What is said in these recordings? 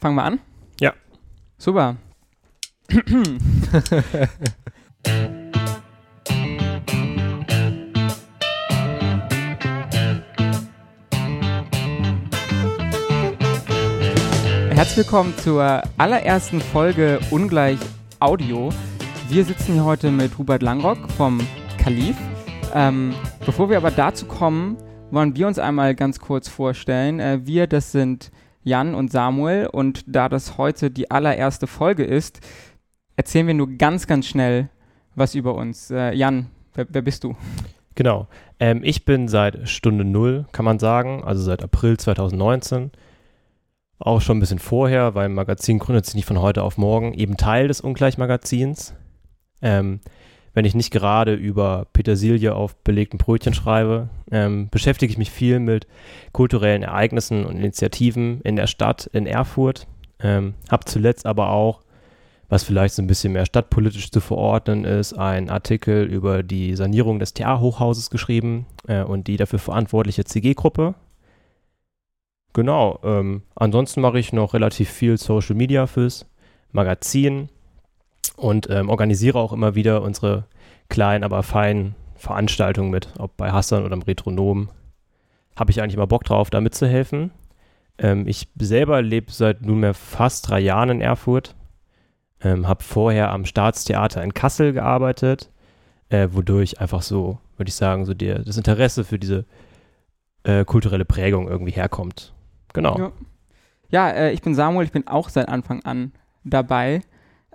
Fangen wir an? Ja. Super. Herzlich willkommen zur allerersten Folge Ungleich Audio. Wir sitzen hier heute mit Hubert Langrock vom Kalif. Ähm, bevor wir aber dazu kommen, wollen wir uns einmal ganz kurz vorstellen. Äh, wir, das sind Jan und Samuel und da das heute die allererste Folge ist, erzählen wir nur ganz, ganz schnell was über uns. Äh, Jan, wer, wer, bist du? Genau. Ähm, ich bin seit Stunde Null, kann man sagen, also seit April 2019. Auch schon ein bisschen vorher, weil ein Magazin gründet sich nicht von heute auf morgen, eben Teil des Ungleichmagazins. Ähm, wenn ich nicht gerade über Petersilie auf belegten Brötchen schreibe, ähm, beschäftige ich mich viel mit kulturellen Ereignissen und Initiativen in der Stadt, in Erfurt. Ähm, habe zuletzt aber auch, was vielleicht so ein bisschen mehr stadtpolitisch zu verordnen ist, einen Artikel über die Sanierung des TA-Hochhauses geschrieben äh, und die dafür verantwortliche CG-Gruppe. Genau, ähm, ansonsten mache ich noch relativ viel Social Media fürs Magazin und ähm, organisiere auch immer wieder unsere kleinen, aber feinen Veranstaltungen mit, ob bei Hassan oder im Retronom. Habe ich eigentlich immer Bock drauf, da mitzuhelfen. Ähm, ich selber lebe seit nunmehr fast drei Jahren in Erfurt. Ähm, habe vorher am Staatstheater in Kassel gearbeitet, äh, wodurch einfach so, würde ich sagen, so der, das Interesse für diese äh, kulturelle Prägung irgendwie herkommt. Genau. Ja, ja äh, ich bin Samuel, ich bin auch seit Anfang an dabei.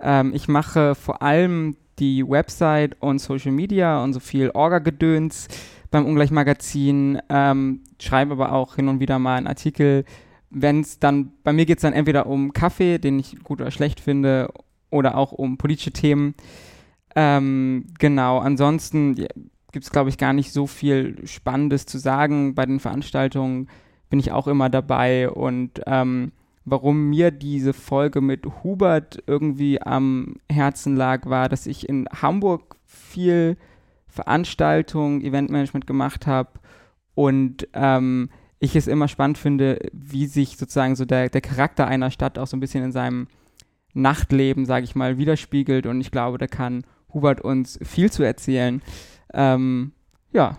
Ähm, ich mache vor allem die Website und Social Media und so viel Orga-Gedöns beim Ungleichmagazin, ähm, schreibe aber auch hin und wieder mal einen Artikel. Wenn es dann, bei mir geht es dann entweder um Kaffee, den ich gut oder schlecht finde, oder auch um politische Themen. Ähm, genau, ansonsten gibt es, glaube ich, gar nicht so viel Spannendes zu sagen. Bei den Veranstaltungen bin ich auch immer dabei und ähm, warum mir diese Folge mit Hubert irgendwie am Herzen lag, war, dass ich in Hamburg viel Veranstaltung, Eventmanagement gemacht habe und ähm, ich es immer spannend finde, wie sich sozusagen so der, der Charakter einer Stadt auch so ein bisschen in seinem Nachtleben, sage ich mal, widerspiegelt und ich glaube, da kann Hubert uns viel zu erzählen. Ähm, ja.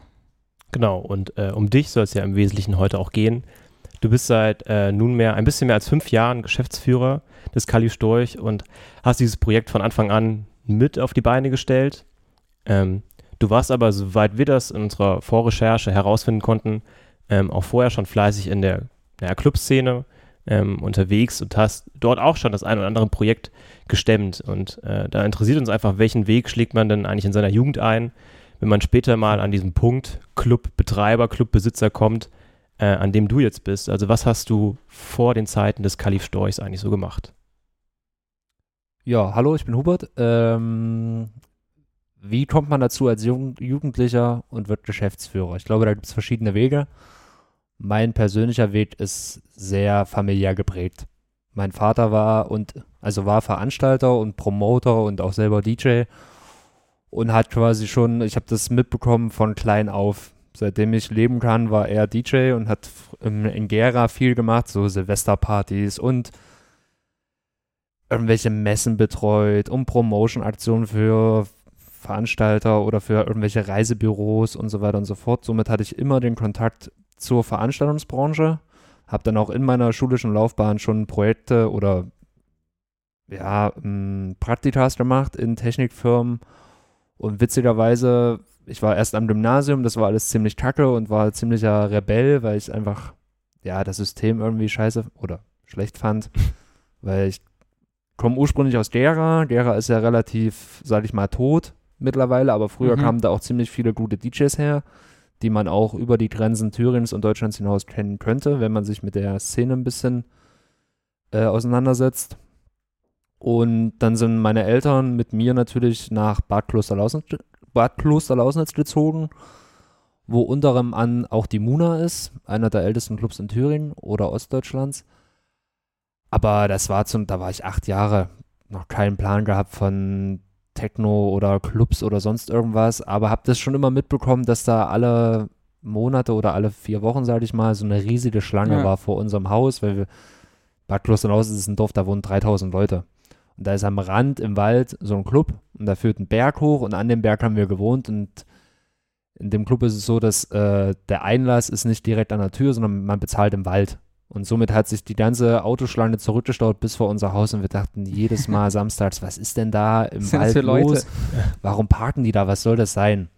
Genau, und äh, um dich soll es ja im Wesentlichen heute auch gehen. Du bist seit äh, nunmehr ein bisschen mehr als fünf Jahren Geschäftsführer des Kali Storch und hast dieses Projekt von Anfang an mit auf die Beine gestellt. Ähm, du warst aber, soweit wir das in unserer Vorrecherche herausfinden konnten, ähm, auch vorher schon fleißig in der naja, Clubszene ähm, unterwegs und hast dort auch schon das ein oder andere Projekt gestemmt. Und äh, da interessiert uns einfach, welchen Weg schlägt man denn eigentlich in seiner Jugend ein, wenn man später mal an diesen Punkt Clubbetreiber, Clubbesitzer kommt, äh, an dem du jetzt bist. Also was hast du vor den Zeiten des Kalif Storchs eigentlich so gemacht? Ja, hallo, ich bin Hubert. Ähm, wie kommt man dazu als Jugend Jugendlicher und wird Geschäftsführer? Ich glaube, da gibt es verschiedene Wege. Mein persönlicher Weg ist sehr familiär geprägt. Mein Vater war und also war Veranstalter und Promoter und auch selber DJ und hat quasi schon, ich habe das mitbekommen von klein auf seitdem ich leben kann, war er DJ und hat in Gera viel gemacht, so Silvesterpartys und irgendwelche Messen betreut und Promotion-Aktionen für Veranstalter oder für irgendwelche Reisebüros und so weiter und so fort. Somit hatte ich immer den Kontakt zur Veranstaltungsbranche, habe dann auch in meiner schulischen Laufbahn schon Projekte oder ja, Praktikas gemacht in Technikfirmen und witzigerweise ich war erst am Gymnasium, das war alles ziemlich kacke und war ziemlicher Rebell, weil ich einfach, ja, das System irgendwie scheiße oder schlecht fand, weil ich komme ursprünglich aus Gera. Gera ist ja relativ, sag ich mal, tot mittlerweile, aber früher mhm. kamen da auch ziemlich viele gute DJs her, die man auch über die Grenzen Thüringens und Deutschlands hinaus kennen könnte, wenn man sich mit der Szene ein bisschen äh, auseinandersetzt. Und dann sind meine Eltern mit mir natürlich nach Bad Klosterlausen Bad Klosterlausnitz gezogen, wo unter anderem auch die Muna ist, einer der ältesten Clubs in Thüringen oder Ostdeutschlands. Aber das war zum, da war ich acht Jahre, noch keinen Plan gehabt von Techno oder Clubs oder sonst irgendwas, aber habe das schon immer mitbekommen, dass da alle Monate oder alle vier Wochen, sage ich mal, so eine riesige Schlange ja. war vor unserem Haus, weil wir Bad Klosterhausen ist ein Dorf, da wohnen 3000 Leute. Und da ist am Rand im Wald so ein Club und da führt ein Berg hoch und an dem Berg haben wir gewohnt und in dem Club ist es so, dass äh, der Einlass ist nicht direkt an der Tür, sondern man bezahlt im Wald. Und somit hat sich die ganze Autoschlange zurückgestaut bis vor unser Haus und wir dachten jedes Mal samstags, was ist denn da im sind Wald los? Warum parken die da? Was soll das sein?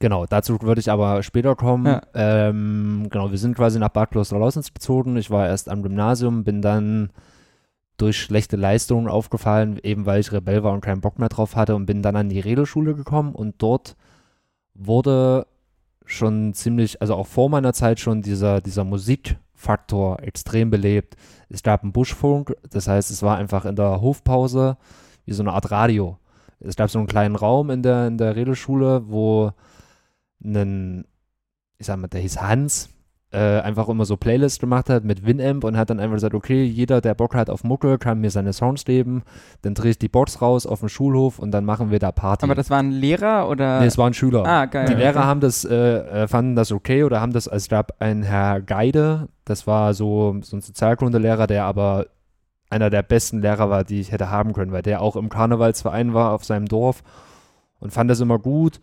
Genau, dazu würde ich aber später kommen. Ja. Ähm, genau, wir sind quasi nach Bad Kloster-Lausitz gezogen. Ich war erst am Gymnasium, bin dann durch schlechte Leistungen aufgefallen, eben weil ich Rebell war und keinen Bock mehr drauf hatte und bin dann an die Regelschule gekommen und dort wurde schon ziemlich, also auch vor meiner Zeit schon dieser, dieser Musikfaktor extrem belebt. Es gab einen Buschfunk, das heißt, es war einfach in der Hofpause wie so eine Art Radio. Es gab so einen kleinen Raum in der, in der Regelschule, wo ein, ich sag mal, der hieß Hans, äh, einfach immer so Playlists gemacht hat mit Winamp und hat dann einfach gesagt, okay, jeder, der Bock hat auf Mucke, kann mir seine Songs geben, dann drehe ich die Box raus auf dem Schulhof und dann machen wir da Party. Aber das waren Lehrer oder? nee, es waren Schüler. ah, geil. Die Lehrer okay. haben das, äh, äh, fanden das okay oder haben das, also es gab einen Herr Geide, das war so, so ein Sozialkundelehrer, der aber einer der besten Lehrer war, die ich hätte haben können, weil der auch im Karnevalsverein war auf seinem Dorf und fand das immer gut,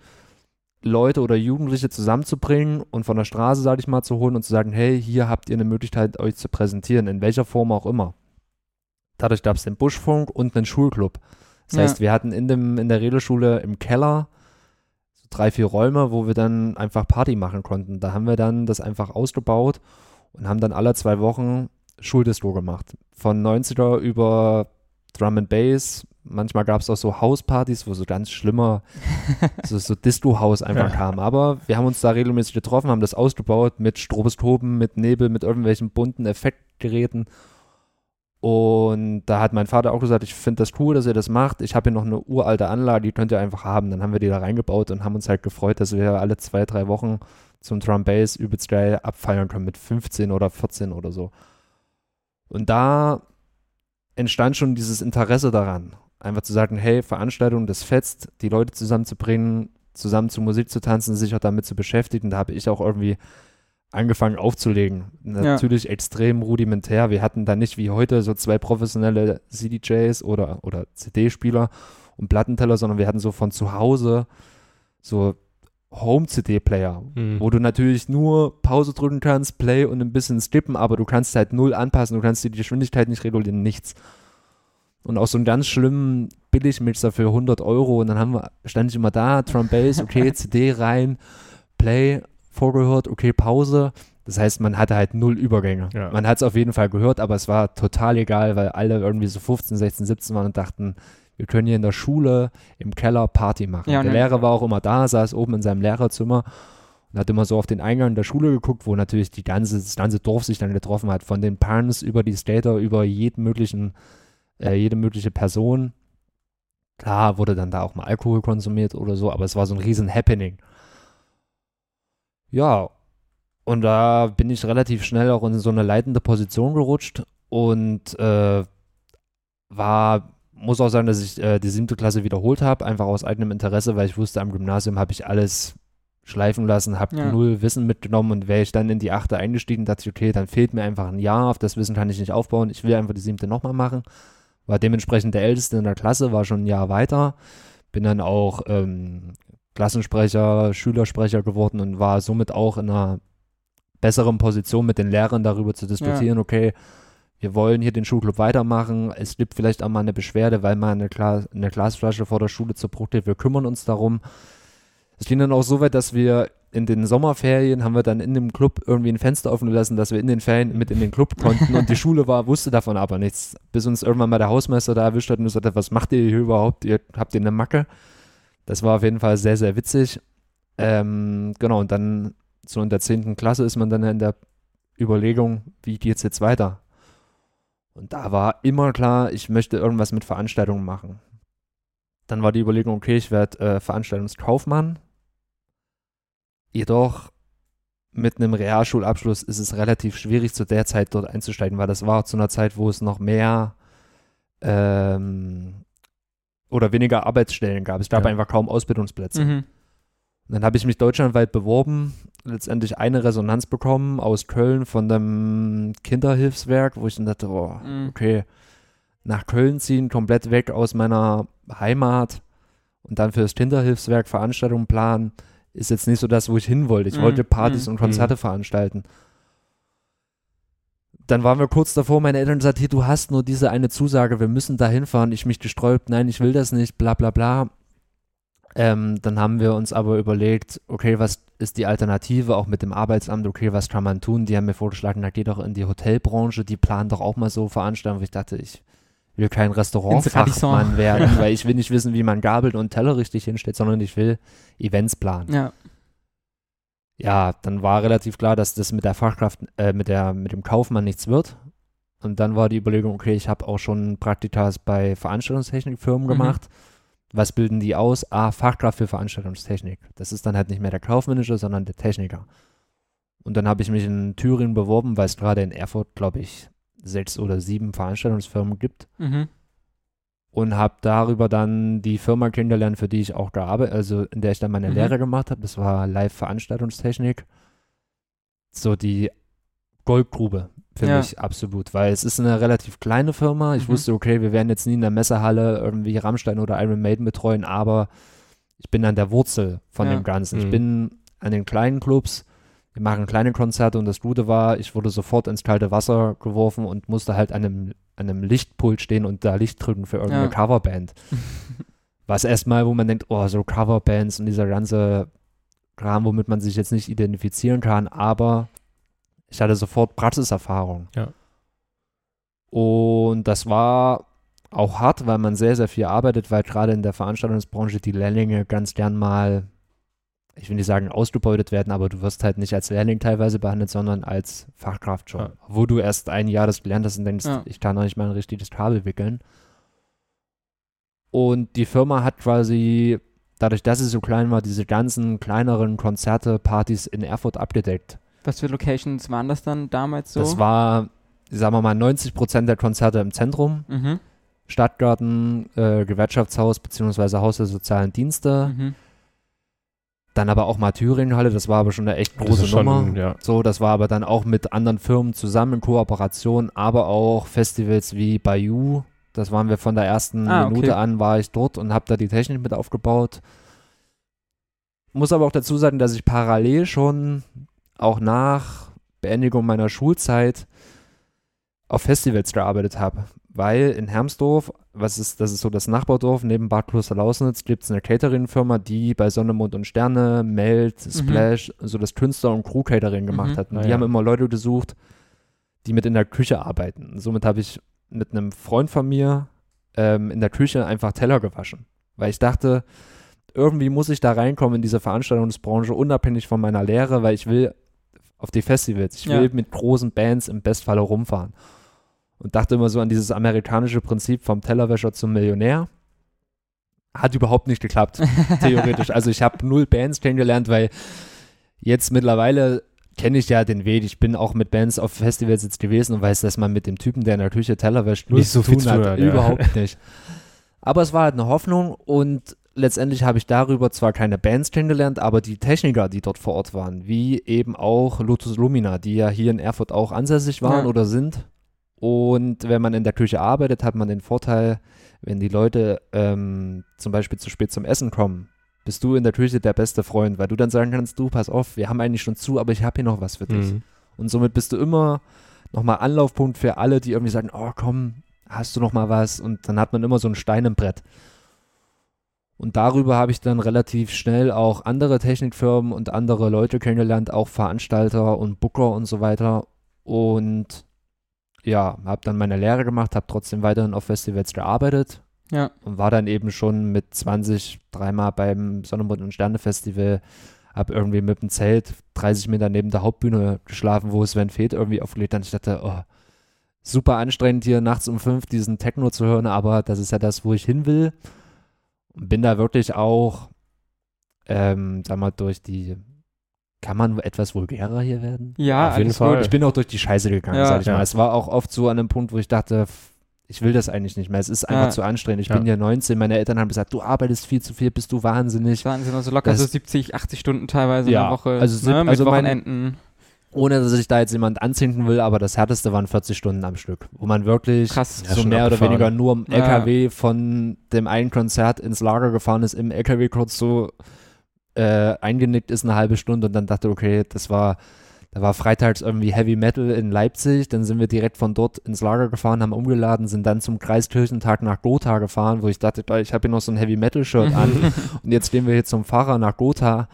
Leute oder Jugendliche zusammenzubringen und von der Straße, sag ich mal, zu holen und zu sagen, hey, hier habt ihr eine Möglichkeit, euch zu präsentieren, in welcher Form auch immer. Dadurch gab es den Buschfunk und einen Schulclub. Das Ja. heißt, wir hatten in, dem, in der Regelschule im Keller so drei, vier Räume, wo wir dann einfach Party machen konnten. Da haben wir dann das einfach ausgebaut und haben dann alle zwei Wochen Schuldistro gemacht. Von 90er über Drum and Bass. Manchmal gab es auch so Hauspartys, wo so ganz schlimmer, so, so Disco-Haus einfach kam. Aber wir haben uns da regelmäßig getroffen, haben das ausgebaut mit Stroboskopen, mit Nebel, mit irgendwelchen bunten Effektgeräten. Und da hat mein Vater auch gesagt, ich finde das cool, dass ihr das macht. Ich habe hier noch eine uralte Anlage, die könnt ihr einfach haben. Dann haben wir die da reingebaut und haben uns halt gefreut, dass wir alle zwei, drei Wochen zum Drum Bass übelst geil abfeiern können mit 15 oder 14 oder so. Und da entstand schon dieses Interesse daran, einfach zu sagen, hey, Veranstaltung, das fetzt, die Leute zusammenzubringen, zusammen zu Musik zu tanzen, sich auch damit zu beschäftigen. Da habe ich auch irgendwie angefangen aufzulegen. Natürlich extrem rudimentär. Wir hatten da nicht wie heute so zwei professionelle CDJs oder, oder CD-Spieler und Plattenteller, sondern wir hatten so von zu Hause so Home-CD-Player, Mhm. wo du natürlich nur Pause drücken kannst, Play und ein bisschen skippen, aber du kannst halt null anpassen, du kannst die Geschwindigkeit nicht regulieren, nichts. Und auch so einen ganz schlimmen Billigmixer für 100 Euro und dann haben wir, stand ich immer da, Drum Bass, okay, CD rein, Play, vorgehört, okay, Pause. Das heißt, man hatte halt null Übergänge. Ja. Man hat es auf jeden Fall gehört, aber es war total egal, weil alle irgendwie so 15, 16, 17 waren und dachten, wir können hier in der Schule im Keller Party machen. Ja, der ne. Lehrer war auch immer da, saß oben in seinem Lehrerzimmer und hat immer so auf den Eingang der Schule geguckt, wo natürlich die ganze, das ganze Dorf sich dann getroffen hat, von den Pans über die Skater, über jeden möglichen, äh, jede mögliche Person. Klar wurde dann da auch mal Alkohol konsumiert oder so, aber es war so ein riesen Happening. Ja, und da bin ich relativ schnell auch in so eine leitende Position gerutscht und äh, war, muss auch sagen, dass ich äh, die siebte Klasse wiederholt habe, einfach aus eigenem Interesse, weil ich wusste, am Gymnasium habe ich alles schleifen lassen, habe Ja. null Wissen mitgenommen und wäre ich dann in die achte eingestiegen, dachte ich, okay, dann fehlt mir einfach ein Jahr, auf das Wissen kann ich nicht aufbauen, ich will einfach die siebte nochmal machen. War dementsprechend der Älteste in der Klasse, war schon ein Jahr weiter, bin dann auch ähm, Klassensprecher, Schülersprecher geworden und war somit auch in einer besseren Position mit den Lehrern darüber zu diskutieren, okay, wir wollen hier den Schulclub weitermachen, es gibt vielleicht auch mal eine Beschwerde, weil mal eine, Gla eine Glasflasche vor der Schule zerbrucht wird, wir kümmern uns darum. Es ging dann auch so weit, dass wir in den Sommerferien haben wir dann in dem Club irgendwie ein Fenster offen gelassen, dass wir in den Ferien mit in den Club konnten und die Schule war, wusste davon aber nichts. Bis uns irgendwann mal der Hausmeister da erwischt hat und gesagt hat, was macht ihr hier überhaupt? Ihr habt ihr eine Macke? Das war auf jeden Fall sehr, sehr witzig. Ähm, genau, und dann so in der 10. Klasse ist man dann in der Überlegung, wie geht's jetzt weiter? Und da war immer klar, ich möchte irgendwas mit Veranstaltungen machen. Dann war die Überlegung, okay, ich werde äh, Veranstaltungskaufmann. Jedoch mit einem Realschulabschluss ist es relativ schwierig, zu der Zeit dort einzusteigen, weil das war zu einer Zeit, wo es noch mehr ähm, oder weniger Arbeitsstellen gab. Es gab Ja. einfach kaum Ausbildungsplätze. Mhm. Und dann habe ich mich deutschlandweit beworben, letztendlich eine Resonanz bekommen aus Köln von dem Kinderhilfswerk, wo ich dann dachte, oh, Mhm. okay, nach Köln ziehen, komplett weg aus meiner Heimat und dann für das Kinderhilfswerk Veranstaltungen planen, ist jetzt nicht so das, wo ich hin wollte. Ich Mhm, wollte Partys mhm, und Konzerte veranstalten. Dann waren wir kurz davor, meine Eltern gesagt, hier, du hast nur diese eine Zusage, wir müssen da hinfahren. Ich mich gesträubt, nein, ich will das nicht, bla bla bla. Ähm, dann haben wir uns aber überlegt, okay, was ist die Alternative, auch mit dem Arbeitsamt, okay, was kann man tun? Die haben mir vorgeschlagen, da geh doch in die Hotelbranche, die planen doch auch mal so Veranstaltungen, wo ich dachte, ich will kein Restaurantfachmann werden, weil ich will nicht wissen, wie man Gabel und Teller richtig hinstellt, sondern ich will Events planen. Ja. Ja, dann war relativ klar, dass das mit der Fachkraft, äh, mit, der, mit dem Kaufmann nichts wird. Und dann war die Überlegung, okay, ich habe auch schon Praktikas bei Veranstaltungstechnikfirmen Mhm. gemacht. Was bilden die aus? Ah, Fachkraft für Veranstaltungstechnik. Das ist dann halt nicht mehr der Kaufmanager, sondern der Techniker. Und dann habe ich mich in Thüringen beworben, weil es gerade in Erfurt, glaube ich, sechs oder sieben Veranstaltungsfirmen gibt Mhm. und habe darüber dann die Firma kennengelernt, für die ich auch gearbeitet, also in der ich dann meine Mhm. Lehre gemacht habe. Das war Live-Veranstaltungstechnik. So die Goldgrube für Ja. mich absolut, weil es ist eine relativ kleine Firma. Ich Mhm. wusste, okay, wir werden jetzt nie in der Messehalle irgendwie Rammstein oder Iron Maiden betreuen, aber ich bin an der Wurzel von Ja. dem Ganzen. Ich Mhm. bin an den kleinen Clubs. Wir machen kleine Konzerte und das Gute war, ich wurde sofort ins kalte Wasser geworfen und musste halt an einem, an einem Lichtpult stehen und da Licht drücken für irgendeine Ja. Coverband. Was erstmal, wo man denkt, oh, so Coverbands und dieser ganze Kram, womit man sich jetzt nicht identifizieren kann, aber ich hatte sofort Praxiserfahrung. Ja. Und das war auch hart, weil man sehr, sehr viel arbeitet, weil gerade in der Veranstaltungsbranche die Lehrlinge ganz gern mal, ich will nicht sagen ausgebeutet werden, aber du wirst halt nicht als Lehrling teilweise behandelt, sondern als Fachkraft schon. Ja. Wo du erst ein Jahr das gelernt hast und denkst, Ja. ich kann noch nicht mal ein richtiges Kabel wickeln. Und die Firma hat quasi, dadurch, dass sie so klein war, diese ganzen kleineren Konzerte, Partys in Erfurt abgedeckt. Was für Locations waren das dann damals so? Das war, sagen wir mal, 90 Prozent der Konzerte im Zentrum. Mhm. Stadtgarten, äh, Gewerkschaftshaus beziehungsweise Haus der sozialen Dienste. Mhm. Dann aber auch mal Thüringenhalle, das war aber schon eine echt große schon, Nummer. ja. So, das war aber dann auch mit anderen Firmen zusammen in Kooperation, aber auch Festivals wie Bayou. Das waren wir von der ersten Ah, okay. Minute an, war ich dort und habe da die Technik mit aufgebaut. Muss aber auch dazu sagen, dass ich parallel schon auch nach Beendigung meiner Schulzeit auf Festivals gearbeitet habe. Weil in Hermsdorf, was ist, das ist so das Nachbardorf neben Bad Kloster-Lausnitz, gibt es eine Catering-Firma, die bei Sonne, Mond und Sterne, Meld, Splash, so das Künstler- und Crew-Catering gemacht Mhm. hat. Und die ja. haben immer Leute gesucht, die mit in der Küche arbeiten. Und somit habe ich mit einem Freund von mir ähm, in der Küche einfach Teller gewaschen. Weil ich dachte, irgendwie muss ich da reinkommen in diese Veranstaltungsbranche, unabhängig von meiner Lehre, weil ich will auf die Festivals. Ich will Ja. mit großen Bands im Bestfalle rumfahren. Und dachte immer so an dieses amerikanische Prinzip vom Tellerwäscher zum Millionär. Hat überhaupt nicht geklappt, theoretisch. Also ich habe null Bands kennengelernt, weil jetzt mittlerweile kenne ich ja den Weg. Ich bin auch mit Bands auf Festivals jetzt gewesen und weiß, dass man mit dem Typen, der in der Küche Teller wäscht, Nicht so viel tun hat. ja. Überhaupt nicht. Aber es war halt eine Hoffnung und letztendlich habe ich darüber zwar keine Bands kennengelernt, aber die Techniker, die dort vor Ort waren, wie eben auch Lotus Lumina, die ja hier in Erfurt auch ansässig waren Ja. oder sind. Und wenn man in der Küche arbeitet, hat man den Vorteil, wenn die Leute ähm, zum Beispiel zu spät zum Essen kommen, bist du in der Küche der beste Freund, weil du dann sagen kannst, du, pass auf, wir haben eigentlich schon zu, aber ich habe hier noch was für dich. Mhm. Und somit bist du immer nochmal Anlaufpunkt für alle, die irgendwie sagen, oh komm, hast du noch mal was? Und dann hat man immer so ein Stein im Brett. Und darüber habe ich dann relativ schnell auch andere Technikfirmen und andere Leute kennengelernt, auch Veranstalter und Booker und so weiter. Und ja, habe dann meine Lehre gemacht, habe trotzdem weiterhin auf Festivals gearbeitet Ja. und war dann eben schon mit 20 dreimal beim Sonnenmond und Sterne Festival, habe irgendwie mit dem Zelt 30 Meter neben der Hauptbühne geschlafen, wo Sven Feth irgendwie aufgelegt hat. Ich dachte, oh, super anstrengend hier nachts um fünf diesen Techno zu hören, aber das ist ja das, wo ich hin will. Und bin da wirklich auch, ähm, sag mal, durch die, kann man etwas vulgärer hier werden? Ja, Auf jeden Fall. gut. Ich bin auch durch die Scheiße gegangen, Ja. sag ich Ja. mal. Es war auch oft so an einem Punkt, wo ich dachte, ich will das eigentlich nicht mehr. Es ist einfach Ja. zu anstrengend. Ich Ja. bin ja 19, meine Eltern haben gesagt, du arbeitest viel zu viel, bist du wahnsinnig. Wahnsinn, also locker Das- so 70, 80 Stunden teilweise in Ja, der Woche. also ne, mit also mein- Wochenenden. Ohne dass ich da jetzt jemand anzünden will, aber das härteste waren 40 Stunden am Stück, wo man wirklich Krass. So mehr oder abgefahren. weniger nur im Ja. LKW von dem einen Konzert ins Lager gefahren ist, im LKW kurz so äh, eingenickt ist eine halbe Stunde und dann dachte, okay, das war, da war freitags irgendwie Heavy Metal in Leipzig, dann sind wir direkt von dort ins Lager gefahren, haben umgeladen, sind dann zum Kreiskirchentag nach Gotha gefahren, wo ich dachte, "Ey, ich habe hier noch so ein Heavy Metal Shirt an und jetzt gehen wir hier zum Fahrer nach Gotha,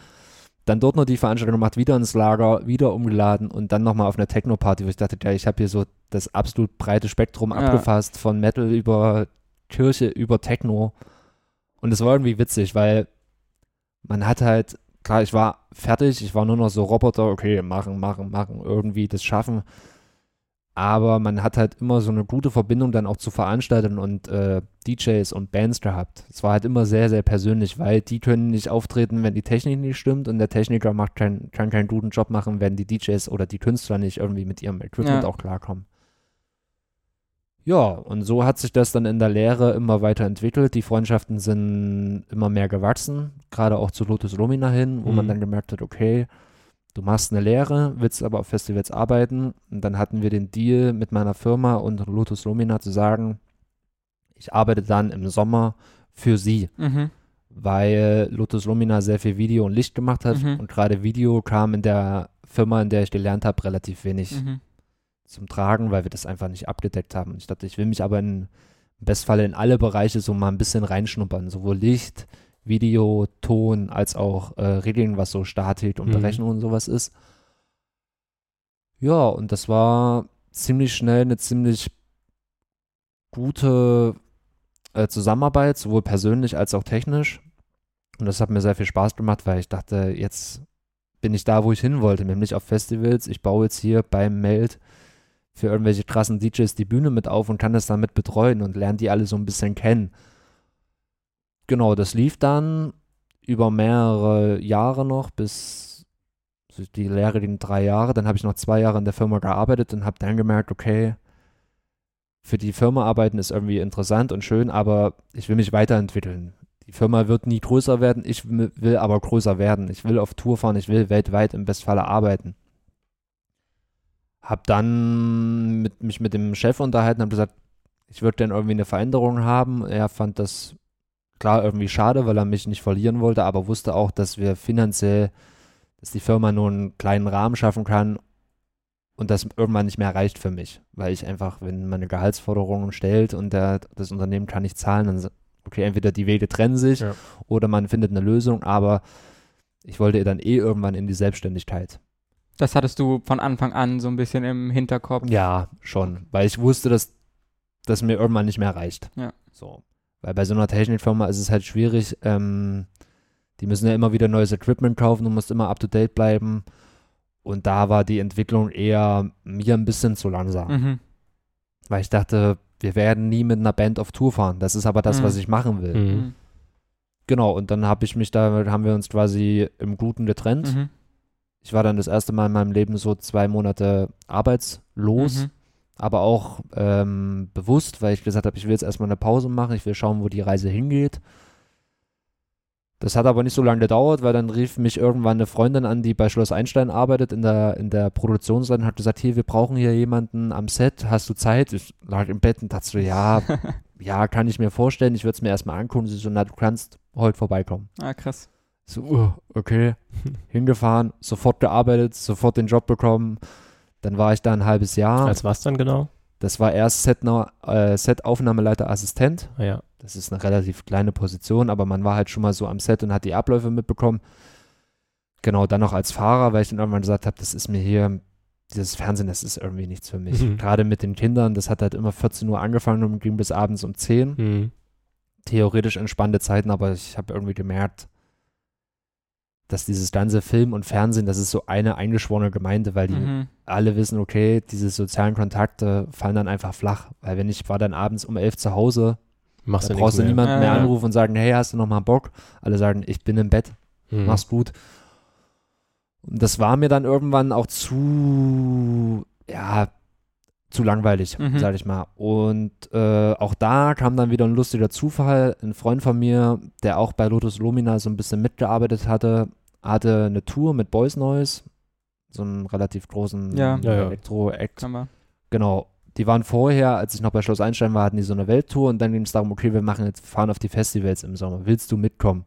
dann dort noch die Veranstaltung gemacht, wieder ins Lager, wieder umgeladen und dann nochmal auf einer Techno-Party, wo ich dachte, ja, ich habe hier so das absolut breite Spektrum Ja. abgefasst, von Metal über Kirche, über Techno. Und es war irgendwie witzig, weil man hat halt, klar, ich war fertig, ich war nur noch so Roboter, okay, machen, machen, machen, irgendwie das schaffen. Aber man hat halt immer so eine gute Verbindung dann auch zu Veranstaltern und äh, DJs und Bands gehabt. Es war halt immer sehr, sehr persönlich, weil die können nicht auftreten, wenn die Technik nicht stimmt und der Techniker macht kein, kann keinen guten Job machen, wenn die DJs oder die Künstler nicht irgendwie mit ihrem Equipment Ja. auch klarkommen. Ja, und so hat sich das dann in der Lehre immer weiterentwickelt. Die Freundschaften sind immer mehr gewachsen, gerade auch zu Lotus Lumina hin, wo man Mhm. dann gemerkt hat, okay, du machst eine Lehre, willst aber auf Festivals arbeiten. Und dann hatten wir den Deal mit meiner Firma und Lotus Lumina zu sagen, ich arbeite dann im Sommer für sie, Mhm. weil Lotus Lumina sehr viel Video und Licht gemacht hat Mhm. und gerade Video kam in der Firma, in der ich gelernt habe, relativ wenig Mhm. Zum Tragen, weil wir das einfach nicht abgedeckt haben. Und ich dachte, ich will mich aber in, im Bestfall in alle Bereiche so mal ein bisschen reinschnuppern, sowohl Licht, Video, Ton, als auch äh, Regeln, was so Statik und Mhm. Berechnung und sowas ist. Ja, und das war ziemlich schnell eine ziemlich gute äh, Zusammenarbeit, sowohl persönlich als auch technisch. Und das hat mir sehr viel Spaß gemacht, weil ich dachte, jetzt bin ich da, wo ich hin wollte, nämlich auf Festivals. Ich baue jetzt hier beim Meld für irgendwelche krassen DJs die Bühne mit auf und kann das damit betreuen und lerne die alle so ein bisschen kennen. Genau, das lief dann über mehrere Jahre noch, bis die Lehre ging drei Jahre. Dann habe ich noch zwei Jahre in der Firma gearbeitet und habe dann gemerkt, okay, für die Firma arbeiten ist irgendwie interessant und schön, aber ich will mich weiterentwickeln. Die Firma wird nie größer werden, ich will aber größer werden. Ich will auf Tour fahren, ich will weltweit im Bestfalle arbeiten. Hab dann mit, mich mit dem Chef unterhalten, habe gesagt, ich würde gerne irgendwie eine Veränderung haben. Er fand das klar irgendwie schade, weil er mich nicht verlieren wollte, aber wusste auch, dass wir finanziell, dass die Firma nur einen kleinen Rahmen schaffen kann und das irgendwann nicht mehr reicht für mich, weil ich einfach, wenn man eine Gehaltsforderung stellt und der, das Unternehmen kann nicht zahlen, dann, okay, entweder die Wege trennen sich Ja. oder man findet eine Lösung, aber ich wollte dann eh irgendwann in die Selbstständigkeit. Das hattest du von Anfang an so ein bisschen im Hinterkopf. Ja, schon, weil ich wusste, dass das mir irgendwann nicht mehr reicht. Ja. So. Weil bei so einer Technikfirma ist es halt schwierig, ähm, die müssen ja immer wieder neues Equipment kaufen, du musst immer up to date bleiben. Und da war die Entwicklung eher mir ein bisschen zu langsam. Mhm. Weil ich dachte, wir werden nie mit einer Band auf Tour fahren. Das ist aber das, Mhm. was ich machen will. Mhm. Mhm. Genau, und dann habe ich mich da, haben wir uns quasi im Guten getrennt. Ich war dann das erste Mal in meinem Leben so zwei Monate arbeitslos. Mhm. aber auch ähm, bewusst, weil ich gesagt habe, ich will jetzt erstmal eine Pause machen, ich will schauen, wo die Reise hingeht. Das hat aber nicht so lange gedauert, weil dann rief mich irgendwann eine Freundin an, die bei Schloss Einstein arbeitet in der, in der Produktionsseite und hat gesagt, hier, wir brauchen hier jemanden am Set, hast du Zeit? Ich lag im Bett und dachte so, ja, ja, kann ich mir vorstellen, ich würde es mir erstmal angucken. Sie so, na, du kannst heute vorbeikommen. Ah, krass. So, uh, okay, hingefahren, sofort gearbeitet, sofort den Job bekommen. Dann war ich da ein halbes Jahr. Als was dann genau? Das war erst Setna- äh, Set-Aufnahmeleiter Assistent. Ah, ja. Das ist eine relativ kleine Position, aber man war halt schon mal so am Set und hat die Abläufe mitbekommen. Genau, dann noch als Fahrer, weil ich dann irgendwann gesagt habe, das ist mir hier, dieses Fernsehen, das ist irgendwie nichts für mich. Mhm. Gerade mit den Kindern, das hat halt immer 14 Uhr angefangen und ging bis abends um 10. Mhm. Theoretisch entspannte Zeiten, aber ich habe irgendwie gemerkt, dass dieses ganze Film und Fernsehen, das ist so eine eingeschworene Gemeinde, weil die Mhm. alle wissen, okay, diese sozialen Kontakte fallen dann einfach flach. Weil wenn ich war dann abends um elf zu Hause, Machst da du brauchst du mehr. niemanden Ja, mehr ja. anrufen und sagen, hey, hast du noch mal Bock? Alle sagen, ich bin im Bett, Mhm. mach's gut. Und das war mir dann irgendwann auch zu, ja, zu langweilig, Mhm. sag ich mal. Und äh, auch da kam dann wieder ein lustiger Zufall. Ein Freund von mir, der auch bei Lotus Lumina so ein bisschen mitgearbeitet hatte, hatte eine Tour mit Boys Noise, so einem relativ großen Ja. Elektro-Act. Genau. Die waren vorher, als ich noch bei Schloss Einstein war, hatten die so eine Welttour und dann ging es darum, okay, wir machen jetzt, fahren auf die Festivals im Sommer. Willst du mitkommen?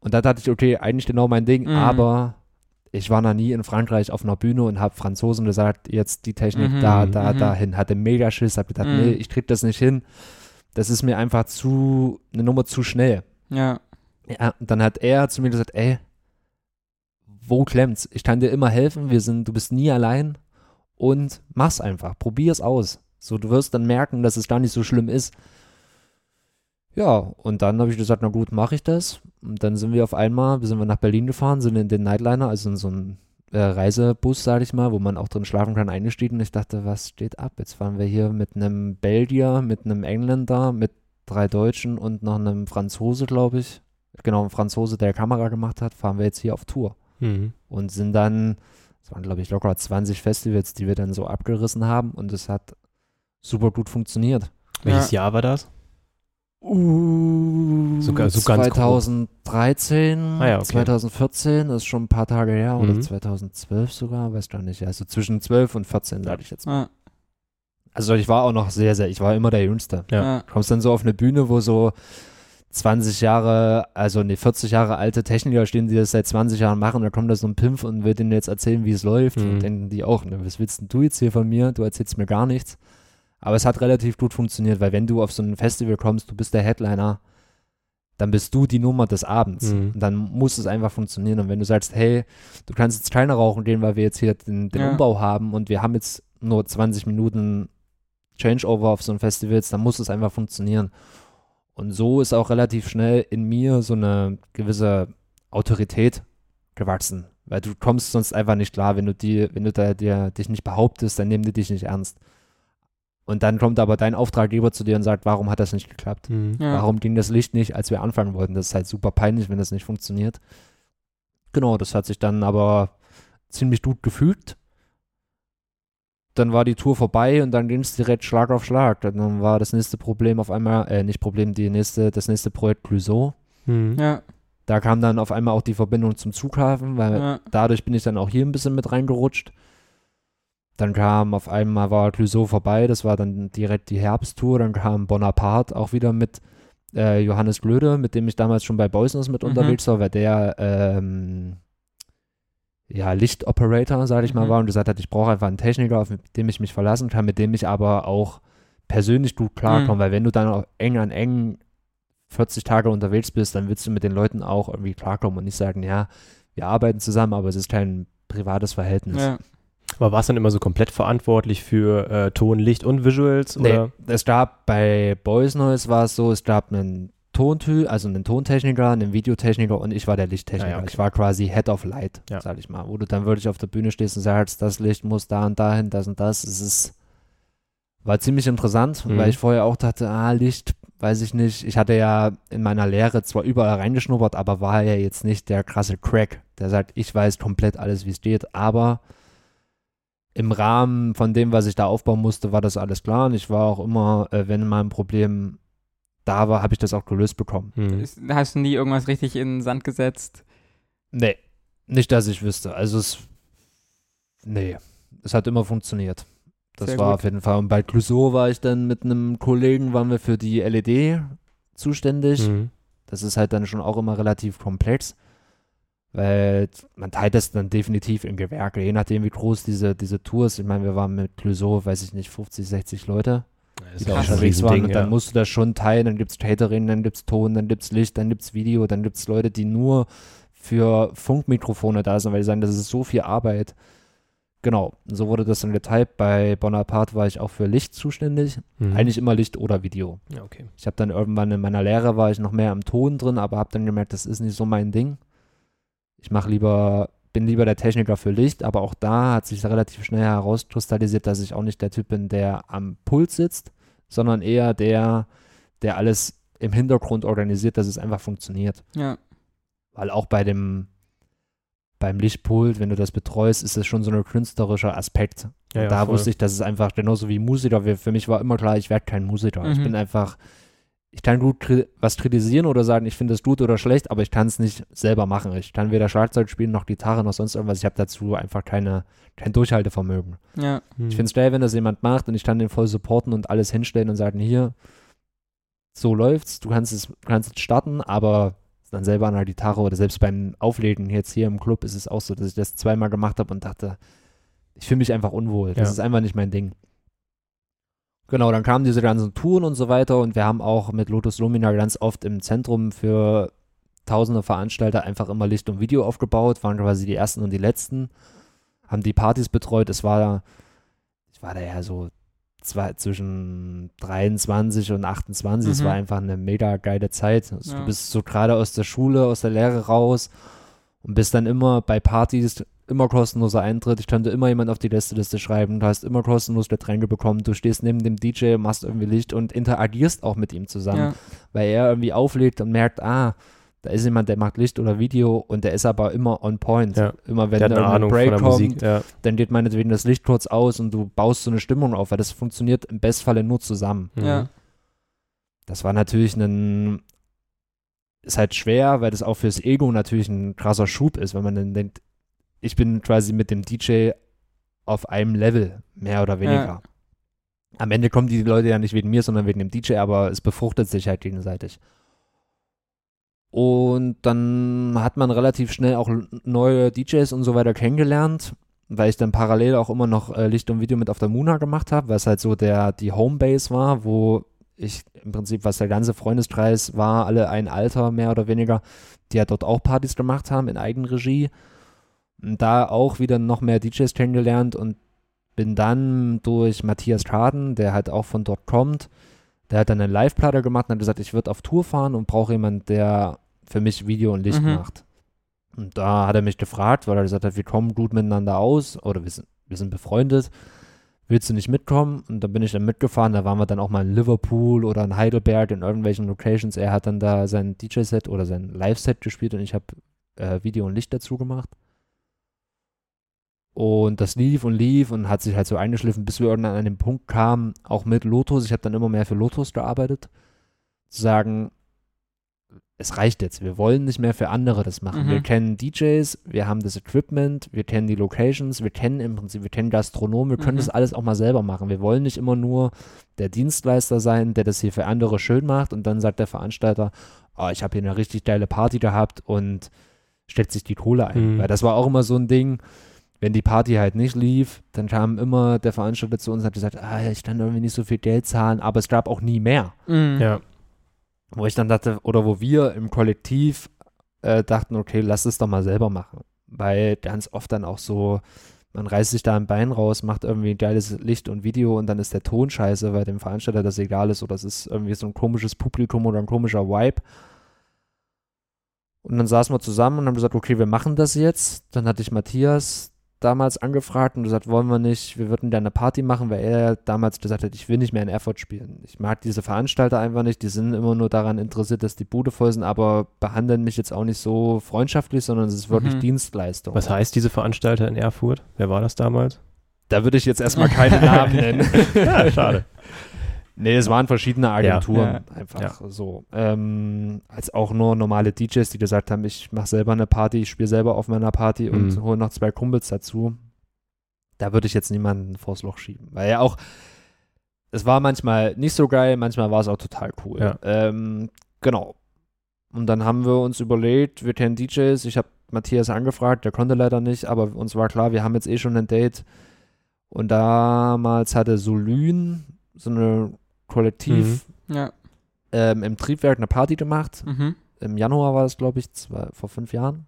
Und da dachte ich, okay, eigentlich genau mein Ding, Mhm. aber ich war noch nie in Frankreich auf einer Bühne und habe Franzosen gesagt, jetzt die Technik Mhm, da, da, mhm. dahin. Hatte mega Schiss, hab gedacht, Mhm. nee, ich krieg das nicht hin. Das ist mir einfach zu, eine Nummer zu schnell. Ja. Ja, dann hat er zu mir gesagt, ey, wo klemmt's? Ich kann dir immer helfen, wir sind, du bist nie allein und mach's einfach, probier's aus. So, du wirst dann merken, dass es gar nicht so schlimm ist. Ja, und dann habe ich gesagt, na gut, mache ich das. Und dann sind wir auf einmal, sind wir nach Berlin gefahren, sind in den Nightliner, also in so einen äh, Reisebus, sage ich mal, wo man auch drin schlafen kann, eingestiegen. Und ich dachte, was steht ab? Jetzt fahren wir hier mit einem Belgier, mit einem Engländer, mit drei Deutschen und noch einem Franzose, glaube ich. Genau, ein Franzose, der Kamera gemacht hat, fahren wir jetzt hier auf Tour. Mhm. Und sind dann, es waren, glaube ich, locker 20 Festivals, die wir dann so abgerissen haben. Und es hat super gut funktioniert. Welches Jahr war das? Uh, Sogar- so ganz grob. 2013, Ah ja, okay. 2014, das ist schon ein paar Tage her, oder Mhm. 2012 sogar, weiß gar nicht. Also zwischen 12 und 14, sage ich jetzt mal. Ja. Also ich war auch noch sehr, sehr, ich war immer der Jüngste. Ja. Du kommst dann so auf eine Bühne, wo so 20 Jahre, also ne, 40 Jahre alte Techniker stehen, die das seit 20 Jahren machen, da kommt da so ein Pimpf und will denen jetzt erzählen, wie es läuft. Mhm. Und denken die auch, ne, was willst denn du jetzt hier von mir? Du erzählst mir gar nichts. Aber es hat relativ gut funktioniert, weil wenn du auf so ein Festival kommst, du bist der Headliner, dann bist du die Nummer des Abends. Mhm. Und dann muss es einfach funktionieren. Und wenn du sagst, hey, du kannst jetzt keine rauchen gehen, weil wir jetzt hier den, den Ja. Umbau haben und wir haben jetzt nur 20 Minuten Changeover auf so ein Festivals, dann muss es einfach funktionieren. Und so ist auch relativ schnell in mir so eine gewisse Autorität gewachsen. Weil du kommst sonst einfach nicht klar, wenn du die, wenn du da dir dich nicht behauptest, dann nehmen die dich nicht ernst. Und dann kommt aber dein Auftraggeber zu dir und sagt, warum hat das nicht geklappt? Mhm. Ja. Warum ging das Licht nicht, als wir anfangen wollten? Das ist halt super peinlich, wenn das nicht funktioniert. Genau, das hat sich dann aber ziemlich gut gefügt. Dann war die Tour vorbei und dann ging es direkt Schlag auf Schlag. Dann war das nächste Problem auf einmal, äh, nicht Problem, die nächste, das nächste Projekt Clouseau. Mhm. Ja. Da kam dann auf einmal auch die Verbindung zum Zughafen, weil Ja. dadurch bin ich dann auch hier ein bisschen mit reingerutscht. Dann kam auf einmal war Clouseau vorbei, das war dann direkt die Herbsttour. Dann kam Bonaparte auch wieder mit äh, Johannes Glöde, mit dem ich damals schon bei Boysness mit Mhm. unterwegs war, weil der ähm, ja, Lichtoperator, sage ich mal, Mhm. war und gesagt hat, ich brauche einfach einen Techniker, auf dem ich mich verlassen kann, mit dem ich aber auch persönlich gut klarkomme, Mhm. weil wenn du dann auch eng an eng 40 Tage unterwegs bist, dann willst du mit den Leuten auch irgendwie klarkommen und nicht sagen, ja, wir arbeiten zusammen, aber es ist kein privates Verhältnis. Ja. Aber war es dann immer so komplett verantwortlich für äh, Ton, Licht und Visuals? Nee, Oder? es gab bei Boys Noise war es so, es gab einen Tontü, also einen Tontechniker, einen Videotechniker und ich war der Lichttechniker. Ah ja, okay. Ich war quasi Head of Light, Ja. sag ich mal, wo du dann wirklich auf der Bühne stehst und sagst, das Licht muss da und dahin, das und das. Es ist war ziemlich interessant, Mhm. weil ich vorher auch dachte, ah, Licht, weiß ich nicht. Ich hatte ja in meiner Lehre zwar überall reingeschnuppert, aber war ja jetzt nicht der krasse Crack, der sagt, ich weiß komplett alles, wie es geht, aber im Rahmen von dem, was ich da aufbauen musste, war das alles klar. Und ich war auch immer, äh, wenn mal ein Problem da war, habe ich das auch gelöst bekommen. Ist- Hast du nie irgendwas richtig in den Sand gesetzt? Nee, nicht, dass ich wüsste. Also es, nee, es hat immer funktioniert. Das Sehr war gut. auf jeden Fall. Und bei Clouseau war ich dann mit einem Kollegen, waren wir für die LED zuständig. Mhm. Das ist halt dann schon auch immer relativ komplex, weil man teilt das dann definitiv in Gewerke, je nachdem wie groß diese, diese Tour ist. Ich meine, wir waren mit Clouseau, weiß ich nicht, 50, 60 Leute, die da unterwegs waren. Riesending, Und dann ja. musst du das schon teilen, dann gibt es Catering, dann gibt es Ton, dann gibt es Licht, dann gibt es Video, dann gibt es Leute, die nur für Funkmikrofone da sind, weil die sagen, das ist so viel Arbeit. Genau, so wurde das dann geteilt. Bei Bonaparte war ich auch für Licht zuständig. Mhm. Eigentlich immer Licht oder Video. Ja, okay. Ich habe dann irgendwann in meiner Lehre war ich noch mehr am Ton drin, aber habe dann gemerkt, das ist nicht so mein Ding. Ich mache lieber, bin lieber der Techniker für Licht, aber auch da hat sich relativ schnell herauskristallisiert, dass ich auch nicht der Typ bin, der am Pult sitzt, sondern eher der, der alles im Hintergrund organisiert, dass es einfach funktioniert. Ja. Weil auch bei dem beim Lichtpult, wenn du das betreust, ist das schon so ein künstlerischer Aspekt. Ja, ja, da voll. wusste ich, dass es einfach genauso wie Musiker, für mich war immer klar, ich werde kein Musiker. Ich Mhm. bin einfach, ich kann gut kri- was kritisieren oder sagen, ich finde es gut oder schlecht, aber ich kann es nicht selber machen. Ich kann weder Schlagzeug spielen noch Gitarre noch sonst irgendwas. Ich habe dazu einfach keine, kein Durchhaltevermögen. Ja. Hm. Ich finde es geil, wenn das jemand macht und ich kann den voll supporten und alles hinstellen und sagen, hier, so läuft's, du kannst es, du kannst es starten, aber dann selber an der Gitarre oder selbst beim Auflegen jetzt hier im Club ist es auch so, dass ich das zweimal gemacht habe und dachte, ich fühle mich einfach unwohl. Das Ja. ist einfach nicht mein Ding. Genau, dann kamen diese ganzen Touren und so weiter und wir haben auch mit Lotus Lumina ganz oft im Zentrum für tausende Veranstalter einfach immer Licht und Video aufgebaut, waren quasi die ersten und die letzten, haben die Partys betreut. Es war, ich war da ja so zwei, zwischen 23 und 28. Es Mhm. war einfach eine mega geile Zeit. Also Ja. Du bist so gerade aus der Schule, aus der Lehre raus und bist dann immer bei Partys immer kostenloser Eintritt. Ich konnte immer jemand auf die Gästeliste schreiben. Du hast immer kostenlos Getränke bekommen. Du stehst neben dem DJ, machst irgendwie Licht und interagierst auch mit ihm zusammen Ja. weil er irgendwie auflegt und merkt, ah, da ist jemand, der macht Licht oder Video und der ist aber immer on point. Ja. Immer wenn Der Ahnung von Break kommt, Musik. Ja. dann geht meinetwegen das Licht kurz aus und du baust so eine Stimmung auf, weil das funktioniert im Bestfalle nur zusammen. Mhm. Ja. Das war natürlich ein, ist halt schwer, weil das auch fürs Ego natürlich ein krasser Schub ist, wenn man dann denkt, ich bin quasi mit dem DJ auf einem Level, mehr oder weniger. Ja. Am Ende kommen die Leute ja nicht wegen mir, sondern wegen dem DJ, aber es befruchtet sich halt gegenseitig. Und dann hat man relativ schnell auch neue DJs und so weiter kennengelernt, weil ich dann parallel auch immer noch äh, Licht und Video mit auf der Muna gemacht habe, weil es halt so der die Homebase war, wo ich im Prinzip, was der ganze Freundeskreis war, alle ein Alter mehr oder weniger, die ja dort auch Partys gemacht haben in Eigenregie. Da auch wieder noch mehr DJs kennengelernt und bin dann durch Matthias Kaden, der halt auch von dort kommt, der hat dann eine Live-Platte gemacht und hat gesagt, ich würde auf Tour fahren und brauche jemanden, der für mich Video und Licht Mhm. macht. Und da hat er mich gefragt, weil er gesagt hat, wir kommen gut miteinander aus oder wir sind, wir sind befreundet. Willst du nicht mitkommen? Und da bin ich dann mitgefahren. Da waren wir dann auch mal in Liverpool oder in Heidelberg in irgendwelchen Locations. Er hat dann da sein DJ-Set oder sein Live-Set gespielt und ich habe äh, Video und Licht dazu gemacht. Und das lief und lief und hat sich halt so eingeschliffen, bis wir irgendwann an den Punkt kamen, auch mit Lotus. Ich habe dann immer mehr für Lotus gearbeitet. Zu sagen, es reicht jetzt. Wir wollen nicht mehr für andere das machen. Mhm. Wir kennen DJs, wir haben das Equipment, wir kennen die Locations, wir kennen im Prinzip, wir kennen Gastronomen, wir können Mhm. das alles auch mal selber machen. Wir wollen nicht immer nur der Dienstleister sein, der das hier für andere schön macht und dann sagt der Veranstalter, oh, ich habe hier eine richtig geile Party gehabt und steckt sich die Kohle ein. Mhm. Weil das war auch immer so ein Ding, wenn die Party halt nicht lief, dann kam immer der Veranstalter zu uns und hat gesagt, ah, ich kann irgendwie nicht so viel Geld zahlen, aber es gab auch nie mehr. Mhm. Ja. Wo ich dann dachte, oder wo wir im Kollektiv äh, dachten, okay, lass es doch mal selber machen. Weil ganz oft dann auch so, man reißt sich da ein Bein raus, macht irgendwie geiles Licht und Video und dann ist der Ton scheiße, weil dem Veranstalter das egal ist oder es ist irgendwie so ein komisches Publikum oder ein komischer Vibe. Und dann saßen wir zusammen und haben gesagt, okay, wir machen das jetzt. Dann hatte ich Matthias damals angefragt und gesagt, wollen wir nicht, wir würden da eine Party machen, weil er damals gesagt hat, ich will nicht mehr in Erfurt spielen. Ich mag diese Veranstalter einfach nicht, die sind immer nur daran interessiert, dass die Bude voll sind, aber behandeln mich jetzt auch nicht so freundschaftlich, sondern es ist wirklich Mhm. Dienstleistung. Was heißt diese Veranstalter in Erfurt? Wer war das damals? Da würde ich jetzt erstmal keine Namen nennen. Ja, schade. Nee, es waren verschiedene Agenturen, Ja. einfach so. Ähm, als auch nur normale DJs, die gesagt haben, ich mache selber eine Party, ich spiele selber auf meiner Party und Mhm. hole noch zwei Kumpels dazu. Da würde ich jetzt niemanden vors Loch schieben. Weil ja auch, es war manchmal nicht so geil, manchmal war es auch total cool. Ja. Ähm, genau. Und dann haben wir uns überlegt, wir kennen DJs, ich habe Matthias angefragt, der konnte leider nicht, aber uns war klar, wir haben jetzt eh schon ein Date. Und damals hatte Solyn so eine Kollektiv Ja. ähm, im Triebwerk eine Party gemacht. Mhm. Im Januar war es, glaube ich, zwei, vor fünf Jahren.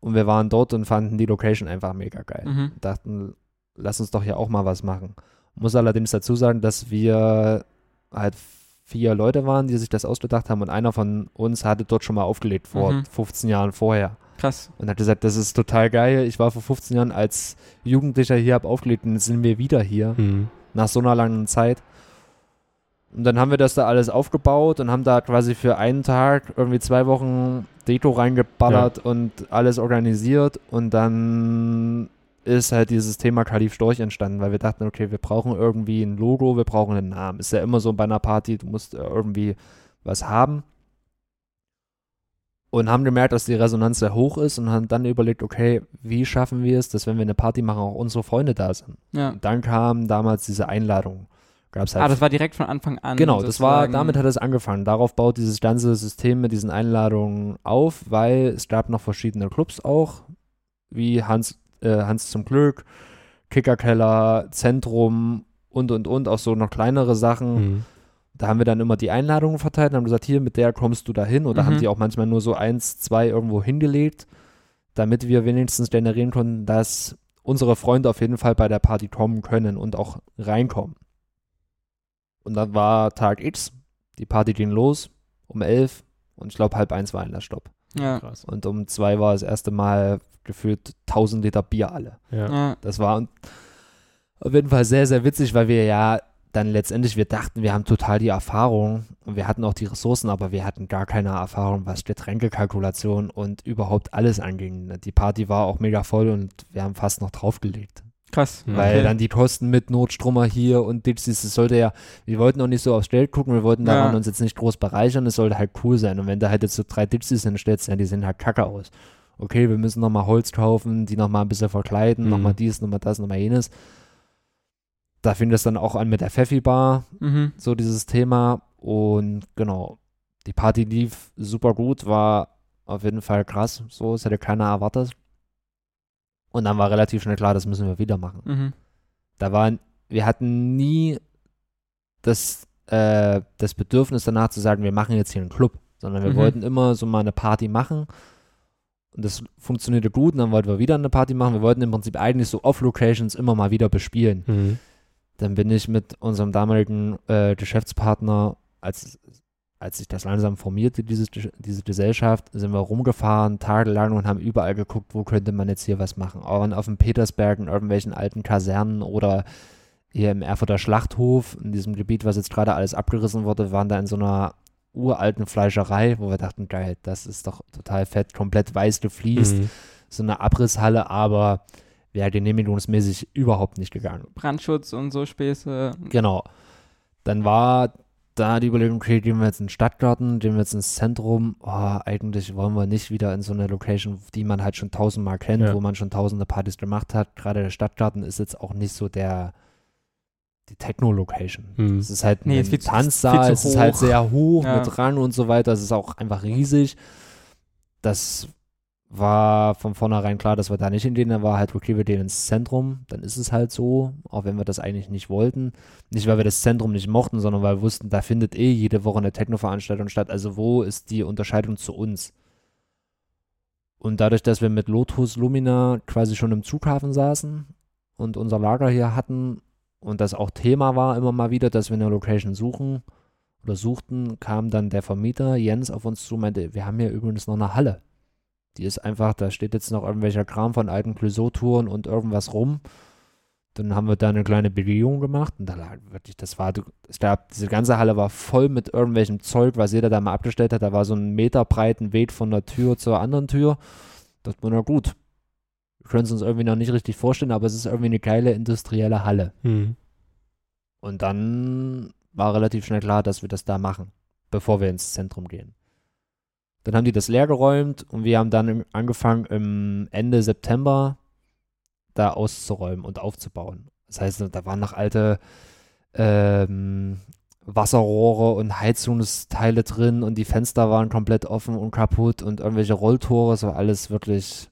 Und wir waren dort und fanden die Location einfach mega geil. Mhm. Dachten, lass uns doch hier auch mal was machen. Muss allerdings dazu sagen, dass wir halt vier Leute waren, die sich das ausgedacht haben und einer von uns hatte dort schon mal aufgelegt vor Mhm. 15 Jahren vorher Krass. und hat gesagt, das ist total geil. Ich war vor 15 Jahren als Jugendlicher hier, hab aufgelegt und jetzt sind wir wieder hier Mhm. nach so einer langen Zeit. Und dann haben wir das da alles aufgebaut und haben da quasi für einen Tag irgendwie zwei Wochen Deto reingeballert und alles organisiert und dann ist halt dieses Thema Kalif Storch entstanden, weil wir dachten, okay, wir brauchen irgendwie ein Logo, wir brauchen einen Namen. Ist ja immer so bei einer Party, du musst irgendwie was haben. Und haben gemerkt, dass die Resonanz sehr hoch ist und haben dann überlegt, okay, wie schaffen wir es, dass wenn wir eine Party machen, auch unsere Freunde da sind. Ja. Dann kam damals diese Einladung. Gab's halt Ah, das war direkt von Anfang an. Genau, das war, damit hat es angefangen. Darauf baut dieses ganze System mit diesen Einladungen auf, weil es gab noch verschiedene Clubs auch, wie Hans, äh, Hans zum Glück, Kickerkeller, Zentrum und und und, auch so noch kleinere Sachen. Mhm. Da haben wir dann immer die Einladungen verteilt und haben gesagt, hier, mit der kommst du dahin. Oder haben Mhm. die auch manchmal nur so eins, zwei irgendwo hingelegt, damit wir wenigstens generieren konnten, dass unsere Freunde auf jeden Fall bei der Party kommen können und auch reinkommen. Und dann war Tag X, die Party ging los um elf und ich glaube halb eins war Einlassstopp. Ja. Krass. Und um zwei war das erste Mal gefühlt 1000 Liter Bier alle. Ja. Ja. Das war auf jeden Fall sehr, sehr witzig, weil wir ja dann letztendlich, wir dachten, wir haben total die Erfahrung und wir hatten auch die Ressourcen, aber wir hatten gar keine Erfahrung, was Getränkekalkulation und überhaupt alles anging. Die Party war auch mega voll und wir haben fast noch draufgelegt. Krass. Mhm. Weil Okay. dann die Kosten mit Notstromer hier und Dixies, das sollte ja, wir wollten auch nicht so aufs Geld gucken, wir wollten daran Ja. uns jetzt nicht groß bereichern, es sollte halt cool sein. Und wenn da halt jetzt so drei Dixies hinstellst, ja, die sehen halt kacke aus. Okay, wir müssen nochmal Holz kaufen, die nochmal ein bisschen verkleiden, Mhm. nochmal dies, nochmal das, nochmal jenes. Da fing das dann auch an mit der Pfeffi-Bar, Mhm. so dieses Thema. Und genau, die Party lief super gut, war auf jeden Fall krass, so, es hätte keiner erwartet. Und dann war relativ schnell klar, das müssen wir wieder machen. Mhm. Da waren, wir hatten nie das, äh, das Bedürfnis danach zu sagen, wir machen jetzt hier einen Club, sondern wir Mhm. wollten immer so mal eine Party machen. Und das funktionierte gut und dann wollten wir wieder eine Party machen. Wir wollten im Prinzip eigentlich so Off-Locations immer mal wieder bespielen. Mhm. Dann bin ich mit unserem damaligen äh, Geschäftspartner, als, als sich das langsam formierte, dieses, diese Gesellschaft, sind wir rumgefahren, tagelang und haben überall geguckt, wo könnte man jetzt hier was machen. Auch auf dem Petersberg, in irgendwelchen alten Kasernen oder hier im Erfurter Schlachthof, in diesem Gebiet, was jetzt gerade alles abgerissen wurde, waren da in so einer uralten Fleischerei, wo wir dachten, geil, das ist doch total fett, komplett weiß gefliest, Mhm. so eine Abrisshalle, aber wäre genehmigungsmäßig überhaupt nicht gegangen. Brandschutz und so Späße. Genau. Dann war da die Überlegung, okay, gehen wir jetzt in den Stadtgarten, gehen wir jetzt ins Zentrum. Oh, eigentlich wollen wir nicht wieder in so eine Location, die man halt schon tausendmal kennt, Ja. wo man schon tausende Partys gemacht hat. Gerade der Stadtgarten ist jetzt auch nicht so der die Techno-Location. Mhm. Es ist halt Nee, ein Tanzsaal, es ist halt sehr hoch Ja. mit Rang und so weiter. Es ist auch einfach riesig. Das war von vornherein klar, dass wir da nicht hingehen. Dann war halt, okay, wir gehen ins Zentrum. Dann ist es halt so, auch wenn wir das eigentlich nicht wollten. Nicht, weil wir das Zentrum nicht mochten, sondern weil wir wussten, da findet eh jede Woche eine Techno-Veranstaltung statt. Also wo ist die Unterscheidung zu uns? Und dadurch, dass wir mit Lotus Lumina quasi schon im Zughafen saßen und unser Lager hier hatten und das auch Thema war immer mal wieder, dass wir eine Location suchen oder suchten, kam dann der Vermieter Jens auf uns zu und meinte, wir haben hier übrigens noch eine Halle. Die ist einfach, da steht jetzt noch irgendwelcher Kram von alten Clouseau-Touren und irgendwas rum. Dann haben wir da eine kleine Begehung gemacht und da lag wirklich, das war, es gab, diese ganze Halle war voll mit irgendwelchem Zeug, was jeder da mal abgestellt hat. Da war so ein Meter breiten Weg von der Tür zur anderen Tür. Das war na gut. Wir können es uns irgendwie noch nicht richtig vorstellen, aber es ist irgendwie eine geile industrielle Halle. Mhm. Und dann war relativ schnell klar, dass wir das da machen, bevor wir ins Zentrum gehen. Dann haben die das leer geräumt und wir haben dann angefangen, im Ende September da auszuräumen und aufzubauen. Das heißt, da waren noch alte ähm, Wasserrohre und Heizungsteile drin und die Fenster waren komplett offen und kaputt und irgendwelche Rolltore. Es war alles wirklich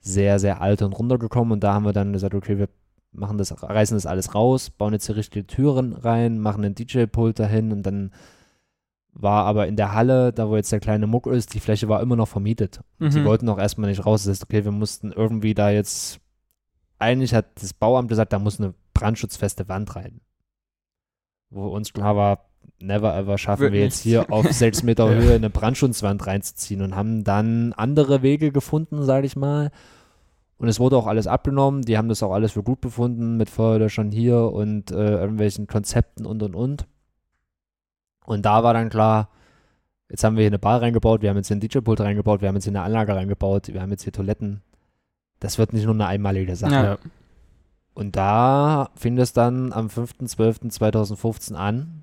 sehr, sehr alt und runtergekommen. Und da haben wir dann gesagt, okay, wir machen das, reißen das alles raus, bauen jetzt hier richtige Türen rein, machen einen DJ-Pult dahin und dann war aber in der Halle, da wo jetzt der kleine Muck ist, die Fläche war immer noch vermietet. Mhm. Die wollten auch erstmal nicht raus. Das heißt, okay, wir mussten irgendwie da jetzt, eigentlich hat das Bauamt gesagt, da muss eine brandschutzfeste Wand rein. Wo uns klar war, never ever schaffen Wird wir jetzt hier auf sechs Meter. Höhe eine Brandschutzwand reinzuziehen und haben dann andere Wege gefunden, sage ich mal. Und es wurde auch alles abgenommen. Die haben das auch alles für gut befunden mit Feuerlöschern hier und äh, irgendwelchen Konzepten und und und. Und da war dann klar, Jetzt haben wir hier eine Bar reingebaut, wir haben jetzt hier ein DJ-Pult reingebaut, wir haben jetzt hier eine Anlage reingebaut, wir haben jetzt hier Toiletten. Das wird nicht nur eine einmalige Sache. Ja. Ja. Und da fing es dann am 5.12.2015 an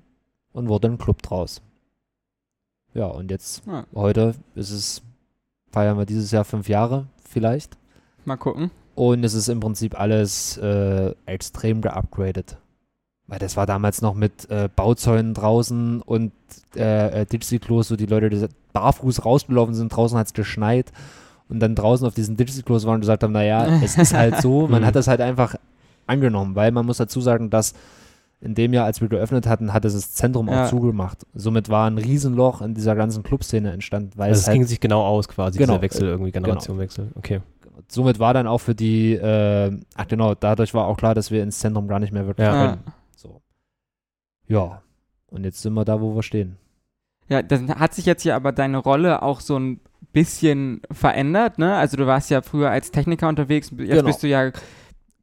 und wurde ein Club draus. Ja, und jetzt, Ja. heute ist es, feiern wir dieses Jahr fünf Jahre vielleicht. Mal gucken. Und es ist im Prinzip alles äh, extrem geupgradet. Weil das war damals noch mit äh, Bauzäunen draußen und äh, äh, Dixie-Klos, wo die Leute die barfuß rausgelaufen sind, draußen hat es geschneit und dann draußen auf diesen Dixie-Klos waren und gesagt haben, naja, es ist halt so, man Mhm. hat das halt einfach angenommen, weil man muss dazu sagen, dass in dem Jahr, als wir geöffnet hatten, hat es das Zentrum Ja. auch zugemacht. Somit war ein Riesenloch in dieser ganzen Clubszene entstanden, weil Also es es halt ging sich genau aus quasi, Genau, dieser Wechsel, äh, irgendwie genau. Generationenwechsel. Okay. somit war dann auch für die, äh, ach genau, dadurch war auch klar, dass wir ins Zentrum gar nicht mehr wirklich Ja. Ja. können. Ja. Und jetzt sind wir da, wo wir stehen. Ja, dann hat sich jetzt hier aber deine Rolle auch so ein bisschen verändert, ne? Also du warst ja früher als Techniker unterwegs, jetzt Genau. bist du ja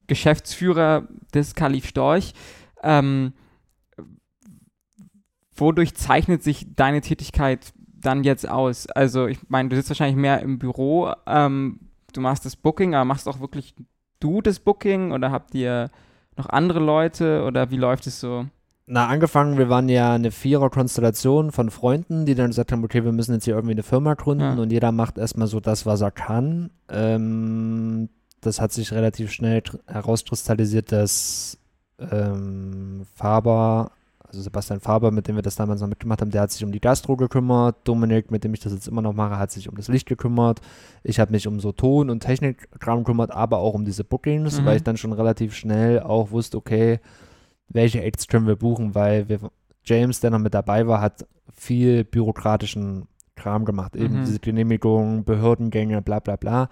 Geschäftsführer des Kalif Storch. Ähm, wodurch zeichnet sich deine Tätigkeit dann jetzt aus? Also ich meine, du sitzt wahrscheinlich mehr im Büro, ähm, du machst das Booking, aber machst auch wirklich du das Booking oder habt ihr noch andere Leute oder wie läuft es so? Na, angefangen, wir waren ja eine Vierer-Konstellation von Freunden, die dann gesagt haben, okay, wir müssen jetzt hier irgendwie eine Firma gründen Ja. und jeder macht erstmal so das, was er kann. Ähm, das hat sich relativ schnell herauskristallisiert, dass ähm, Faber, also Sebastian Faber, mit dem wir das damals noch mitgemacht haben, der hat sich um die Gastro gekümmert. Dominik, mit dem ich das jetzt immer noch mache, hat sich um das Licht gekümmert. Ich habe mich um so Ton- und Technikkram gekümmert, aber auch um diese Bookings, Mhm. weil ich dann schon relativ schnell auch wusste, okay, welche Acts können wir buchen, weil wir, James, der noch mit dabei war, hat viel bürokratischen Kram gemacht. Eben Mhm. diese Genehmigung, Behördengänge, bla bla bla.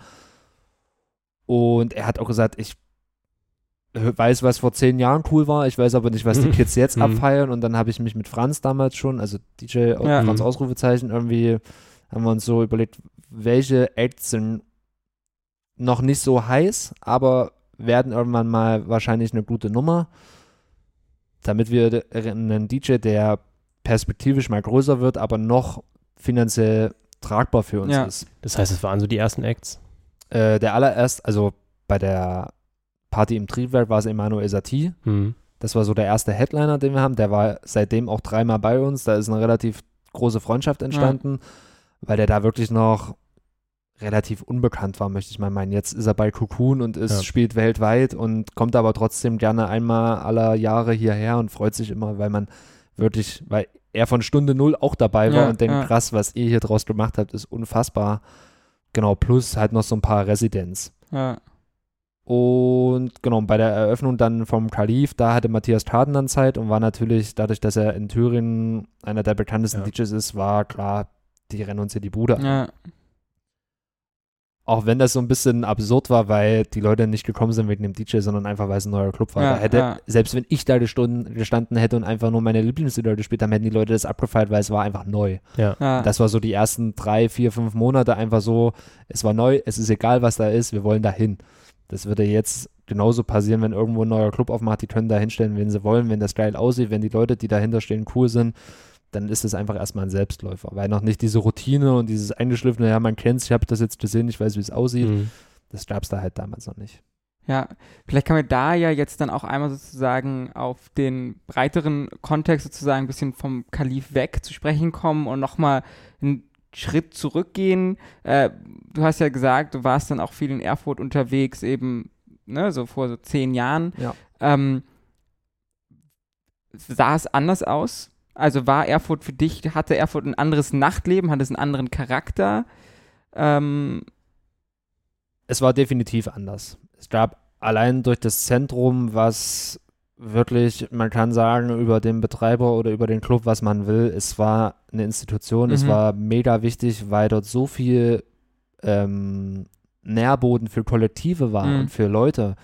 Und er hat auch gesagt, ich weiß, was vor zehn Jahren cool war, ich weiß aber nicht, was die Kids jetzt Mhm. abfeiern. Und dann habe ich mich mit Franz damals schon, also DJ Ja. Franz Mhm. Ausrufezeichen, irgendwie haben wir uns so überlegt, welche Acts sind noch nicht so heiß, aber werden irgendwann mal wahrscheinlich eine gute Nummer, damit wir de- einen DJ, der perspektivisch mal größer wird, aber noch finanziell tragbar für uns Ja. ist. Das heißt, es waren so die ersten Acts. Äh, der allererst, also bei der Party im Triebwerk war es Emanuel Satie. Mhm. Das war so der erste Headliner, den wir haben. Der war seitdem auch dreimal bei uns. Da ist eine relativ große Freundschaft entstanden, weil der da wirklich noch relativ unbekannt war, möchte ich mal meinen. Jetzt ist er bei Cocoon und ist, Ja. spielt weltweit und kommt aber trotzdem gerne einmal aller Jahre hierher und freut sich immer, weil man wirklich, weil er von Stunde Null auch dabei war Ja, und denkt, ja. krass, was ihr hier draus gemacht habt, ist unfassbar. Genau, plus halt noch so ein paar Residents. Ja. Und genau, bei der Eröffnung dann vom Kalif, da hatte Matthias Taden dann Zeit und war natürlich, dadurch, dass er in Thüringen einer der bekanntesten Ja. DJs ist, war klar, die rennen uns hier die Bude an. Auch wenn das so ein bisschen absurd war, weil die Leute nicht gekommen sind wegen dem DJ, sondern einfach, weil es ein neuer Club war. Ja, Da hätte, ja. Selbst wenn ich da gestanden, gestanden hätte und einfach nur meine Lieblingslieder gespielt haben, hätten die Leute das abgefeiert, weil es war einfach neu. Ja. ja. Das war so die ersten drei, vier, fünf Monate einfach so, es war neu, es ist egal, was da ist, wir wollen da hin. Das würde jetzt genauso passieren, wenn irgendwo ein neuer Club aufmacht, die können da hinstellen, wen sie wollen, wenn das geil aussieht, wenn die Leute, die dahinter stehen, cool sind, dann ist es einfach erstmal ein Selbstläufer, weil noch nicht diese Routine und dieses eingeschliffene, ja, man kennt's, ich habe das jetzt gesehen, ich weiß, wie es aussieht, Mhm. das gab's da halt damals noch nicht. Ja, vielleicht kann man da ja jetzt dann auch einmal sozusagen auf den breiteren Kontext sozusagen ein bisschen vom Kalif weg zu sprechen kommen und nochmal einen Schritt zurückgehen. Äh, du hast ja gesagt, du warst dann auch viel in Erfurt unterwegs, eben, ne, so vor so zehn Jahren. Ja. Ähm, sah es anders aus? Also war Erfurt für dich, hatte Erfurt ein anderes Nachtleben, hatte es einen anderen Charakter? Ähm, Es war definitiv anders. Es gab allein durch das Zentrum, was wirklich, man kann sagen, über den Betreiber oder über den Club, was man will, es war eine Institution, es Mhm. war mega wichtig, weil dort so viel ähm, Nährboden für Kollektive war Mhm. und für Leute.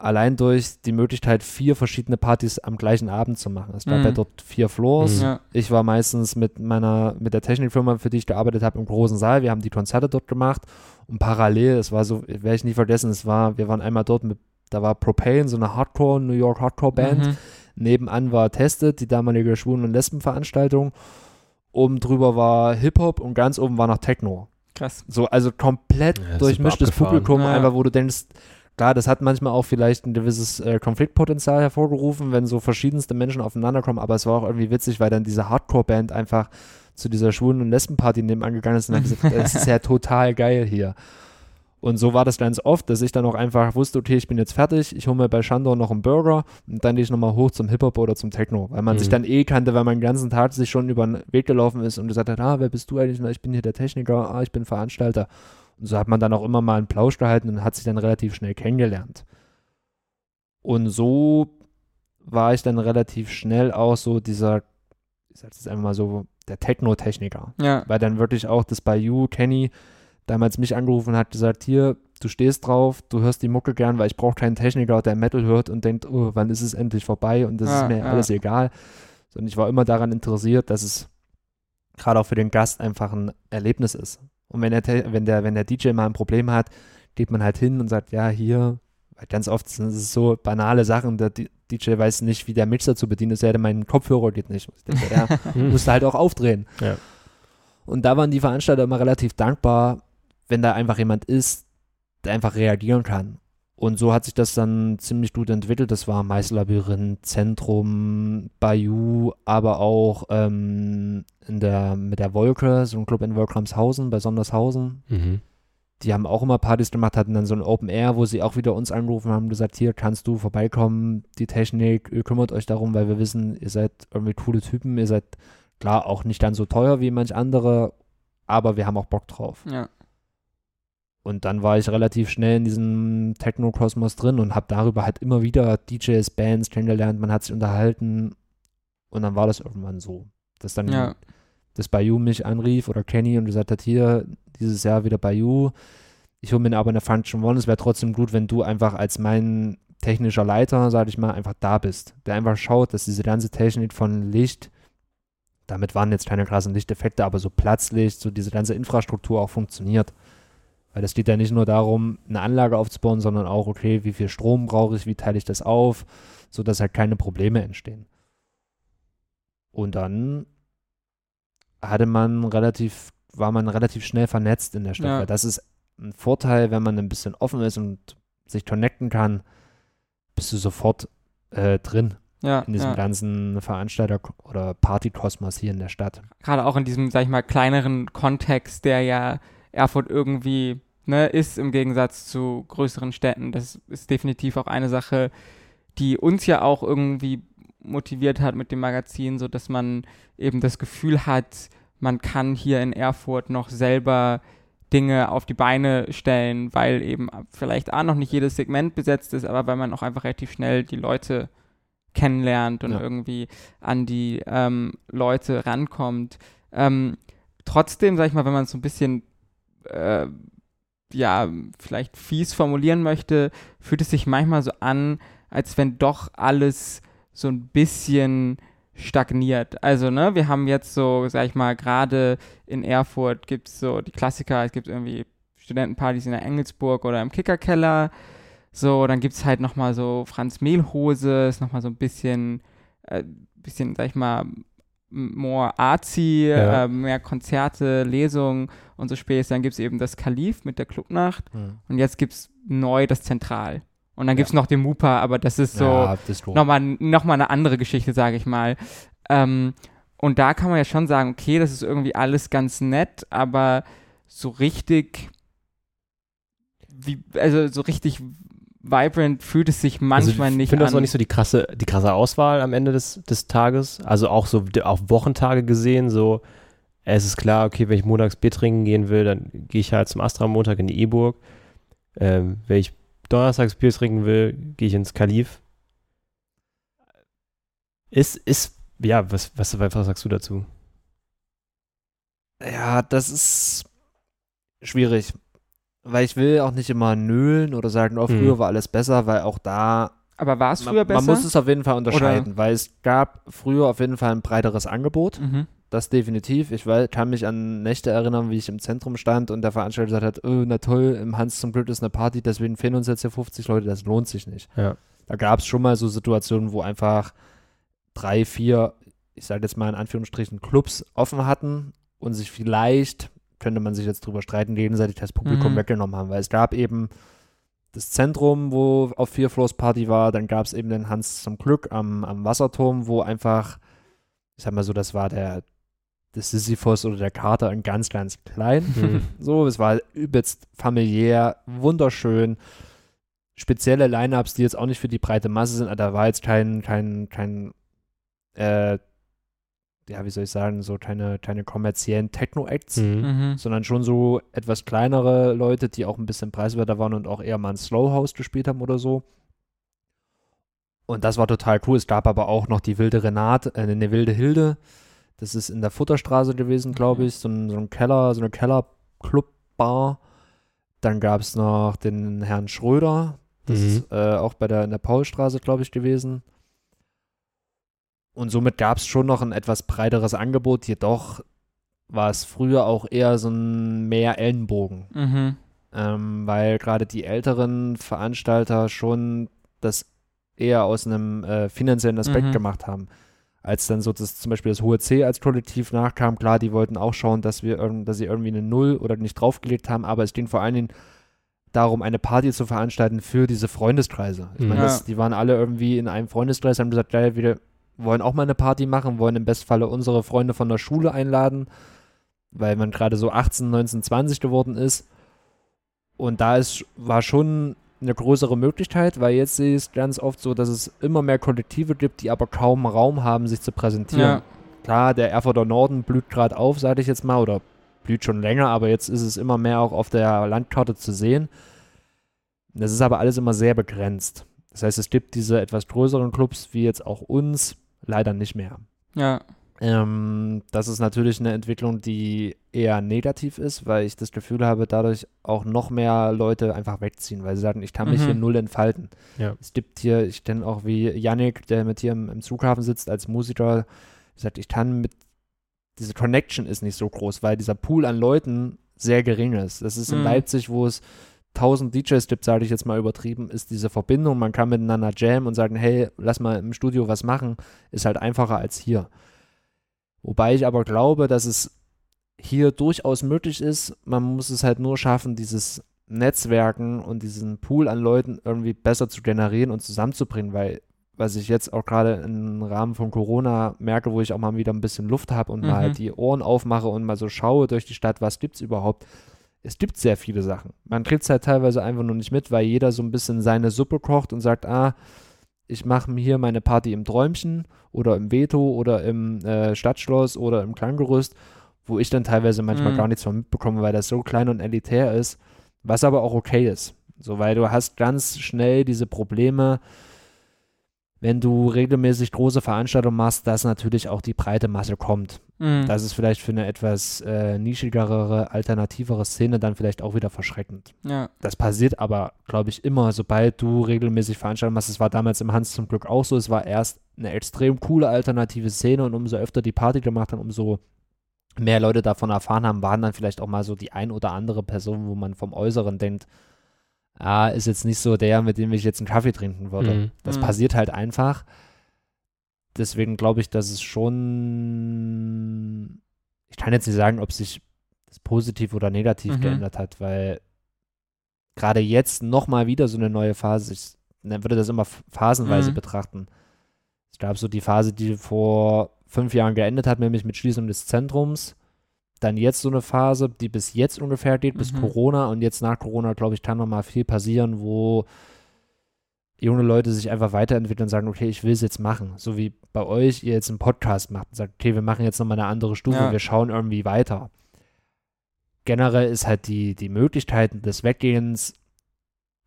Allein durch die Möglichkeit, vier verschiedene Partys am gleichen Abend zu machen. Es gab Mhm. ja dort vier Floors. Mhm. Ich war meistens mit meiner, mit der Technikfirma, für die ich gearbeitet habe, im großen Saal. Wir haben die Konzerte dort gemacht und parallel, es war so, werde ich nie vergessen, es war, wir waren einmal dort mit, da war Propane, so eine Hardcore, New York Hardcore Band. Mhm. Nebenan war Tested, die damalige Schwulen- und Lesbenveranstaltung. oben drüber war Hip-Hop und ganz oben war noch Techno. Krass. So, also komplett Ja, durchmischtes. Publikum, Ja. einfach wo du denkst, klar, das hat manchmal auch vielleicht ein gewisses äh, Konfliktpotenzial hervorgerufen, wenn so verschiedenste Menschen aufeinander kommen, aber es war auch irgendwie witzig, weil dann diese Hardcore-Band einfach zu dieser schwulen und Lesbenparty nebenan gegangen ist und hat gesagt, das ist ja total geil hier. Und so war das ganz oft, dass ich dann auch einfach wusste, okay, ich bin jetzt fertig, ich hole mir bei Shandor noch einen Burger und dann gehe ich nochmal hoch zum Hip-Hop oder zum Techno, weil man Mhm. sich dann eh kannte, weil man den ganzen Tag sich schon über den Weg gelaufen ist und gesagt hat, ah, wer bist du eigentlich? Na, ich bin hier der Techniker, ah, ich bin Veranstalter. Und so hat man dann auch immer mal einen Plausch gehalten und hat sich dann relativ schnell kennengelernt. Und so war ich dann relativ schnell auch so dieser, ich sag jetzt einfach mal so, der Techno-Techniker Ja. weil dann wirklich auch das Bayou Kenny damals mich angerufen hat, gesagt, hier, du stehst drauf, du hörst die Mucke gern, weil ich brauche keinen Techniker, der Metal hört und denkt, oh, wann ist es endlich vorbei und das Ja, ist mir ja. alles egal. Sondern ich war immer daran interessiert, dass es gerade auch für den Gast einfach ein Erlebnis ist. Und wenn der, wenn der, wenn der DJ mal ein Problem hat, geht man halt hin und sagt, ja, hier, weil ganz oft sind es so banale Sachen, der DJ weiß nicht, wie der Mixer zu bedienen ist, ja, mein Kopfhörer geht nicht. Ich denke, ja, musst du halt auch aufdrehen. Ja. Und da waren die Veranstalter immer relativ dankbar, wenn da einfach jemand ist, der einfach reagieren kann. Und so hat sich das dann ziemlich gut entwickelt. Das war Meisterlabyrinth, Zentrum, Bayou, aber auch ähm, in der, mit der Wolke, so ein Club in Wolkramshausen, bei Sondershausen. Mhm. Die haben auch immer Partys gemacht, hatten dann so ein Open Air, wo sie auch wieder uns angerufen haben, gesagt, hier kannst du vorbeikommen, die Technik, ihr kümmert euch darum, weil wir wissen, ihr seid irgendwie coole Typen, ihr seid klar auch nicht ganz so teuer wie manch andere, aber wir haben auch Bock drauf. Ja. Und dann war ich relativ schnell in diesem Techno-Kosmos drin und habe darüber halt immer wieder DJs, Bands kennengelernt, man hat sich unterhalten und dann war das irgendwann so, dass dann Ja. das Bayou mich anrief oder Kenny und gesagt hat, hier, dieses Jahr wieder Bayou, ich hole mir aber eine Function One, es wäre trotzdem gut, wenn du einfach als mein technischer Leiter, sage ich mal, einfach da bist, der einfach schaut, dass diese ganze Technik von Licht, damit waren jetzt keine krassen Lichteffekte, aber so Platzlicht, so diese ganze Infrastruktur auch funktioniert. Weil es geht ja nicht nur darum, eine Anlage aufzubauen, sondern auch, okay, wie viel Strom brauche ich, wie teile ich das auf, sodass halt keine Probleme entstehen. Und dann hatte man relativ, war man relativ schnell vernetzt in der Stadt. Ja. Weil das ist ein Vorteil, wenn man ein bisschen offen ist und sich connecten kann, bist du sofort äh, drin Ja. in diesem ja. ganzen Veranstalter- oder Partykosmos hier in der Stadt. Gerade auch in diesem, sag ich mal, kleineren Kontext, der ja Erfurt irgendwie ne, ist im Gegensatz zu größeren Städten. Das ist definitiv auch eine Sache, die uns ja auch irgendwie motiviert hat mit dem Magazin, so dass man eben das Gefühl hat, man kann hier in Erfurt noch selber Dinge auf die Beine stellen, weil eben vielleicht A noch nicht jedes Segment besetzt ist, aber weil man auch einfach relativ schnell die Leute kennenlernt und Ja. irgendwie an die ähm, Leute rankommt. Ähm, trotzdem, sag ich mal, wenn man es so ein bisschen äh, ja, vielleicht fies formulieren möchte, fühlt es sich manchmal so an, als wenn doch alles so ein bisschen stagniert. Also, ne, wir haben jetzt so, sag ich mal, gerade in Erfurt gibt es so die Klassiker, es gibt irgendwie Studentenpartys in der Engelsburg oder im Kickerkeller. So, dann gibt es halt nochmal so Franz Mehlhose, ist nochmal so ein bisschen, äh, bisschen, sag ich mal, more artsy, Ja. äh, mehr Konzerte, Lesungen und so später. Dann gibt es eben das Kalif mit der Clubnacht und jetzt gibt es neu das Zentral. Und dann gibt es noch den Mupa, aber das ist so ja, nochmal noch mal eine andere Geschichte, sage ich mal. Ähm, und da kann man ja schon sagen, okay, das ist irgendwie alles ganz nett, aber so richtig, wie, also so richtig vibrant fühlt es sich manchmal also, nicht Ich finde das an. auch nicht so die krasse, die krasse Auswahl am Ende des, des Tages. Also auch so auf Wochentage gesehen, so es ist klar, okay, wenn ich montags Bier trinken gehen will, dann gehe ich halt zum Astra am Montag in die E-Burg. Ähm, wenn ich donnerstags Bier trinken will, gehe ich ins Kalif. Ist, ist, ja, was, was, was sagst du dazu? Ja, das ist schwierig. Weil ich will auch nicht immer nölen oder sagen, oh, früher Mhm. war alles besser, weil auch da, aber war es man, früher besser? man muss es auf jeden Fall unterscheiden, weil es gab früher auf jeden Fall ein breiteres Angebot, mhm. das definitiv. Ich weil, kann mich an Nächte erinnern, wie ich im Zentrum stand und der Veranstalter gesagt hat, oh, na toll, im Hans zum Glück ist eine Party, deswegen fehlen uns jetzt hier 50 Leute, das lohnt sich nicht. Ja. Da gab es schon mal so Situationen, wo einfach drei, vier, ich sage jetzt mal in Anführungsstrichen, Clubs offen hatten und sich vielleicht, könnte man sich jetzt drüber streiten, gegenseitig das Publikum Mhm. weggenommen haben, weil es gab eben das Zentrum, wo auf vier Floors Party war, dann gab es eben den Hans zum Glück am, am Wasserturm, wo einfach, ich sag mal so, das war der, das Sisyphus oder der Kater in ganz, ganz klein. Mhm. So, es war übelst familiär, wunderschön. Spezielle Lineups, die jetzt auch nicht für die breite Masse sind. Da war jetzt kein, kein, kein, äh, ja, wie soll ich sagen, so keine, keine kommerziellen Techno-Acts, Mhm. Mhm. sondern schon so etwas kleinere Leute, die auch ein bisschen preiswerter waren und auch eher mal ein Slow House gespielt haben oder so. Und das war total cool. Es gab aber auch noch die wilde Renate, äh, eine wilde Hilde. Das ist in der Futterstraße gewesen, glaube ich. So ein, so ein Keller, so eine Keller-Club-Bar. Dann gab es noch den Herrn Schröder. Das Mhm. ist äh, auch bei der, in der Paulstraße, glaube ich, gewesen. Und somit gab es schon noch ein etwas breiteres Angebot. Jedoch war es früher auch eher so ein mehr Ellenbogen Mhm. ähm, weil gerade die älteren Veranstalter schon das eher aus einem äh, finanziellen Aspekt Mhm. gemacht haben. Als dann so das, zum Beispiel das hohe C als Kollektiv nachkam, klar, die wollten auch schauen, dass wir dass sie irgendwie eine Null oder nicht draufgelegt haben, aber es ging vor allen Dingen darum, eine Party zu veranstalten für diese Freundeskreise. Ich Mhm. meine, Ja. das, die waren alle irgendwie in einem Freundeskreis, haben gesagt, geil, wir wollen auch mal eine Party machen, wollen im Bestfalle unsere Freunde von der Schule einladen, weil man gerade so 18, 19, 20 geworden ist. Und da ist, war schon eine größere Möglichkeit, weil jetzt sehe ich es ganz oft so, dass es immer mehr Kollektive gibt, die aber kaum Raum haben, sich zu präsentieren. Ja. Klar, der Erfurter Norden blüht gerade auf, sage ich jetzt mal, oder blüht schon länger, aber jetzt ist es immer mehr auch auf der Landkarte zu sehen. Das ist aber alles immer sehr begrenzt. Das heißt, es gibt diese etwas größeren Clubs, wie jetzt auch uns, leider nicht mehr. Ja. Ähm, das ist natürlich eine Entwicklung, die eher negativ ist, weil ich das Gefühl habe, dadurch auch noch mehr Leute einfach wegziehen, weil sie sagen, ich kann mich Mhm. hier null entfalten. Ja. Es gibt hier, ich kenne auch wie Yannick, der mit hier im, im Flughafen sitzt als Musiker, sagt, ich kann mit, diese Connection ist nicht so groß, weil dieser Pool an Leuten sehr gering ist. Das ist in Mhm. Leipzig, wo es 1000 DJs gibt, sage ich jetzt mal übertrieben, ist diese Verbindung, man kann miteinander jammen und sagen, hey, lass mal im Studio was machen, ist halt einfacher als hier. Wobei ich aber glaube, dass es hier durchaus möglich ist. Man muss es halt nur schaffen, dieses Netzwerken und diesen Pool an Leuten irgendwie besser zu generieren und zusammenzubringen, weil was ich jetzt auch gerade im Rahmen von Corona merke, wo ich auch mal wieder ein bisschen Luft habe und Mhm. mal die Ohren aufmache und mal so schaue durch die Stadt, was gibt's überhaupt. Es gibt sehr viele Sachen. Man kriegt es halt teilweise einfach nur nicht mit, weil jeder so ein bisschen seine Suppe kocht und sagt, ah, ich mache mir hier meine Party im Träumchen oder im Veto oder im äh, Stadtschloss oder im Klanggerüst, wo ich dann teilweise manchmal Mhm. gar nichts von mitbekomme, weil das so klein und elitär ist, was aber auch okay ist. So, weil du hast ganz schnell diese Probleme, wenn du regelmäßig große Veranstaltungen machst, dass natürlich auch die breite Masse kommt. Mhm. Das ist vielleicht für eine etwas äh, nischigere, alternativere Szene dann vielleicht auch wieder verschreckend. ja. Das passiert aber, glaube ich, immer, sobald du regelmäßig Veranstaltungen machst. Es war damals im Hans zum Glück auch so. Es war erst eine extrem coole alternative Szene und umso öfter die Party gemacht haben, umso mehr Leute davon erfahren haben, waren dann vielleicht auch mal so die ein oder andere Person, wo man vom Äußeren denkt, ah, ist jetzt nicht so der, mit dem ich jetzt einen Kaffee trinken würde. Mhm. Das Mhm. passiert halt einfach. Deswegen glaube ich, dass es schon. Ich kann jetzt nicht sagen, ob sich das positiv oder negativ Mhm. geändert hat, weil gerade jetzt nochmal wieder so eine neue Phase, ich ne, würde das immer phasenweise Mhm. betrachten. Es gab so die Phase, die vor fünf Jahren geendet hat, nämlich mit Schließung des Zentrums. Dann jetzt so eine Phase, die bis jetzt ungefähr geht, bis Mhm. Corona. Und jetzt nach Corona, glaube ich, kann noch mal viel passieren, wo junge Leute sich einfach weiterentwickeln und sagen, okay, ich will es jetzt machen. So wie bei euch, ihr jetzt einen Podcast macht und sagt, okay, wir machen jetzt nochmal eine andere Stufe, Ja. wir schauen irgendwie weiter. Generell ist halt die, die Möglichkeiten des Weggehens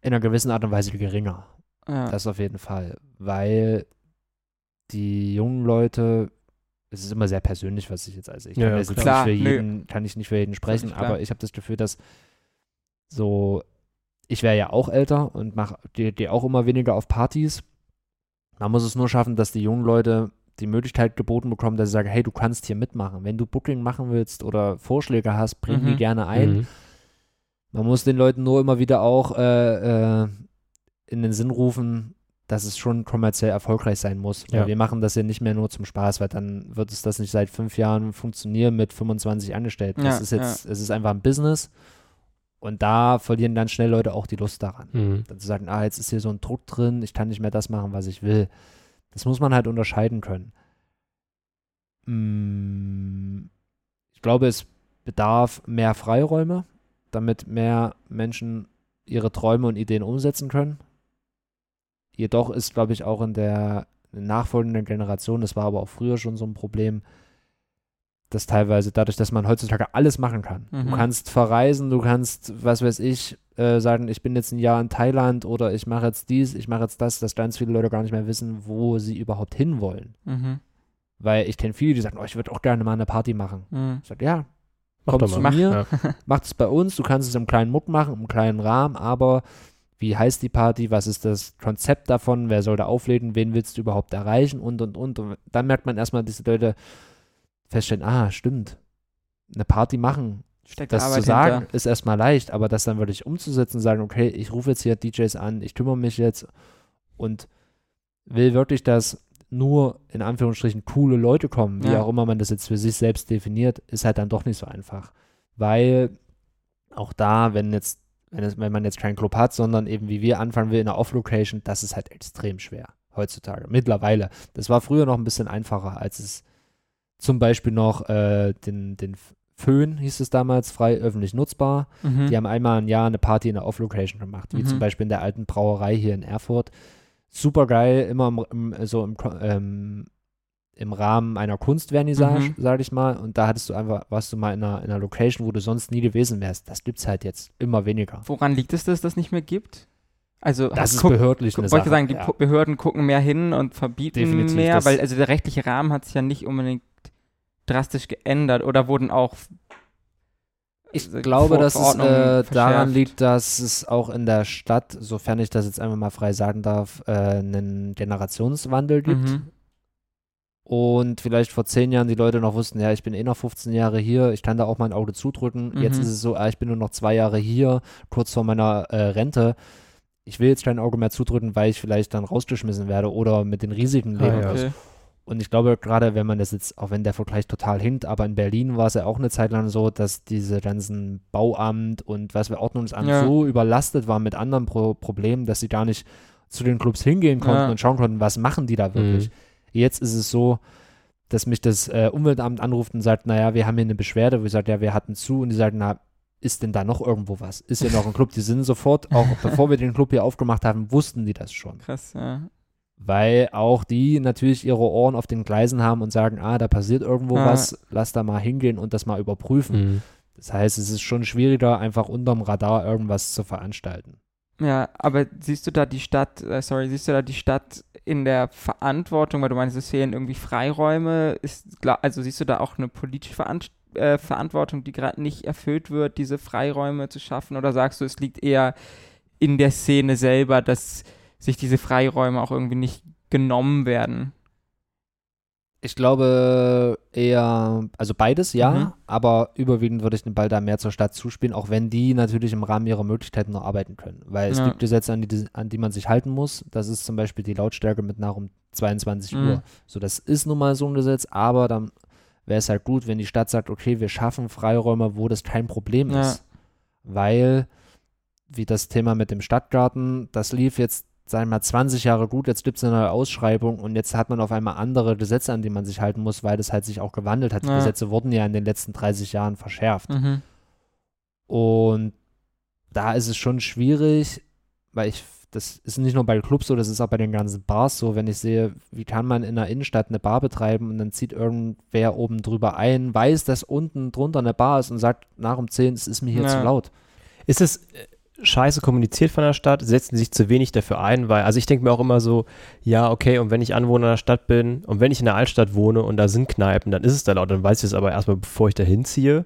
in einer gewissen Art und Weise geringer. ja. Das auf jeden Fall. Weil die jungen Leute, es ist immer sehr persönlich, was ich jetzt also ich kann ja, jetzt nicht klar. für Nö. jeden, kann ich nicht für jeden sprechen, aber ich habe das Gefühl, dass so, ich wäre ja auch älter und mache gehe geh auch immer weniger auf Partys. Man muss es nur schaffen, dass die jungen Leute die Möglichkeit geboten bekommen, dass sie sagen, hey, du kannst hier mitmachen. Wenn du Booking machen willst oder Vorschläge hast, bring die Mhm. gerne ein. Mhm. Man muss den Leuten nur immer wieder auch äh, äh, in den Sinn rufen, dass es schon kommerziell erfolgreich sein muss. Weil Ja. wir machen das ja nicht mehr nur zum Spaß, weil dann wird es das nicht seit fünf Jahren funktionieren mit 25 Angestellten. Ja, das ist jetzt, es ist einfach ein Business und da verlieren dann schnell Leute auch die Lust daran. Mhm. Dann zu sagen, ah, jetzt ist hier so ein Druck drin, ich kann nicht mehr das machen, was ich will. Das muss man halt unterscheiden können. Mm, Ich glaube, es bedarf mehr Freiräume, damit mehr Menschen ihre Träume und Ideen umsetzen können. Jedoch ist, glaube ich, auch in der nachfolgenden Generation, das war aber auch früher schon so ein Problem, dass teilweise dadurch, dass man heutzutage alles machen kann. Du Mhm. kannst verreisen, du kannst, was weiß ich, äh, sagen, ich bin jetzt ein Jahr in Thailand oder ich mache jetzt dies, ich mache jetzt das, dass ganz viele Leute gar nicht mehr wissen, wo sie überhaupt hinwollen. Mhm. Weil ich kenne viele, die sagen, oh, ich würde auch gerne mal eine Party machen. Mhm. Ich sage, ja, Mach komm doch zu mal. mir, Ja. mach es bei uns, du kannst es im kleinen Muck machen, im kleinen Rahmen, aber wie heißt die Party, was ist das Konzept davon, wer soll da auflegen, wen willst du überhaupt erreichen und und und. Und dann merkt man erstmal, diese Leute feststellen, ah, stimmt, eine Party machen, Steckt das Arbeit zu sagen, hinter. ist erstmal leicht, aber das dann wirklich umzusetzen und sagen, okay, ich rufe jetzt hier DJs an, ich kümmere mich jetzt und will wirklich, dass nur in Anführungsstrichen coole Leute kommen, wie Ja. auch immer man das jetzt für sich selbst definiert, ist halt dann doch nicht so einfach. Weil auch da, wenn jetzt, wenn, es, wenn man jetzt keinen Club hat, sondern eben wie wir anfangen will in einer Off-Location, das ist halt extrem schwer heutzutage. Mittlerweile. Das war früher noch ein bisschen einfacher, als es zum Beispiel noch äh, den, den Föhn hieß es damals, frei öffentlich nutzbar. Mhm. Die haben einmal im Jahr eine Party in der Off-Location gemacht, wie Mhm. zum Beispiel in der alten Brauerei hier in Erfurt. Super geil, immer im, im, so im, ähm, im Rahmen einer Kunstvernissage, Mhm. sag ich mal. Und da hattest du einfach, warst du mal in einer, in einer Location, wo du sonst nie gewesen wärst. Das gibt's halt jetzt immer weniger. Woran liegt es, dass es das nicht mehr gibt? Also Das ist guck- behördlich guck- eine wollte Sache. sagen, die ja. Behörden gucken mehr hin und verbieten Definitiv, mehr, weil also der rechtliche Rahmen hat sich ja nicht unbedingt drastisch geändert oder wurden auch Ich äh, glaube, dass es äh, daran liegt, dass es auch in der Stadt, sofern ich das jetzt einfach mal frei sagen darf, äh, einen Generationswandel gibt. Mhm. Und vielleicht vor zehn Jahren die Leute noch wussten, ja, ich bin eh noch 15 Jahre hier, ich kann da auch mein Auge zudrücken. Jetzt Mhm. ist es so, ah, ich bin nur noch zwei Jahre hier, kurz vor meiner äh, Rente. Ich will jetzt kein Auge mehr zudrücken, weil ich vielleicht dann rausgeschmissen werde oder mit den Risiken Ah, leben ja. muss. Okay. Und ich glaube, gerade wenn man das jetzt, auch wenn der Vergleich total hinkt, aber in Berlin war es ja auch eine Zeit lang so, dass diese ganzen Bauamt und was wir Ordnungsamt Ja. so überlastet waren mit anderen Pro Problemen, dass sie gar nicht zu den Clubs hingehen konnten Ja. und schauen konnten, was machen die da wirklich. Mhm. Jetzt ist es so, dass mich das äh, Umweltamt anruft und sagt, naja, wir haben hier eine Beschwerde, wo ich sage, ja, wir hatten zu und die sagen, na, ist denn da noch irgendwo was? Ist hier noch ein Club? Die sind sofort, auch bevor wir den Club hier aufgemacht haben, wussten die das schon Krass, ja. weil auch die natürlich ihre Ohren auf den Gleisen haben und sagen, ah, da passiert irgendwo Ja. was, lass da mal hingehen und das mal überprüfen. Mhm. Das heißt, es ist schon schwieriger, einfach unterm Radar irgendwas zu veranstalten. Ja, aber siehst du da die Stadt, äh, sorry, siehst du da die Stadt in der Verantwortung, weil du meinst, es fehlen irgendwie Freiräume, ist, also siehst du da auch eine politische Veranst äh, Verantwortung, die gerade nicht erfüllt wird, diese Freiräume zu schaffen, oder sagst du, es liegt eher in der Szene selber, dass sich diese Freiräume auch irgendwie nicht genommen werden? Ich glaube eher, also beides ja, Mhm. aber überwiegend würde ich den Ball da mehr zur Stadt zuspielen, auch wenn die natürlich im Rahmen ihrer Möglichkeiten noch arbeiten können. Weil es Ja. gibt Gesetze, an die, an die man sich halten muss. Das ist zum Beispiel die Lautstärke mit nach um 22 Mhm. Uhr. So, das ist nun mal so ein Gesetz, aber dann wäre es halt gut, wenn die Stadt sagt, okay, wir schaffen Freiräume, wo das kein Problem Ja. ist. Weil, wie das Thema mit dem Stadtgarten, das lief jetzt, sagen wir mal, 20 Jahre gut, jetzt gibt es eine neue Ausschreibung und jetzt hat man auf einmal andere Gesetze, an die man sich halten muss, weil das halt sich auch gewandelt hat. Die Ja. Gesetze wurden ja in den letzten 30 Jahren verschärft. Mhm. Und da ist es schon schwierig, weil ich, das ist nicht nur bei Clubs so, das ist auch bei den ganzen Bars so, wenn ich sehe, wie kann man in der Innenstadt eine Bar betreiben und dann zieht irgendwer oben drüber ein, weiß, dass unten drunter eine Bar ist und sagt nach um 10, es ist mir hier Ja. zu laut. Ist es äh, scheiße kommuniziert von der Stadt? Setzen sich zu wenig dafür ein? Weil, also ich denke mir auch immer so, ja, okay, und wenn ich Anwohner der Stadt bin und wenn ich in der Altstadt wohne und da sind Kneipen, dann ist es da laut, dann weiß ich es aber erstmal, bevor ich da hinziehe.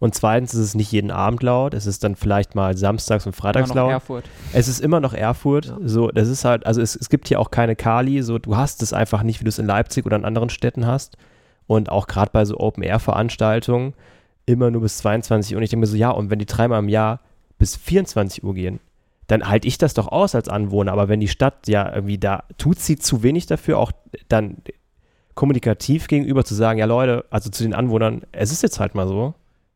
Und zweitens ist es nicht jeden Abend laut, es ist dann vielleicht mal samstags und freitags laut. Erfurt. Es ist immer noch Erfurt. Ja. So, das ist halt, also es, es gibt hier auch keine Kali. So, du hast es einfach nicht, wie du es in Leipzig oder in anderen Städten hast. Und auch gerade bei so Open-Air-Veranstaltungen immer nur bis 22 Uhr. Und ich denke mir so, ja, und wenn die dreimal im Jahr bis 24 Uhr gehen, dann halte ich das doch aus als Anwohner. Aber wenn die Stadt ja irgendwie da, tut sie zu wenig dafür, auch dann kommunikativ gegenüber zu sagen, ja Leute, also zu den Anwohnern, es ist jetzt halt mal so,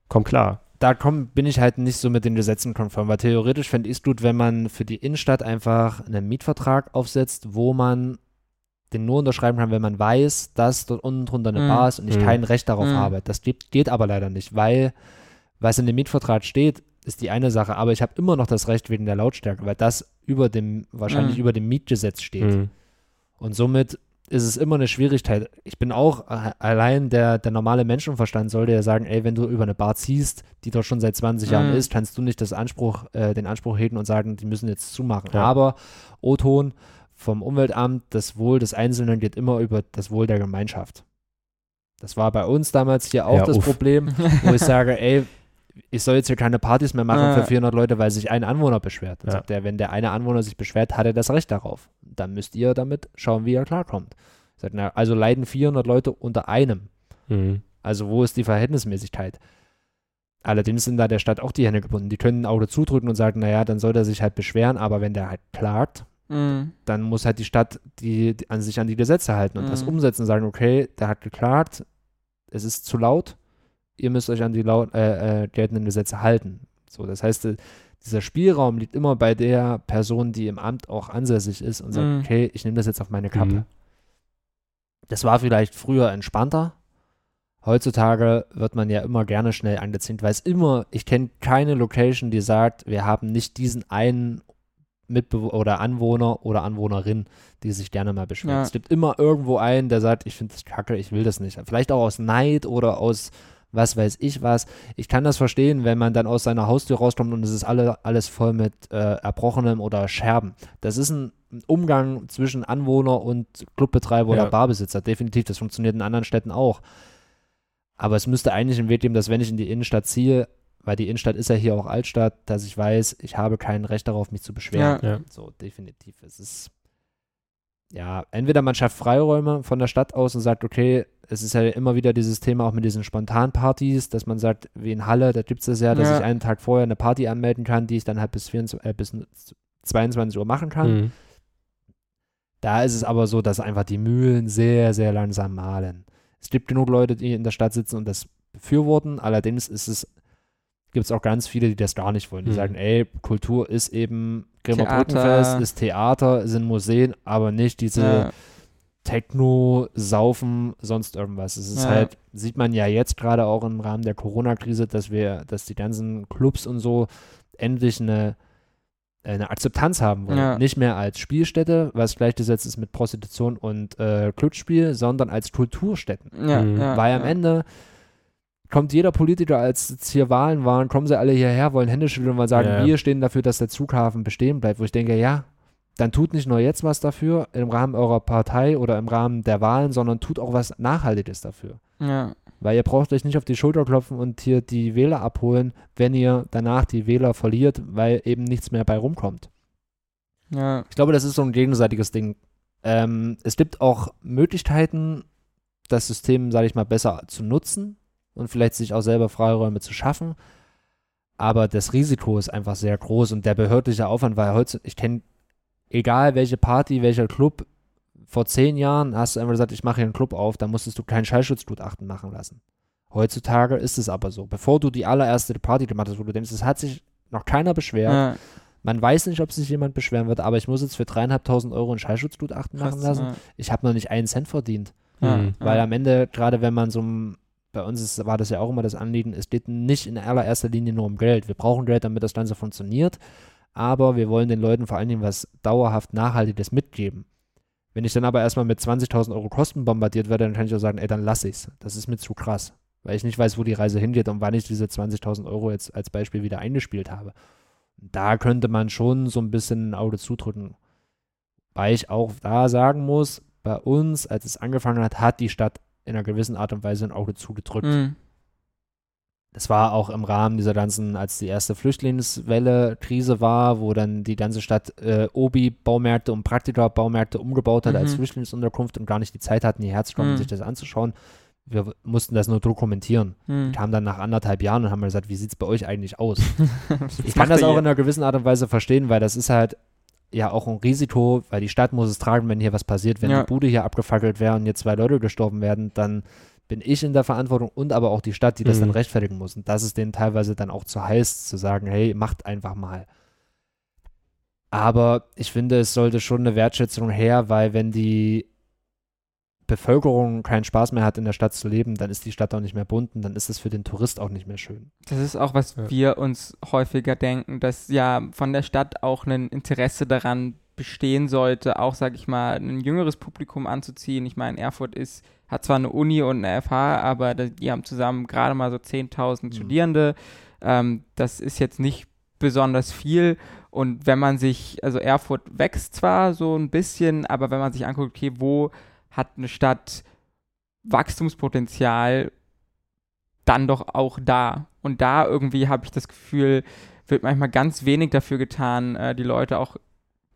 komm klar. Da komm, bin ich halt nicht so mit den Gesetzen konform, weil theoretisch fände ich es gut, wenn man für die Innenstadt einfach einen Mietvertrag aufsetzt, wo man den nur unterschreiben kann, wenn man weiß, dass dort unten drunter eine Mhm. Bar ist und ich Mhm. kein Recht darauf Mhm. habe. Das geht, geht aber leider nicht, weil was in dem Mietvertrag steht, ist die eine Sache, aber ich habe immer noch das Recht wegen der Lautstärke, weil das über dem, wahrscheinlich Mhm. über dem Mietgesetz steht. Mhm. Und somit ist es immer eine Schwierigkeit. Ich bin auch allein der, der normale Menschenverstand sollte ja sagen, ey, wenn du über eine Bar ziehst, die dort schon seit 20 Jahren Mhm. ist, kannst du nicht das Anspruch, äh, den Anspruch hegen und sagen, die müssen jetzt zumachen. Ja. Aber O-Ton vom Umweltamt, das Wohl des Einzelnen geht immer über das Wohl der Gemeinschaft. Das war bei uns damals hier auch Ja, das uff. Problem, wo ich sage, ey, ich soll jetzt hier keine Partys mehr machen Ja. für 400 Leute, weil sich ein Anwohner beschwert. Dann Ja. sagt er, wenn der eine Anwohner sich beschwert, hat er das Recht darauf. Dann müsst ihr damit schauen, wie er klarkommt. Sagt, na, also leiden 400 Leute unter einem. Mhm. Also wo ist die Verhältnismäßigkeit? Allerdings sind da der Stadt auch die Hände gebunden. Die können ein Auge zudrücken und sagen, naja, dann soll er sich halt beschweren, aber wenn der halt klagt, Mhm. dann muss halt die Stadt die, die an sich an die Gesetze halten und das Mhm. umsetzen und sagen, okay, der hat geklagt, es ist zu laut, ihr müsst euch an die laut, äh, äh, geltenden Gesetze halten. So, das heißt, äh, dieser Spielraum liegt immer bei der Person, die im Amt auch ansässig ist und sagt, Mhm. okay, ich nehme das jetzt auf meine Kappe. Mhm. Das war vielleicht früher entspannter. Heutzutage wird man ja immer gerne schnell angezinkt, weil es immer, ich kenne keine Location, die sagt, wir haben nicht diesen einen Mitbewohner oder Anwohner oder Anwohnerin, die sich gerne mal beschwert. Ja. Es gibt immer irgendwo einen, der sagt, ich finde das kacke, ich will das nicht. Vielleicht auch aus Neid oder aus was weiß ich was. Ich kann das verstehen, wenn man dann aus seiner Haustür rauskommt und es ist alle, alles voll mit äh, Erbrochenem oder Scherben. Das ist ein Umgang zwischen Anwohner und Clubbetreiber Ja. oder Barbesitzer. Definitiv, das funktioniert in anderen Städten auch. Aber es müsste eigentlich einen Weg geben, dass wenn ich in die Innenstadt ziehe, weil die Innenstadt ist ja hier auch Altstadt, dass ich weiß, ich habe kein Recht darauf, mich zu beschweren. Ja. So, definitiv. Es ist, ja, entweder man schafft Freiräume von der Stadt aus und sagt, okay, es ist ja immer wieder dieses Thema auch mit diesen Spontanpartys, dass man sagt, wie in Halle, da gibt es das ja, dass Ja. ich einen Tag vorher eine Party anmelden kann, die ich dann halt bis, 24, äh, bis 22 Uhr machen kann. Mhm. Da ist es aber so, dass einfach die Mühlen sehr, sehr langsam mahlen. Es gibt genug Leute, die in der Stadt sitzen und das befürworten. Allerdings ist es, gibt es auch ganz viele, die das gar nicht wollen. Die Mhm. sagen, ey, Kultur ist eben Bremer Theater. Brückenfest, ist Theater, sind Museen, aber nicht diese Ja. Techno, Saufen, sonst irgendwas. Es ist Ja. halt, sieht man ja jetzt gerade auch im Rahmen der Corona-Krise, dass wir, dass die ganzen Clubs und so endlich eine, eine Akzeptanz haben wollen. Ja. Nicht mehr als Spielstätte, was gleichgesetzt ist mit Prostitution und äh, Glücksspiel, sondern als Kulturstätten. Ja, Mhm. ja, Weil am ja. Ende kommt jeder Politiker, als jetzt hier Wahlen waren, kommen sie alle hierher, wollen Hände schütteln und sagen, Ja. wir stehen dafür, dass der Zughafen bestehen bleibt. Wo ich denke, ja, dann tut nicht nur jetzt was dafür im Rahmen eurer Partei oder im Rahmen der Wahlen, sondern tut auch was Nachhaltiges dafür. Ja. Weil ihr braucht euch nicht auf die Schulter klopfen und hier die Wähler abholen, wenn ihr danach die Wähler verliert, weil eben nichts mehr bei rumkommt. Ja. Ich glaube, das ist so ein gegenseitiges Ding. Ähm, es gibt auch Möglichkeiten, das System, sage ich mal, besser zu nutzen und vielleicht sich auch selber Freiräume zu schaffen. Aber das Risiko ist einfach sehr groß und der behördliche Aufwand, weil heute, ich kenne, egal welche Party, welcher Club, vor zehn Jahren hast du einfach gesagt, ich mache hier einen Club auf, da musstest du kein Schallschutzgutachten machen lassen. Heutzutage ist es aber so. Bevor du die allererste Party gemacht hast, wo du denkst, es hat sich noch keiner beschwert, Ja. man weiß nicht, ob sich jemand beschweren wird, aber ich muss jetzt für dreieinhalbtausend Euro ein Schallschutzgutachten machen Krass, lassen. ja. Ich habe noch nicht einen Cent verdient. Ja. Mhm. Weil am Ende, gerade wenn man so ein, bei uns ist, war das ja auch immer das Anliegen, es geht nicht in allererster Linie nur um Geld. Wir brauchen Geld, damit das Ganze funktioniert, aber wir wollen den Leuten vor allen Dingen was dauerhaft Nachhaltiges mitgeben. Wenn ich dann aber erstmal mit 20.000 Euro Kosten bombardiert werde, dann kann ich auch sagen, ey, dann lass ich's. Das ist mir zu krass. Weil ich nicht weiß, wo die Reise hingeht und wann ich diese 20.000 Euro jetzt als Beispiel wieder eingespielt habe. Da könnte man schon so ein bisschen ein Auge zudrücken. Weil ich auch da sagen muss, bei uns, als es angefangen hat, hat die Stadt in einer gewissen Art und Weise ein Auge zugedrückt. Mhm. Das war auch im Rahmen dieser ganzen, als die erste Flüchtlingswelle Krise war, wo dann die ganze Stadt äh, Obi-Baumärkte und Praktika-Baumärkte umgebaut hat als Mhm. Flüchtlingsunterkunft und gar nicht die Zeit hatten, hierher zu kommen Mhm. sich das anzuschauen. wir mussten das nur dokumentieren. Hm. Kamen dann nach anderthalb Jahren und haben gesagt, wie sieht es bei euch eigentlich aus? Ich kann das auch hier? in einer gewissen Art und Weise verstehen, weil das ist halt ja auch ein Risiko, weil die Stadt muss es tragen, wenn hier was passiert. Wenn Ja. die Bude hier abgefackelt wäre und hier zwei Leute gestorben werden, dann bin ich in der Verantwortung und aber auch die Stadt, die das Mhm. dann rechtfertigen muss. Und das ist denen teilweise dann auch zu heiß, zu sagen, hey, macht einfach mal. Aber ich finde, es sollte schon eine Wertschätzung her, weil wenn die Bevölkerung keinen Spaß mehr hat, in der Stadt zu leben, dann ist die Stadt auch nicht mehr bunt und dann ist es für den Tourist auch nicht mehr schön. Das ist auch, was Ja. wir uns häufiger denken, dass ja von der Stadt auch ein Interesse daran bestehen sollte, auch, sag ich mal, ein jüngeres Publikum anzuziehen. Ich meine, Erfurt ist, hat zwar eine Uni und eine FH, aber die haben zusammen gerade mal so 10.000 Mhm. Studierende. Ähm, das ist jetzt nicht besonders viel. Und wenn man sich, also Erfurt wächst zwar so ein bisschen, aber wenn man sich anguckt, okay, wo hat eine Stadt Wachstumspotenzial, dann doch auch da. Und da irgendwie habe ich das Gefühl, wird manchmal ganz wenig dafür getan, äh, die Leute auch,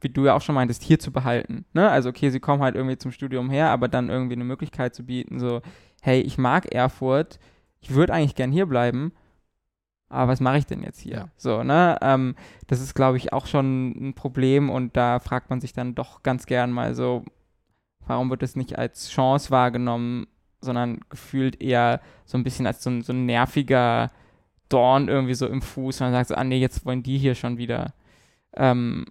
wie du ja auch schon meintest, hier zu behalten. Ne? Also okay, sie kommen halt irgendwie zum Studium her, aber dann irgendwie eine Möglichkeit zu bieten, so, hey, ich mag Erfurt, ich würde eigentlich gern hier bleiben, aber was mache ich denn jetzt hier? Ja. So, ne? Ähm, das ist, glaube ich, auch schon ein Problem und da fragt man sich dann doch ganz gern mal so, warum wird das nicht als Chance wahrgenommen, sondern gefühlt eher so ein bisschen als so ein, so ein nerviger Dorn irgendwie so im Fuß. Und man sagt so, ah nee, jetzt wollen die hier schon wieder ähm,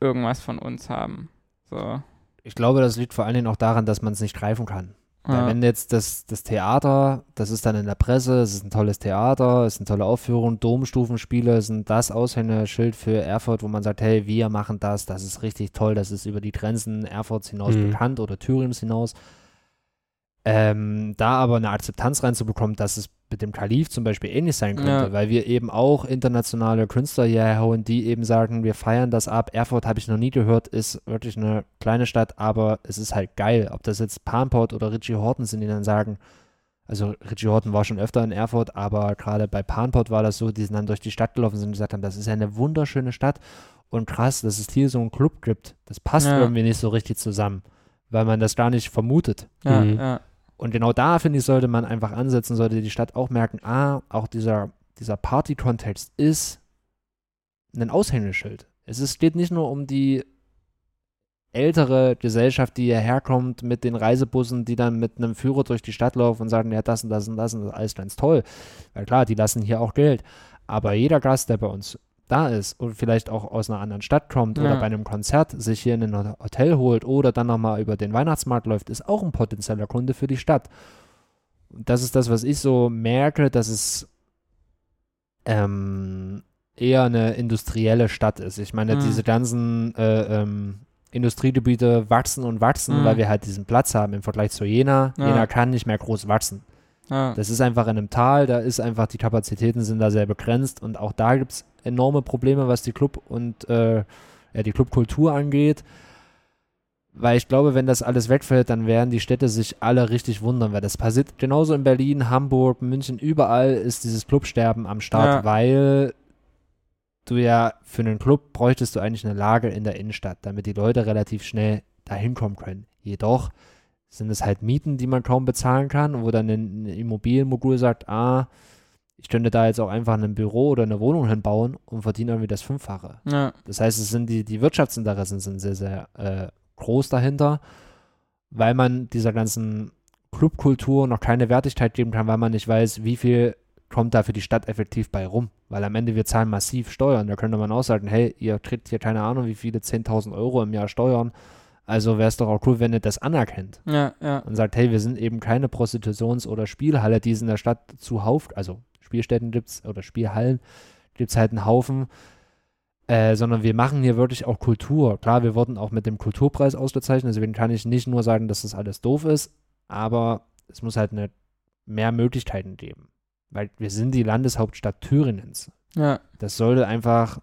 irgendwas von uns haben. So. Ich glaube, das liegt vor allen Dingen auch daran, dass man es nicht greifen kann. Ja. wenn jetzt das, das Theater, das ist dann in der Presse, es ist ein tolles Theater, es ist eine tolle Aufführung, Domstufenspiele sind das Aushängeschild für Erfurt, wo man sagt, hey, wir machen das, das ist richtig toll, das ist über die Grenzen Erfurts hinaus Mhm. bekannt oder Thüringens hinaus. Ähm, da aber eine Akzeptanz reinzubekommen, dass es mit dem Kalif zum Beispiel ähnlich sein könnte, Ja. weil wir eben auch internationale Künstler hierher hauen, die eben sagen, wir feiern das ab. Erfurt habe ich noch nie gehört, ist wirklich eine kleine Stadt, aber es ist halt geil. Ob das jetzt Panport oder Richie Horton sind, die dann sagen, also Richie Horton war schon öfter in Erfurt, aber gerade bei Panport war das so, die sind dann durch die Stadt gelaufen sind und gesagt haben, das ist ja eine wunderschöne Stadt und krass, dass es hier so einen Club gibt. Das passt Ja. irgendwie nicht so richtig zusammen, weil man das gar nicht vermutet. ja, Mhm. ja. Und genau da, finde ich, sollte man einfach ansetzen, sollte die Stadt auch merken, ah, auch dieser, dieser Party-Kontext ist ein Aushängeschild. Es ist, geht nicht nur um die ältere Gesellschaft, die hierher kommt mit den Reisebussen, die dann mit einem Führer durch die Stadt laufen und sagen, ja, das und das und das und das ist alles ganz toll. Weil klar, die lassen hier auch Geld. Aber jeder Gast, der bei uns da ist und vielleicht auch aus einer anderen Stadt kommt oder Ja. bei einem Konzert sich hier in ein Hotel holt oder dann nochmal über den Weihnachtsmarkt läuft, ist auch ein potenzieller Kunde für die Stadt. Und das ist das, was ich so merke, dass es ähm, eher eine industrielle Stadt ist. Ich meine, Mhm. diese ganzen äh, ähm, Industriegebiete wachsen und wachsen, Mhm. weil wir halt diesen Platz haben im Vergleich zu Jena. Ja. Jena kann nicht mehr groß wachsen. ja. Das ist einfach in einem Tal, da ist einfach, die Kapazitäten sind da sehr begrenzt und auch da gibt es enorme Probleme, was die Club und äh, ja, die Clubkultur angeht. Weil ich glaube, wenn das alles wegfällt, dann werden die Städte sich alle richtig wundern, weil das passiert genauso in Berlin, Hamburg, München, überall ist dieses Clubsterben am Start, Ja. weil du ja für einen Club bräuchtest du eigentlich eine Lage in der Innenstadt, damit die Leute relativ schnell dahin kommen können. Jedoch sind es halt Mieten, die man kaum bezahlen kann, wo dann ein ein Immobilienmogul sagt, ah, ich könnte da jetzt auch einfach ein Büro oder eine Wohnung hinbauen und verdiene irgendwie das Fünffache. ja. Das heißt, es sind die, die Wirtschaftsinteressen sind sehr, sehr äh, groß dahinter, weil man dieser ganzen Clubkultur noch keine Wertigkeit geben kann, weil man nicht weiß, wie viel kommt da für die Stadt effektiv bei rum. Weil am Ende wir zahlen massiv Steuern. Da könnte man auch sagen, hey, ihr kriegt hier keine Ahnung, wie viele 10.000 Euro im Jahr Steuern. Also wäre es doch auch cool, wenn ihr das anerkennt Ja, ja. und sagt, hey, wir sind eben keine Prostitutions- oder Spielhalle, die es in der Stadt zuhauf, also Spielstätten gibt's oder Spielhallen gibt's halt einen Haufen, äh, sondern wir machen hier wirklich auch Kultur. Klar, wir wurden auch mit dem Kulturpreis ausgezeichnet, deswegen kann ich nicht nur sagen, dass das alles doof ist, aber es muss halt eine, mehr Möglichkeiten geben. Weil wir sind die Landeshauptstadt Thüringens. Ja, Das sollte einfach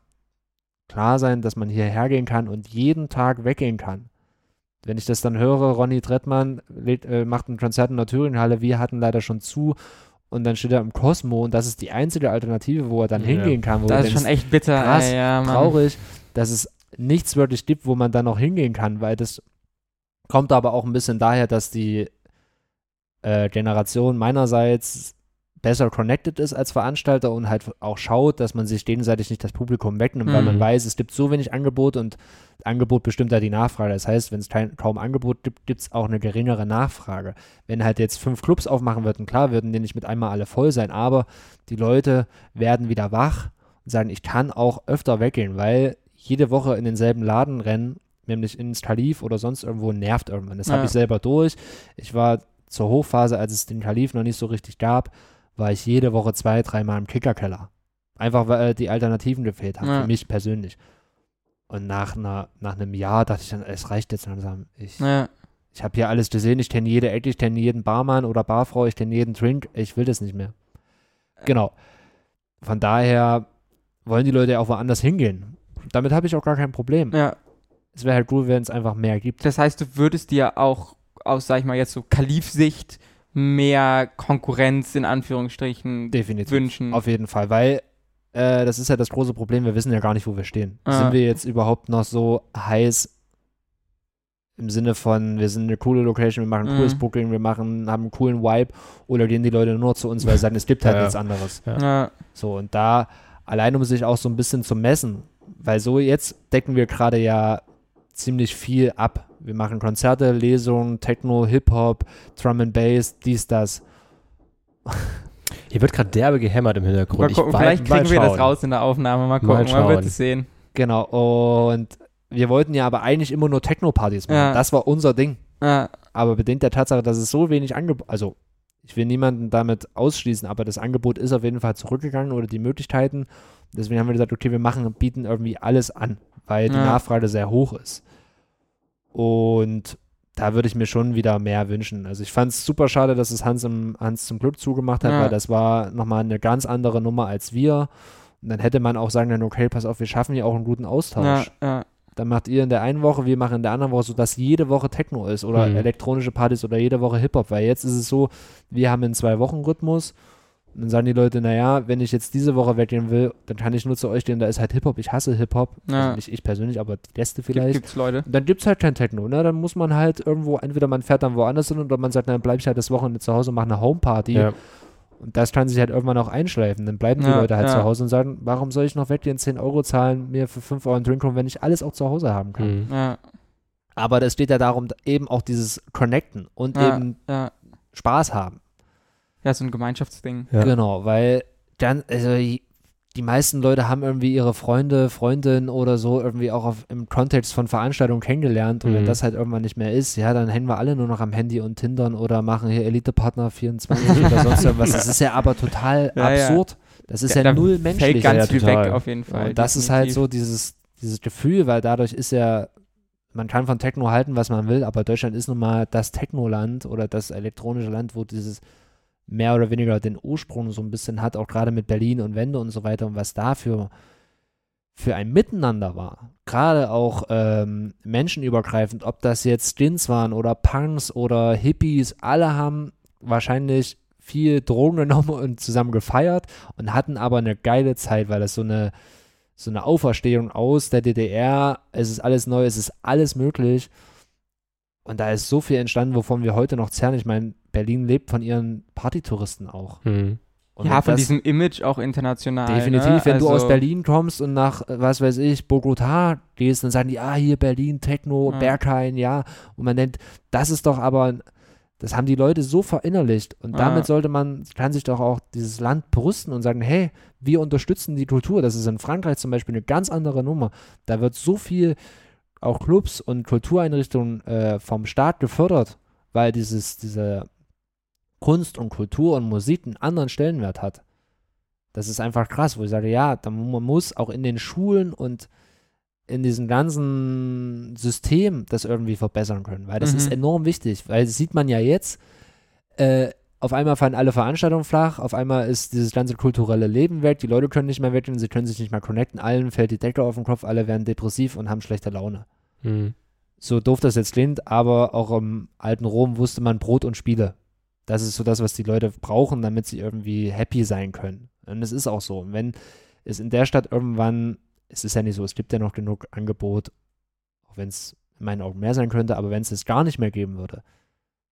klar sein, dass man hierher gehen kann und jeden Tag weggehen kann. Wenn ich das dann höre, Ronny Trettmann äh, macht ein Konzert in der Thüringenhalle, wir hatten leider schon zu und dann steht er im Cosmo und das ist die einzige Alternative, wo er dann Ja. hingehen kann. Wo das ist schon echt bitter. krass, ey, ja, Mann. traurig, dass es nichts wirklich gibt, wo man dann noch hingehen kann, weil das kommt aber auch ein bisschen daher, dass die äh, Generation meinerseits besser connected ist als Veranstalter und halt auch schaut, dass man sich gegenseitig nicht das Publikum wegnimmt, weil man Mhm. weiß, es gibt so wenig Angebot und Angebot bestimmt da die Nachfrage. Das heißt, wenn es kaum Angebot gibt, gibt es auch eine geringere Nachfrage. Wenn halt jetzt fünf Clubs aufmachen würden, klar würden die nicht mit einmal alle voll sein, aber die Leute werden wieder wach und sagen, ich kann auch öfter weggehen, weil jede Woche in denselben Laden rennen, nämlich ins Kalif oder sonst irgendwo, nervt irgendwann. Das habe Ja. ich selber durch. Ich war zur Hochphase, als es den Kalif noch nicht so richtig gab, war ich jede Woche zwei, dreimal im Kickerkeller. Einfach weil äh, die Alternativen gefehlt haben, Ja. für mich persönlich. Und nach, einer, nach einem Jahr dachte ich dann, es reicht jetzt langsam. Ich, Ja. ich habe hier alles gesehen, ich kenne jede Ecke, ich kenne jeden Barmann oder Barfrau, ich kenne jeden Drink, ich will das nicht mehr. Genau. Von daher wollen die Leute ja auch woanders hingehen. Damit habe ich auch gar kein Problem. ja. Es wäre halt cool, wenn es einfach mehr gibt. Das heißt, du würdest dir auch aus, sag ich mal, jetzt so Kalif-Sicht mehr Konkurrenz in Anführungsstrichen Definitiv. wünschen. Auf jeden Fall, weil äh, das ist ja das große Problem, wir wissen ja gar nicht, wo wir stehen. Ah. Sind wir jetzt überhaupt noch so heiß im Sinne von, wir sind eine coole Location, wir machen ein Mhm. cooles Booking, wir machen, haben einen coolen Vibe oder gehen die Leute nur zu uns, weil sie sagen, es gibt halt Ja, ja. nichts anderes. ja. So, und da allein um sich auch so ein bisschen zu messen, weil so jetzt decken wir gerade ja ziemlich viel ab. Wir machen Konzerte, Lesungen, Techno, Hip-Hop, Drum and Bass, dies, das. Hier wird gerade derbe gehämmert im Hintergrund. Mal Ich gucken, vielleicht mal kriegen wir das raus in der Aufnahme. Mal Mal gucken, man wird es sehen. Genau, und wir wollten ja aber eigentlich immer nur Techno-Partys machen. Ja. Das war unser Ding. Ja, Aber bedingt der Tatsache, dass es so wenig Angebot, also ich will niemanden damit ausschließen, aber das Angebot ist auf jeden Fall zurückgegangen oder die Möglichkeiten. Deswegen haben wir gesagt, okay, wir machen, bieten irgendwie alles an, weil die Ja. Nachfrage sehr hoch ist. Und da würde ich mir schon wieder mehr wünschen. Also ich fand es super schade, dass es Hans, im, Hans zum Club zugemacht hat, Ja. weil das war nochmal eine ganz andere Nummer als wir. Und dann hätte man auch sagen können, okay, pass auf, wir schaffen hier auch einen guten Austausch. ja, ja. Dann macht ihr in der einen Woche, wir machen in der anderen Woche, sodass jede Woche Techno ist oder Mhm. elektronische Partys oder jede Woche Hip-Hop. Weil jetzt ist es so, wir haben einen Zwei-Wochen-Rhythmus. Und dann sagen die Leute, naja, wenn ich jetzt diese Woche weggehen will, dann kann ich nur zu euch gehen, da ist halt Hip-Hop. Ich hasse Hip-Hop. Ja. Also nicht ich persönlich, aber die Gäste Gibt, vielleicht. gibt's Leute. Und dann gibt es halt kein Techno. Ne? Dann muss man halt irgendwo, entweder man fährt dann woanders hin oder man sagt, dann bleib ich halt das Wochenende zu Hause und mache eine Homeparty. Ja. Und das kann sich halt irgendwann auch einschleifen. Dann bleiben die Ja, Leute halt ja. zu Hause und sagen, warum soll ich noch weggehen, 10 Euro zahlen, mir für 5 Euro einen Drink holen, wenn ich alles auch zu Hause haben kann. Mhm. Ja, Aber das steht ja darum, eben auch dieses Connecten und ja, eben ja. Spaß haben. Ja, so ein Gemeinschaftsding. Ja. Genau, weil dann, also die meisten Leute haben irgendwie ihre Freunde, Freundinnen oder so irgendwie auch auf, im Kontext von Veranstaltungen kennengelernt. Und wenn Mhm. das halt irgendwann nicht mehr ist, ja, dann hängen wir alle nur noch am Handy und Tindern oder machen hier Elite-Partner 24 oder sonst irgendwas. Das ist ja aber total Ja, ja. absurd. Das ist ja, da null Fällt menschlich. ganz ja, viel total. weg auf jeden Fall. Und das ist halt definitiv. so dieses, dieses Gefühl, weil dadurch ist ja, man kann von Techno halten, was man will, aber Deutschland ist nun mal das Techno-Land oder das elektronische Land, wo dieses mehr oder weniger den Ursprung so ein bisschen hat, auch gerade mit Berlin und Wende und so weiter und was dafür für ein Miteinander war. Gerade auch ähm, menschenübergreifend, ob das jetzt Stints waren oder Punks oder Hippies, alle haben wahrscheinlich viel Drogen genommen und zusammen gefeiert und hatten aber eine geile Zeit, weil das so eine so eine Auferstehung aus der DDR, es ist alles neu, es ist alles möglich. Und da ist so viel entstanden, wovon wir heute noch zerren. Ich meine, Berlin lebt von ihren Partytouristen auch. Mhm. Und ja, von diesem Image auch international. Definitiv, ne? wenn du aus Also, Berlin kommst und nach, was weiß ich, Bogotá gehst, dann sagen die, ah, hier Berlin, Techno, Ja. Berghain, ja. Und man nennt, das ist doch aber, das haben die Leute so verinnerlicht. Und Ja. damit sollte man, kann sich doch auch dieses Land brüsten und sagen, hey, wir unterstützen die Kultur. Das ist in Frankreich zum Beispiel eine ganz andere Nummer. Da wird so viel auch Clubs und Kultureinrichtungen äh, vom Staat gefördert, weil dieses, diese Kunst und Kultur und Musik einen anderen Stellenwert hat. Das ist einfach krass, wo ich sage, ja, man muss auch in den Schulen und in diesem ganzen System das irgendwie verbessern können, weil das Mhm. ist enorm wichtig, weil das sieht man ja jetzt, äh, auf einmal fallen alle Veranstaltungen flach, auf einmal ist dieses ganze kulturelle Leben weg, die Leute können nicht mehr weggehen, sie können sich nicht mehr connecten, allen fällt die Decke auf den Kopf, alle werden depressiv und haben schlechte Laune. Mhm. So doof das jetzt klingt, aber auch im alten Rom wusste man Brot und Spiele. Das ist so das, was die Leute brauchen, damit sie irgendwie happy sein können. Und es ist auch so. Und wenn es in der Stadt irgendwann, es ist ja nicht so, es gibt ja noch genug Angebot, auch wenn es in meinen Augen mehr sein könnte, aber wenn es es gar nicht mehr geben würde,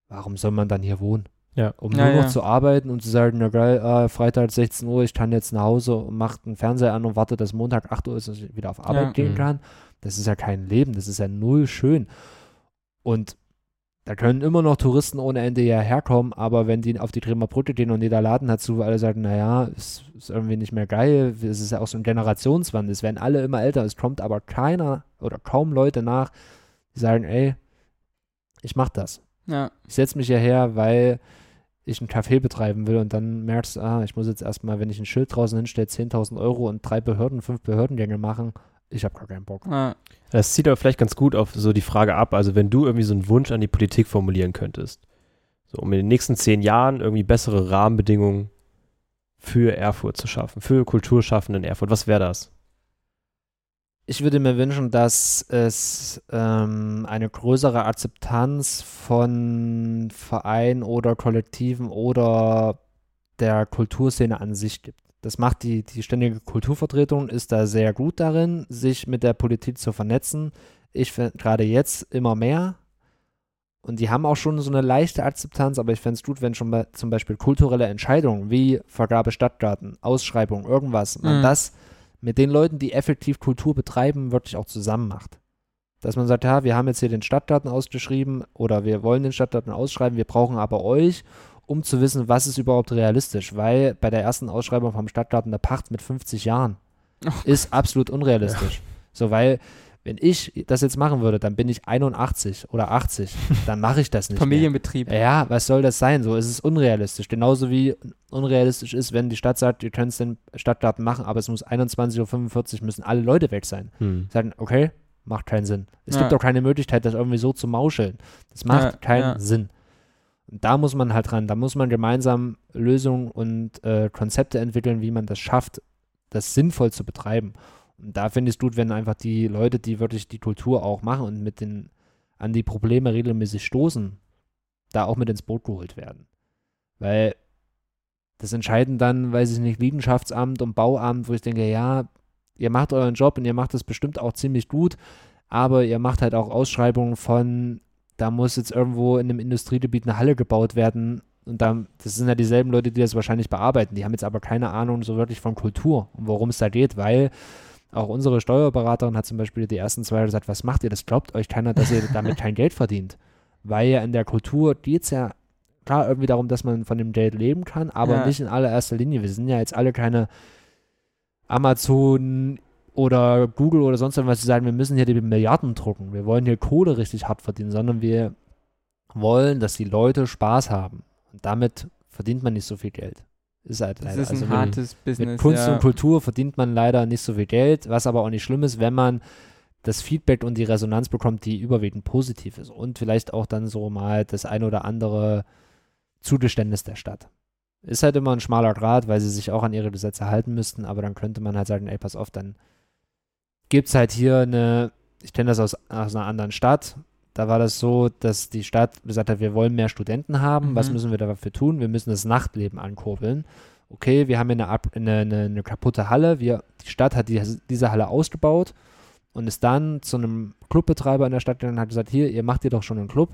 warum soll man dann hier wohnen? Ja. Um Ja, nur noch ja. zu arbeiten und zu sagen, na geil, äh, Freitag 16 Uhr, ich kann jetzt nach Hause und mach den Fernseher an und warte, dass Montag 8 Uhr ist, dass ich wieder auf Arbeit Ja. gehen Mhm. kann. Das ist ja kein Leben, das ist ja null schön. Und da können immer noch Touristen ohne Ende hierher kommen, aber wenn die auf die Bremer Brücke gehen und jeder Laden dazu, weil alle sagen, naja, ist, ist irgendwie nicht mehr geil, es ist ja auch so ein Generationswandel, es werden alle immer älter, es kommt aber keiner oder kaum Leute nach, die sagen, ey, ich mach das. Ja. Ich setze mich hierher, weil ich einen Café betreiben will und dann merkst du, ah, ich muss jetzt erstmal, wenn ich ein Schild draußen hinstelle, 10.000 Euro und drei Behörden, fünf Behördengänge machen, ich habe gar keinen Bock. Ja. Das zieht aber vielleicht ganz gut auf so die Frage ab, also wenn du irgendwie so einen Wunsch an die Politik formulieren könntest, so um in den nächsten zehn Jahren irgendwie bessere Rahmenbedingungen für Erfurt zu schaffen, für Kulturschaffende in Erfurt, was wäre das? Ich würde mir wünschen, dass es ähm, eine größere Akzeptanz von Vereinen oder Kollektiven oder der Kulturszene an sich gibt. Das macht die, die ständige Kulturvertretung, ist da sehr gut darin, sich mit der Politik zu vernetzen. Ich finde gerade jetzt immer mehr. Und die haben auch schon so eine leichte Akzeptanz, aber ich fände es gut, wenn schon mal zum Beispiel kulturelle Entscheidungen wie Vergabe Stadtgarten, Ausschreibung, irgendwas, man Mhm. das mit den Leuten, die effektiv Kultur betreiben, wirklich auch zusammen macht. Dass man sagt, ja, wir haben jetzt hier den Stadtgarten ausgeschrieben oder wir wollen den Stadtgarten ausschreiben, wir brauchen aber euch, um zu wissen, was ist überhaupt realistisch, weil bei der ersten Ausschreibung vom Stadtgarten der Pacht mit 50 Jahren Oh ist absolut unrealistisch. So, weil wenn ich das jetzt machen würde, dann bin ich 81 oder 80, dann mache ich das nicht mehr. Familienbetrieb. Ja, was soll das sein? So, es ist unrealistisch. Genauso wie unrealistisch ist, wenn die Stadt sagt, ihr könnt den Stadtgarten machen, aber es muss 21.45 Uhr müssen alle Leute weg sein. Hm. Sagen, okay, macht keinen Sinn. Es Ja. gibt auch keine Möglichkeit, das irgendwie so zu mauscheln. Das macht Ja, keinen ja. Sinn. Da muss man halt dran, da muss man gemeinsam Lösungen und äh, Konzepte entwickeln, wie man das schafft, das sinnvoll zu betreiben. Und da finde ich es gut, wenn einfach die Leute, die wirklich die Kultur auch machen und mit den an die Probleme regelmäßig stoßen, da auch mit ins Boot geholt werden. Weil das entscheiden dann, weiß ich nicht, Liegenschaftsamt und Bauamt, wo ich denke, ja, ihr macht euren Job und ihr macht das bestimmt auch ziemlich gut, aber ihr macht halt auch Ausschreibungen von, da muss jetzt irgendwo in einem Industriegebiet eine Halle gebaut werden und da, das sind ja dieselben Leute, die das wahrscheinlich bearbeiten. Die haben jetzt aber keine Ahnung so wirklich von Kultur und worum es da geht, weil auch unsere Steuerberaterin hat zum Beispiel die ersten zwei Jahre gesagt, was macht ihr? Das glaubt euch keiner, dass ihr damit kein Geld verdient. Weil ja in der Kultur geht es ja klar irgendwie darum, dass man von dem Geld leben kann, aber Ja. nicht in allererster Linie. Wir sind ja jetzt alle keine Amazon oder Google oder sonst irgendwas, die sagen, wir müssen hier die Milliarden drucken. Wir wollen hier Kohle richtig hart verdienen, sondern wir wollen, dass die Leute Spaß haben. Und damit verdient man nicht so viel Geld. Ist halt Das leider. ist ein also mit- hartes Business. mit Kunst ja. und Kultur verdient man leider nicht so viel Geld, was aber auch nicht schlimm ist, wenn man das Feedback und die Resonanz bekommt, die überwiegend positiv ist. Und vielleicht auch dann so mal das ein oder andere Zugeständnis der Stadt. Ist halt immer ein schmaler Grad, weil sie sich auch an ihre Gesetze halten müssten, aber dann könnte man halt sagen, ey, pass auf, dann gibt es halt hier eine, ich kenne das aus, aus einer anderen Stadt, da war das so, dass die Stadt gesagt hat, wir wollen mehr Studenten haben, was Mhm. müssen wir dafür tun? Wir müssen das Nachtleben ankurbeln okay, wir haben hier eine, Ab- eine, eine, eine kaputte Halle, wir, die Stadt hat die, diese Halle ausgebaut und ist dann zu einem Clubbetreiber in der Stadt gegangen und hat gesagt, hier, ihr macht hier doch schon einen Club.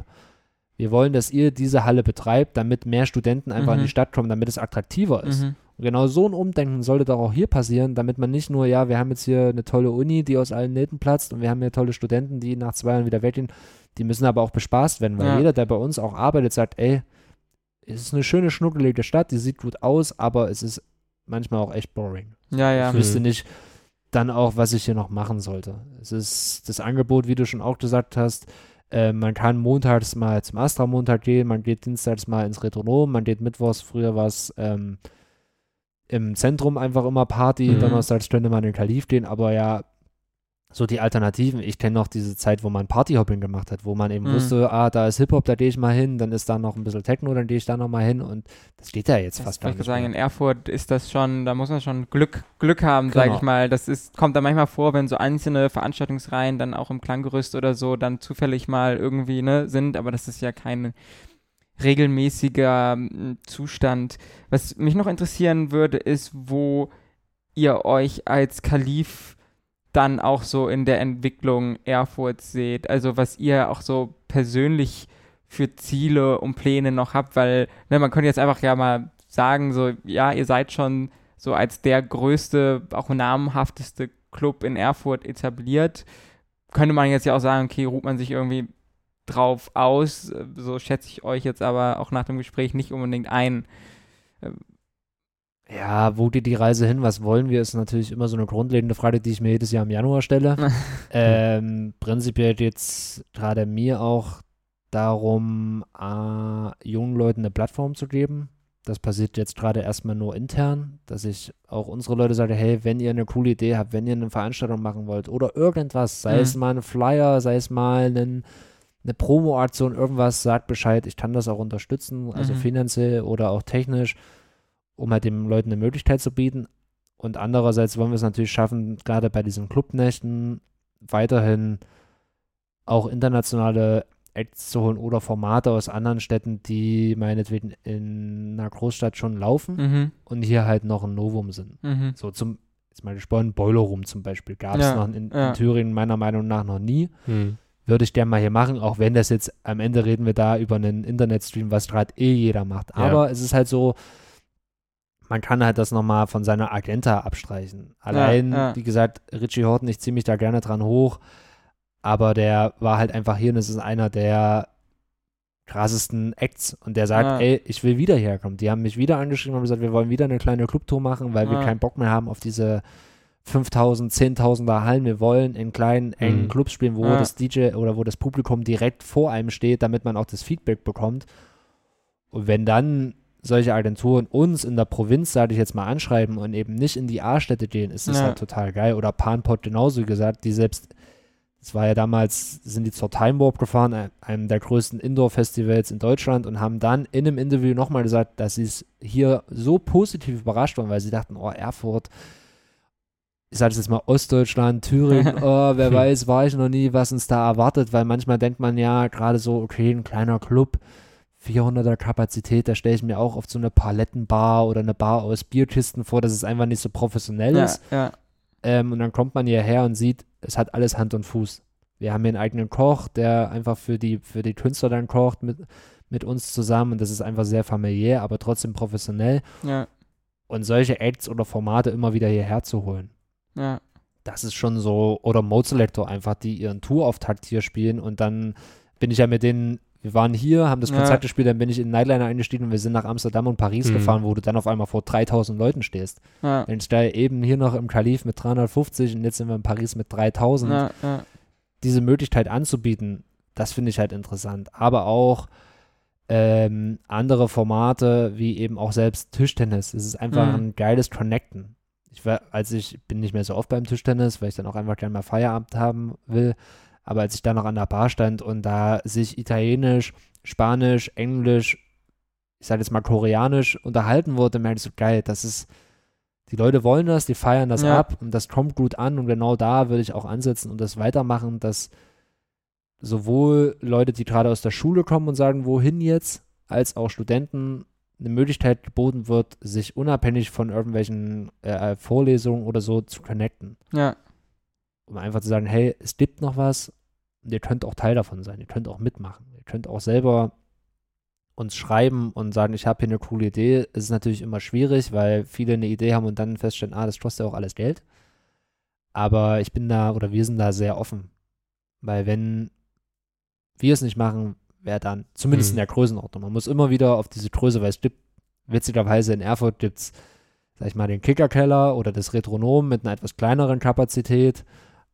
Wir wollen, dass ihr diese Halle betreibt, damit mehr Studenten einfach in Mhm. die Stadt kommen, damit es attraktiver ist. Mhm. Und genau so ein Umdenken sollte doch auch hier passieren, damit man nicht nur, ja, wir haben jetzt hier eine tolle Uni, die aus allen Nähten platzt und wir haben hier tolle Studenten, die nach zwei Jahren wieder weggehen, die müssen aber auch bespaßt werden, weil Ja. jeder, der bei uns auch arbeitet, sagt, ey, es ist eine schöne, schnuckelige Stadt, die sieht gut aus, aber es ist manchmal auch echt boring. Ja, ja. Ich wüsste Mhm. nicht dann auch, was ich hier noch machen sollte. Es ist das Angebot, wie du schon auch gesagt hast, äh, man kann montags mal zum Astra-Montag gehen, man geht dienstags mal ins Retronom, man geht mittwochs, früher war es ähm, im Zentrum einfach immer Party, Mhm. donnerstags könnte man in den Kalif gehen, aber ja, so die Alternativen. Ich kenne noch diese Zeit, wo man Partyhopping gemacht hat, wo man eben Mhm. wusste, ah, da ist Hip-Hop, da gehe ich mal hin, dann ist da noch ein bisschen Techno, dann gehe ich da noch mal hin und das geht ja jetzt Das fast gar ich nicht sagen, mehr. in Erfurt ist das schon, da muss man schon Glück, Glück haben, sage Genau. ich mal. Das ist, kommt da manchmal vor, wenn so einzelne Veranstaltungsreihen dann auch im Klanggerüst oder so dann zufällig mal irgendwie ne, sind, aber das ist ja kein regelmäßiger m, Zustand. Was mich noch interessieren würde, ist, wo ihr euch als Kalif dann auch so in der Entwicklung Erfurt seht. Also was ihr auch so persönlich für Ziele und Pläne noch habt, weil ne, man könnte jetzt einfach ja mal sagen, so, ja, ihr seid schon so als der größte, auch namenhafteste Club in Erfurt etabliert. Könnte man jetzt ja auch sagen, okay, ruht man sich irgendwie drauf aus, so schätze ich euch jetzt aber auch nach dem Gespräch nicht unbedingt ein. Ja, wo geht die Reise hin? Was wollen wir? Ist natürlich immer so eine grundlegende Frage, die ich mir jedes Jahr im Januar stelle. ähm, prinzipiell geht es gerade mir auch darum, äh, jungen Leuten eine Plattform zu geben. Das passiert jetzt gerade erstmal nur intern, dass ich auch unsere Leute sage, hey, wenn ihr eine coole Idee habt, wenn ihr eine Veranstaltung machen wollt oder irgendwas, sei mhm. es mal ein Flyer, sei es mal einen, eine Promo-Aktion, irgendwas, sagt Bescheid, ich kann das auch unterstützen, also mhm. finanziell oder auch technisch um halt den Leuten eine Möglichkeit zu bieten. Und andererseits wollen wir es natürlich schaffen, gerade bei diesen Clubnächten weiterhin auch internationale Acts zu holen oder Formate aus anderen Städten, die meinetwegen in einer Großstadt schon laufen mhm. und hier halt noch ein Novum sind. Mhm. So zum, jetzt mal gesprochen, Boiler Room zum Beispiel gab es ja, noch in, ja. in, Thüringen meiner Meinung nach noch nie. Mhm. Würde ich gerne mal hier machen, auch wenn das jetzt am Ende reden wir da über einen Internetstream, was gerade eh jeder macht. Aber ja. es ist halt so, man kann halt das nochmal von seiner Agenta abstreichen. Allein, ja, ja. wie gesagt, Richie Horton, ich ziehe mich da gerne dran hoch, aber der war halt einfach hier und es ist einer der krassesten Acts und der sagt, ey, ich will wieder herkommen. Die haben mich wieder angeschrieben und gesagt, wir wollen wieder eine kleine Clubtour machen, weil wir keinen Bock mehr haben auf diese 5000, 10.000er Hallen. Wir wollen in kleinen, engen mhm. Clubs spielen, wo das DJ oder wo das Publikum direkt vor einem steht, damit man auch das Feedback bekommt. Und wenn dann solche Agenturen uns in der Provinz, sage ich jetzt mal, anschreiben und eben nicht in die A-Städte gehen, ist das ja. halt total geil. Oder Panpot genauso gesagt, die selbst, es war ja damals, sind die zur Time Warp gefahren, einem der größten Indoor-Festivals in Deutschland und haben dann in einem Interview nochmal gesagt, dass sie es hier so positiv überrascht waren, weil sie dachten, oh, Erfurt, ich sage jetzt mal Ostdeutschland, Thüringen, oh, wer weiß, war ich noch nie, was uns da erwartet, weil manchmal denkt man ja gerade so, okay, ein kleiner Club, 400er Kapazität, da stelle ich mir auch oft so eine Palettenbar oder eine Bar aus Bierkisten vor, dass es einfach nicht so professionell ist. Ja, Ähm, und dann kommt man hierher und sieht, es hat alles Hand und Fuß. Wir haben hier einen eigenen Koch, der einfach für die, für die Künstler dann kocht mit, mit uns zusammen und das ist einfach sehr familiär, aber trotzdem professionell. Ja. Und solche Acts oder Formate immer wieder hierher zu holen. Ja. Das ist schon so, oder Mode Selector einfach, die ihren Tourauftakt hier spielen und dann bin ich ja mit denen wir waren hier, haben das Konzert ja. gespielt, dann bin ich in Nightliner eingestiegen und wir sind nach Amsterdam und Paris mhm. gefahren, wo du dann auf einmal vor 3000 Leuten stehst. Ja. Wenn ich da eben hier noch im Kalif mit 350 und jetzt sind wir in Paris mit 3000, ja, ja. diese Möglichkeit anzubieten, das finde ich halt interessant. Aber auch ähm, andere Formate, wie eben auch selbst Tischtennis. Es ist einfach mhm. ein geiles Connecten. Ich war, als ich bin nicht mehr so oft beim Tischtennis, weil ich dann auch einfach gerne mal Feierabend haben will. Aber als ich da noch an der Bar stand und da sich Italienisch, Spanisch, Englisch, ich sage jetzt mal Koreanisch unterhalten wurde, merke ich so geil, das ist, die Leute wollen das, die feiern das ja. ab und das kommt gut an und genau da würde ich auch ansetzen und das weitermachen, dass sowohl Leute, die gerade aus der Schule kommen und sagen, wohin jetzt, als auch Studenten eine Möglichkeit geboten wird, sich unabhängig von irgendwelchen äh, Vorlesungen oder so zu connecten. Ja um einfach zu sagen, hey, es gibt noch was und ihr könnt auch Teil davon sein, ihr könnt auch mitmachen, ihr könnt auch selber uns schreiben und sagen, ich habe hier eine coole Idee. Es ist natürlich immer schwierig, weil viele eine Idee haben und dann feststellen, ah, das kostet ja auch alles Geld. Aber ich bin da oder wir sind da sehr offen. Weil wenn wir es nicht machen, wer dann? Zumindest mhm. in der Größenordnung. Man muss immer wieder auf diese Größe, weil es gibt, witzigerweise in Erfurt gibt es, sag ich mal, den Kickerkeller oder das Retronom mit einer etwas kleineren Kapazität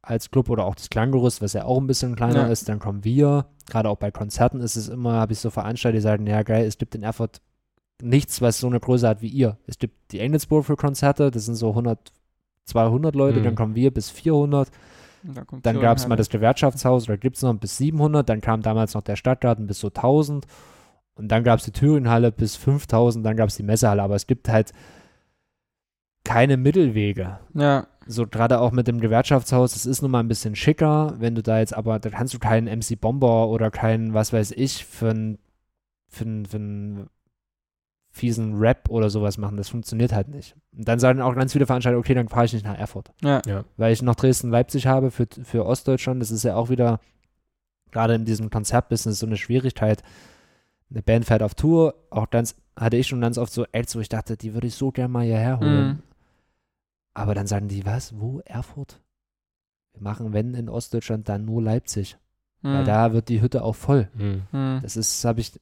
als Club oder auch das Klanggerüst, was ja auch ein bisschen kleiner ja. ist, dann kommen wir. Gerade auch bei Konzerten ist es immer, habe ich so Veranstalter, die sagen, ja geil, es gibt in Erfurt nichts, was so eine Größe hat wie ihr. Es gibt die Engelsburg für Konzerte, das sind so 100, 200 Leute, mhm. dann kommen wir bis 400. Da dann gab es mal das Gewerkschaftshaus, da gibt es noch bis 700, dann kam damals noch der Stadtgarten bis so 1000 und dann gab es die Thüringenhalle bis 5000, dann gab es die Messehalle, aber es gibt halt keine Mittelwege. Ja. So gerade auch mit dem Gewerkschaftshaus, es ist nun mal ein bisschen schicker, wenn du da jetzt aber, da kannst du keinen MC Bomber oder keinen, was weiß ich, für einen für für einen fiesen Rap oder sowas machen. Das funktioniert halt nicht. Und dann sagen auch ganz viele Veranstalter, okay, dann fahre ich nicht nach Erfurt. Ja. ja. Weil ich noch Dresden-Leipzig habe für, für Ostdeutschland. Das ist ja auch wieder gerade in diesem Konzertbusiness so eine Schwierigkeit. Eine Band fährt auf Tour, auch ganz, hatte ich schon ganz oft so Acts, wo ich dachte, die würde ich so gerne mal hierher holen. Mhm. Aber dann sagen die, was, wo, Erfurt? Wir machen, wenn in Ostdeutschland, dann nur Leipzig. Weil Mhm. da wird die Hütte auch voll. Mhm. Mhm. Das ist, habe ich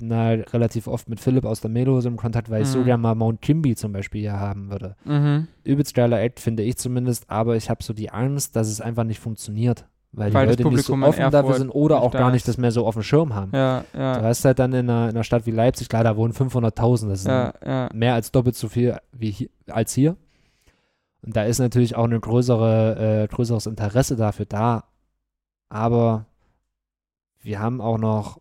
bin da relativ oft mit Philipp aus der Melose im Kontakt, weil ich so Mhm. gerne mal Mount Kimby zum Beispiel hier haben würde. Mhm. Übelst geiler Act, finde ich zumindest, aber ich habe so die Angst, dass es einfach nicht funktioniert. Weil, Weil die Leute nicht so offen dafür sind oder auch gar nicht das mehr so auf dem Schirm haben. Ja, Du ja, hast halt dann in einer, in einer Stadt wie Leipzig, klar, da wohnen 500.000, das ist ja, ja. mehr als doppelt so viel wie hier, als hier. Und da ist natürlich auch ein größere, äh, größeres Interesse dafür da. Aber wir haben auch noch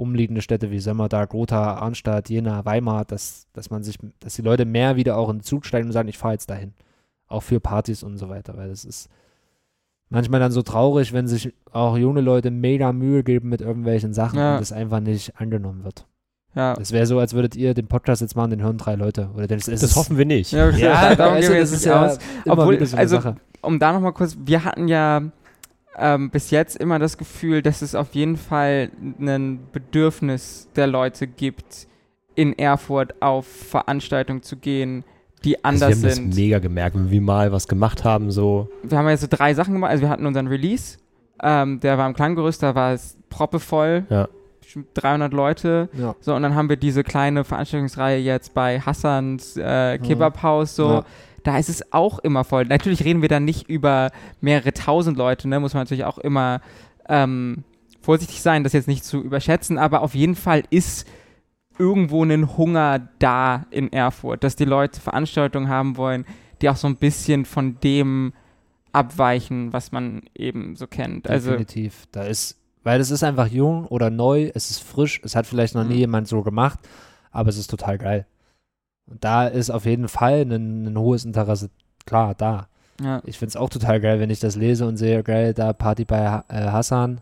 umliegende Städte wie Sömmerda, Gotha, Arnstadt, Jena, Weimar, dass, dass man sich, dass die Leute mehr wieder auch in den Zug steigen und sagen, ich fahre jetzt dahin. Auch für Partys und so weiter, weil das ist manchmal dann so traurig, wenn sich auch junge Leute mega Mühe geben mit irgendwelchen Sachen Ja. und es einfach nicht angenommen wird. ja. Das wäre so, als würdet ihr den Podcast jetzt machen, den hören drei Leute. Oder das, ist Das hoffen wir nicht. Ja. Ja, darum weißt gehen wir das jetzt ist nicht ja aus. Obwohl, so eine also, Sache. um da nochmal kurz, wir hatten ja ähm, bis jetzt immer das Gefühl, dass es auf jeden Fall ein Bedürfnis der Leute gibt, in Erfurt auf Veranstaltungen zu gehen, die Also wir anders haben das sind. mega gemerkt, wenn wir mal was gemacht haben, so. wir haben ja so drei Sachen gemacht. Also wir hatten unseren Release, ähm, der war im Klanggerüst, da war es proppevoll, Ja. bestimmt 300 Leute. Ja. So, und dann haben wir diese kleine Veranstaltungsreihe jetzt bei Hassans äh, Kebabhaus, so. Ja. Da ist es auch immer voll. Natürlich reden wir dann nicht über mehrere tausend Leute, ne? Muss man natürlich auch immer ähm, vorsichtig sein, das jetzt nicht zu überschätzen, aber auf jeden Fall ist irgendwo ein Hunger da in Erfurt, dass die Leute Veranstaltungen haben wollen, die auch so ein bisschen von dem abweichen, was man eben so kennt. Also, Definitiv. Da ist, weil es ist einfach jung oder neu, es ist frisch, es hat vielleicht noch nie Mhm. jemand so gemacht, aber es ist total geil. Und da ist auf jeden Fall ein, ein hohes Interesse, klar, da. ja, Ich finde es auch total geil, wenn ich das lese und sehe, geil, da Party bei äh, Hassan.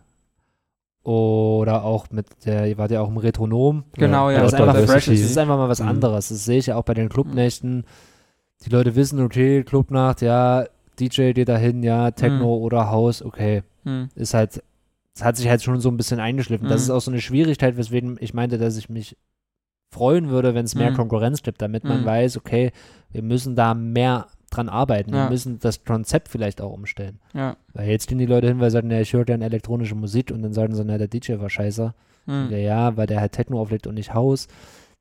Oder auch mit der, ihr wart ja auch im Retronom. genau, ja. Weil das Outdoor einfach fresh ist. Das ist einfach mal was Mhm. anderes. Das sehe ich ja auch bei den Clubnächten. Die Leute wissen, okay, Clubnacht, ja, DJ geht dahin, ja, Techno oder Haus, okay. hm, Ist halt, es hat sich halt schon so ein bisschen eingeschliffen. Das Mhm. ist auch so eine Schwierigkeit, weswegen ich meinte, dass ich mich freuen würde, wenn es mehr Mhm. Konkurrenz gibt, damit man Mhm. weiß, okay, wir müssen da mehr dran arbeiten. Wir Ja. müssen das Konzept vielleicht auch umstellen. ja, Weil jetzt gehen die Leute hin, weil sie sagen, ja, ich höre gerne elektronische Musik und dann sagen sie, na, der DJ war scheiße. hm, Ja, ja, weil der halt Techno auflegt und nicht Haus.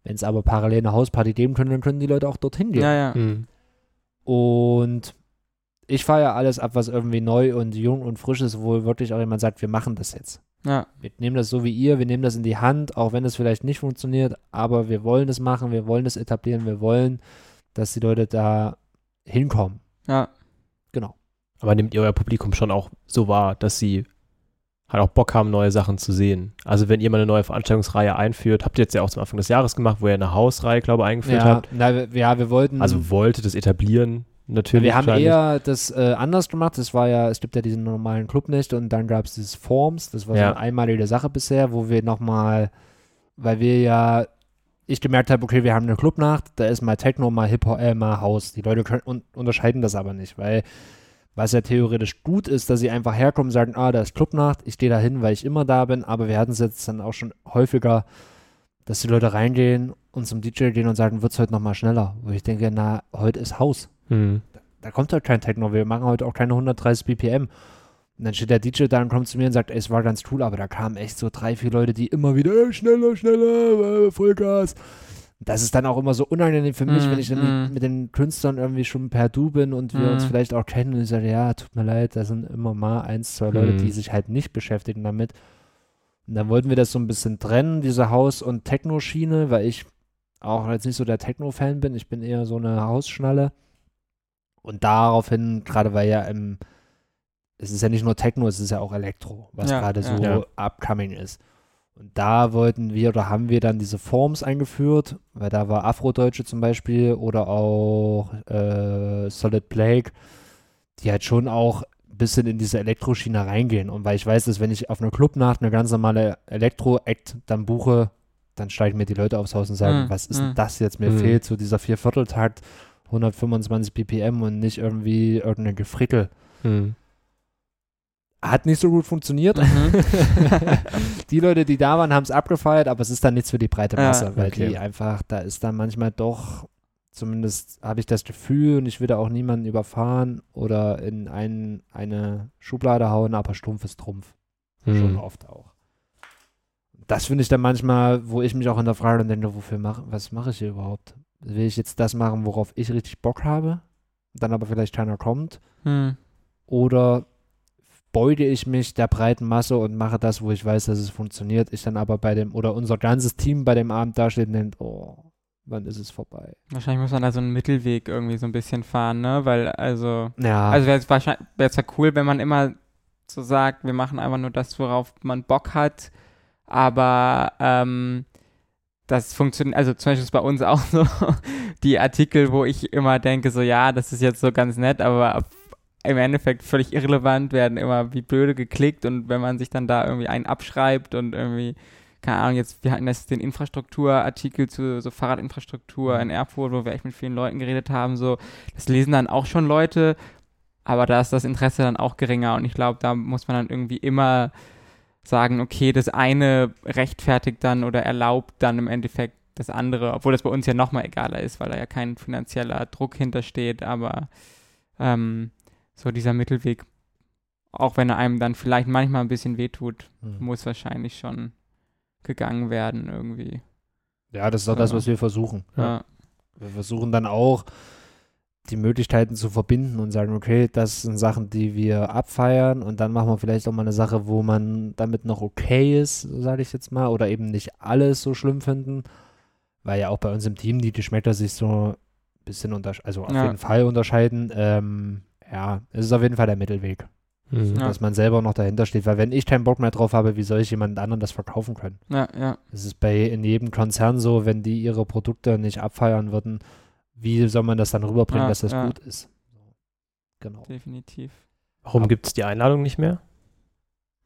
Wenn es aber parallel eine Hausparty geben können, dann können die Leute auch dorthin gehen. ja, ja, Mhm. Und ich feiere alles ab, was irgendwie neu und jung und frisch ist, wo wirklich auch jemand sagt, wir machen das jetzt. Ja, Wir nehmen das so wie ihr, wir nehmen das in die Hand, auch wenn es vielleicht nicht funktioniert, aber wir wollen es machen, wir wollen es etablieren, wir wollen, dass die Leute da hinkommen. ja. Genau. Aber nehmt ihr euer Publikum schon auch so wahr, dass sie halt auch Bock haben, neue Sachen zu sehen? Also wenn ihr mal eine neue Veranstaltungsreihe einführt, habt ihr jetzt ja auch zum Anfang des Jahres gemacht, wo ihr eine Hausreihe, glaube ich, eingeführt Ja, habt. na, ja, wir wollten. Also wolltet es etablieren, natürlich. wir haben eher das äh, anders gemacht. Das war ja, es gibt ja diese normalen Clubnächte und dann gab es dieses Forms. Das war so Ja. eine einmalige Sache bisher, wo wir nochmal, weil wir ja, ich gemerkt habe, okay, wir haben eine Clubnacht, da ist mal Techno, mal Hip-Hop, äh, mal House. Die Leute können, un unterscheiden das aber nicht, weil was ja theoretisch gut ist, dass sie einfach herkommen und sagen, ah, da ist Clubnacht, ich stehe da hin, weil ich immer da bin, aber wir hatten es jetzt dann auch schon häufiger, dass die Leute reingehen und zum DJ gehen und sagen, wird es heute nochmal schneller? Wo ich denke, na, heute ist Haus Mhm. da kommt halt kein Techno, wir machen heute auch keine 130 BPM. Und dann steht der DJ da und kommt zu mir und sagt, ey, es war ganz cool, aber da kamen echt so drei, vier Leute, die immer wieder, ey, schneller, schneller, äh, Vollgas. Das ist dann auch immer so unangenehm für mich, Mm, wenn ich dann mm. mit, den Künstlern irgendwie schon per Du bin und wir uns Mm. vielleicht auch kennen und ich sage, ja, tut mir leid, da sind immer mal eins, zwei Leute, Mm. die sich halt nicht beschäftigen damit. Und dann wollten wir das so ein bisschen trennen, diese Haus- und Techno-Schiene, weil ich auch jetzt nicht so der Techno-Fan bin. Ich bin eher so eine Hausschnalle. Und daraufhin, gerade weil ja im, es ist ja nicht nur Techno, es ist ja auch Elektro, was Ja, gerade so ja. Upcoming ist. Und da wollten wir oder haben wir dann diese Forms eingeführt, weil da war Afrodeutsche zum Beispiel oder auch äh, Solid Plague, die halt schon auch ein bisschen in diese Elektroschiene reingehen. Und weil ich weiß, dass wenn ich auf einer Clubnacht eine ganz normale Elektro-Act dann buche, dann steigen mir die Leute aufs Haus und sagen, Mm, was ist denn das jetzt? Mir Mm. fehlt so dieser Viervierteltakt, 125 BPM und nicht irgendwie irgendein Gefrickel. Mhm. Hat nicht so gut funktioniert. Mhm. die Leute, die da waren, haben es abgefeiert, aber es ist dann nichts für die breite Ja, Masse, weil okay. die einfach, da ist dann manchmal doch, zumindest habe ich das Gefühl, und ich will da auch niemanden überfahren oder in ein, eine Schublade hauen, aber Strumpf ist Trumpf. Schon Hm. oft auch. Das finde ich dann manchmal, wo ich mich auch hinterfrage und denke, wofür mache, was mache ich hier überhaupt? Will ich jetzt das machen, worauf ich richtig Bock habe, dann aber vielleicht keiner kommt? Hm. Oder beuge ich mich der breiten Masse und mache das, wo ich weiß, dass es funktioniert, ich dann aber bei dem, oder unser ganzes Team bei dem Abend dasteht und denkt, oh, wann ist es vorbei? Wahrscheinlich muss man da so einen Mittelweg irgendwie so ein bisschen fahren, ne? Weil, also, Ja, also wäre es wahrscheinlich, wäre es ja cool, wenn man immer so sagt, wir machen einfach nur das, worauf man Bock hat, aber ähm, das funktioniert, also zum Beispiel ist bei uns auch so die Artikel, wo ich immer denke, so ja, das ist jetzt so ganz nett, aber im Endeffekt völlig irrelevant, werden immer wie blöde geklickt und wenn man sich dann da irgendwie einen abschreibt und irgendwie, keine Ahnung, jetzt, wir hatten jetzt den Infrastrukturartikel zu so Fahrradinfrastruktur in Erfurt, wo wir echt mit vielen Leuten geredet haben, so, das lesen dann auch schon Leute, aber da ist das Interesse dann auch geringer und ich glaube, da muss man dann irgendwie immer sagen, okay, das eine rechtfertigt dann oder erlaubt dann im Endeffekt das andere, obwohl das bei uns ja nochmal egaler ist, weil da ja kein finanzieller Druck hintersteht, aber ähm, so dieser Mittelweg, auch wenn er einem dann vielleicht manchmal ein bisschen wehtut, Hm. muss wahrscheinlich schon gegangen werden irgendwie. ja, das ist auch das, Ja. was wir versuchen. Ja. Wir versuchen dann auch, die Möglichkeiten zu verbinden und sagen, okay, das sind Sachen, die wir abfeiern und dann machen wir vielleicht auch mal eine Sache, wo man damit noch okay ist, sage ich jetzt mal, oder eben nicht alles so schlimm finden, weil ja auch bei uns im Team die Geschmäcker sich so ein bisschen unterscheiden, also auf Ja. jeden Fall unterscheiden. Ähm, ja, es ist auf jeden Fall der Mittelweg, Hm. Ja. dass man selber noch dahinter steht, weil wenn ich keinen Bock mehr drauf habe, wie soll ich jemand anderen das verkaufen können? Ja, ja, Es ist bei in jedem Konzern so, wenn die ihre Produkte nicht abfeiern würden, wie soll man das dann rüberbringen, Ja, dass das ja. gut ist? Genau. definitiv. Warum gibt es die Einladung nicht mehr?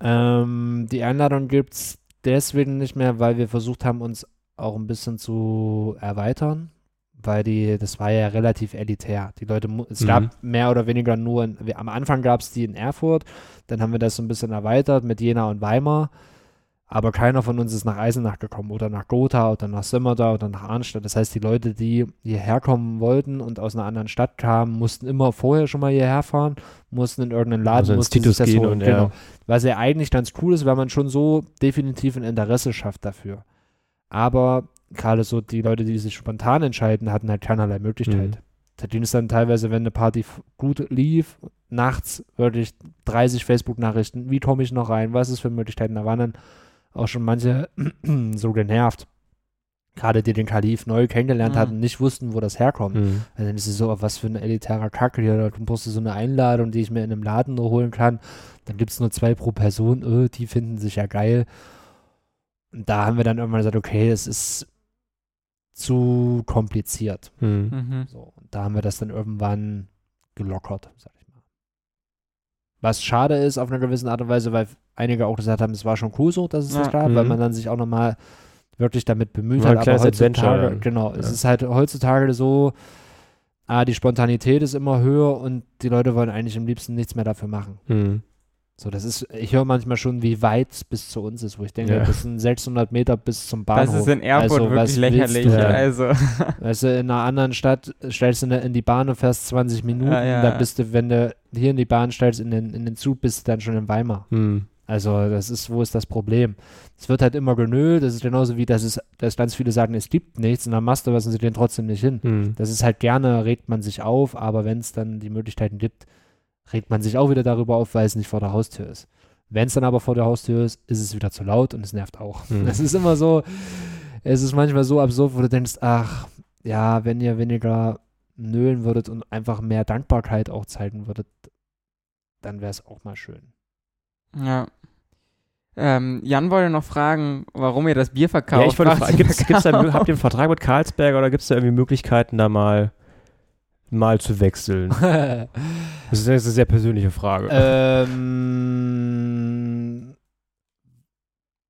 Ähm, die Einladung gibt es deswegen nicht mehr, weil wir versucht haben, uns auch ein bisschen zu erweitern, weil die, das war ja relativ elitär. Die Leute, es Mhm. gab mehr oder weniger nur, in, wir, am Anfang gab es die in Erfurt, dann haben wir das so ein bisschen erweitert mit Jena und Weimar, aber keiner von uns ist nach Eisenach gekommen oder nach Gotha oder nach Simmerdau oder nach Arnstadt. Das heißt, die Leute, die hierher kommen wollten und aus einer anderen Stadt kamen, mussten immer vorher schon mal hierher fahren, mussten in irgendeinen Laden, Also mussten sich Titus das gehen holen. und, genau. ja. Was ja eigentlich ganz cool ist, weil man schon so definitiv ein Interesse schafft dafür. Aber gerade so die Leute, die sich spontan entscheiden, hatten halt keinerlei Möglichkeit. Mhm. Da ging es dann teilweise, wenn eine Party gut lief, nachts wirklich 30 Facebook-Nachrichten, wie komme ich noch rein, was ist für Möglichkeiten, da waren dann auch schon manche so genervt. Gerade die den Kalif neu kennengelernt Mhm. hatten, nicht wussten, wo das herkommt. Hm. Also dann ist es so, was für ein elitärer Kacke hier, da brauchst du so eine Einladung, die ich mir in einem Laden nur holen kann. Dann gibt es nur zwei pro Person, öh, die finden sich ja geil. Und da haben wir dann irgendwann gesagt, okay, es ist zu kompliziert. Hm. Mhm. So, und da haben wir das dann irgendwann gelockert, sag ich mal. Was schade ist auf einer gewissen Art und Weise, weil einige auch gesagt haben, es war schon cool so, dass es Ja. das gab, weil Mhm. man dann sich auch nochmal wirklich damit bemüht War hat. Aber kleines Adventure heutzutage, genau, es Ja. ist halt heutzutage so, ah, die Spontanität ist immer höher und die Leute wollen eigentlich am liebsten nichts mehr dafür machen. Hm. So, das ist, ich höre manchmal schon, wie weit es bis zu uns ist, wo ich denke, Ja. das sind 600 Meter bis zum Bahnhof. Das ist in Erfurt Also, was wirklich lächerlich. du? Ja. Also, Weißt du, in einer anderen Stadt stellst du in- die Bahn und fährst 20 Minuten, Ja, ja. da bist du, wenn du hier in die Bahn stellst, in den, in den Zug, bist du dann schon in Weimar. Hm. Also das ist, wo ist das Problem? Es wird halt immer genölt, das ist genauso wie, dass, es, dass ganz viele sagen, es gibt nichts und dann machst du was und sie den trotzdem nicht hin. Hm. Das ist halt gerne, regt man sich auf, aber wenn es dann die Möglichkeiten gibt, regt man sich auch wieder darüber auf, weil es nicht vor der Haustür ist. Wenn es dann aber vor der Haustür ist, ist es wieder zu laut und es nervt auch. Hm. Es ist immer so, es ist manchmal so absurd, wo du denkst, ach, ja, wenn ihr weniger nölen würdet und einfach mehr Dankbarkeit auch zeigen würdet, dann wäre es auch mal schön. ja. Ähm, Jan wollte noch fragen, warum ihr das Bier verkauft. Ja, ich wollte fragen, gibt's, gibt's da, habt ihr einen Vertrag mit Karlsberg oder gibt es da irgendwie Möglichkeiten, da mal, mal zu wechseln? Das ist eine sehr persönliche Frage. ähm,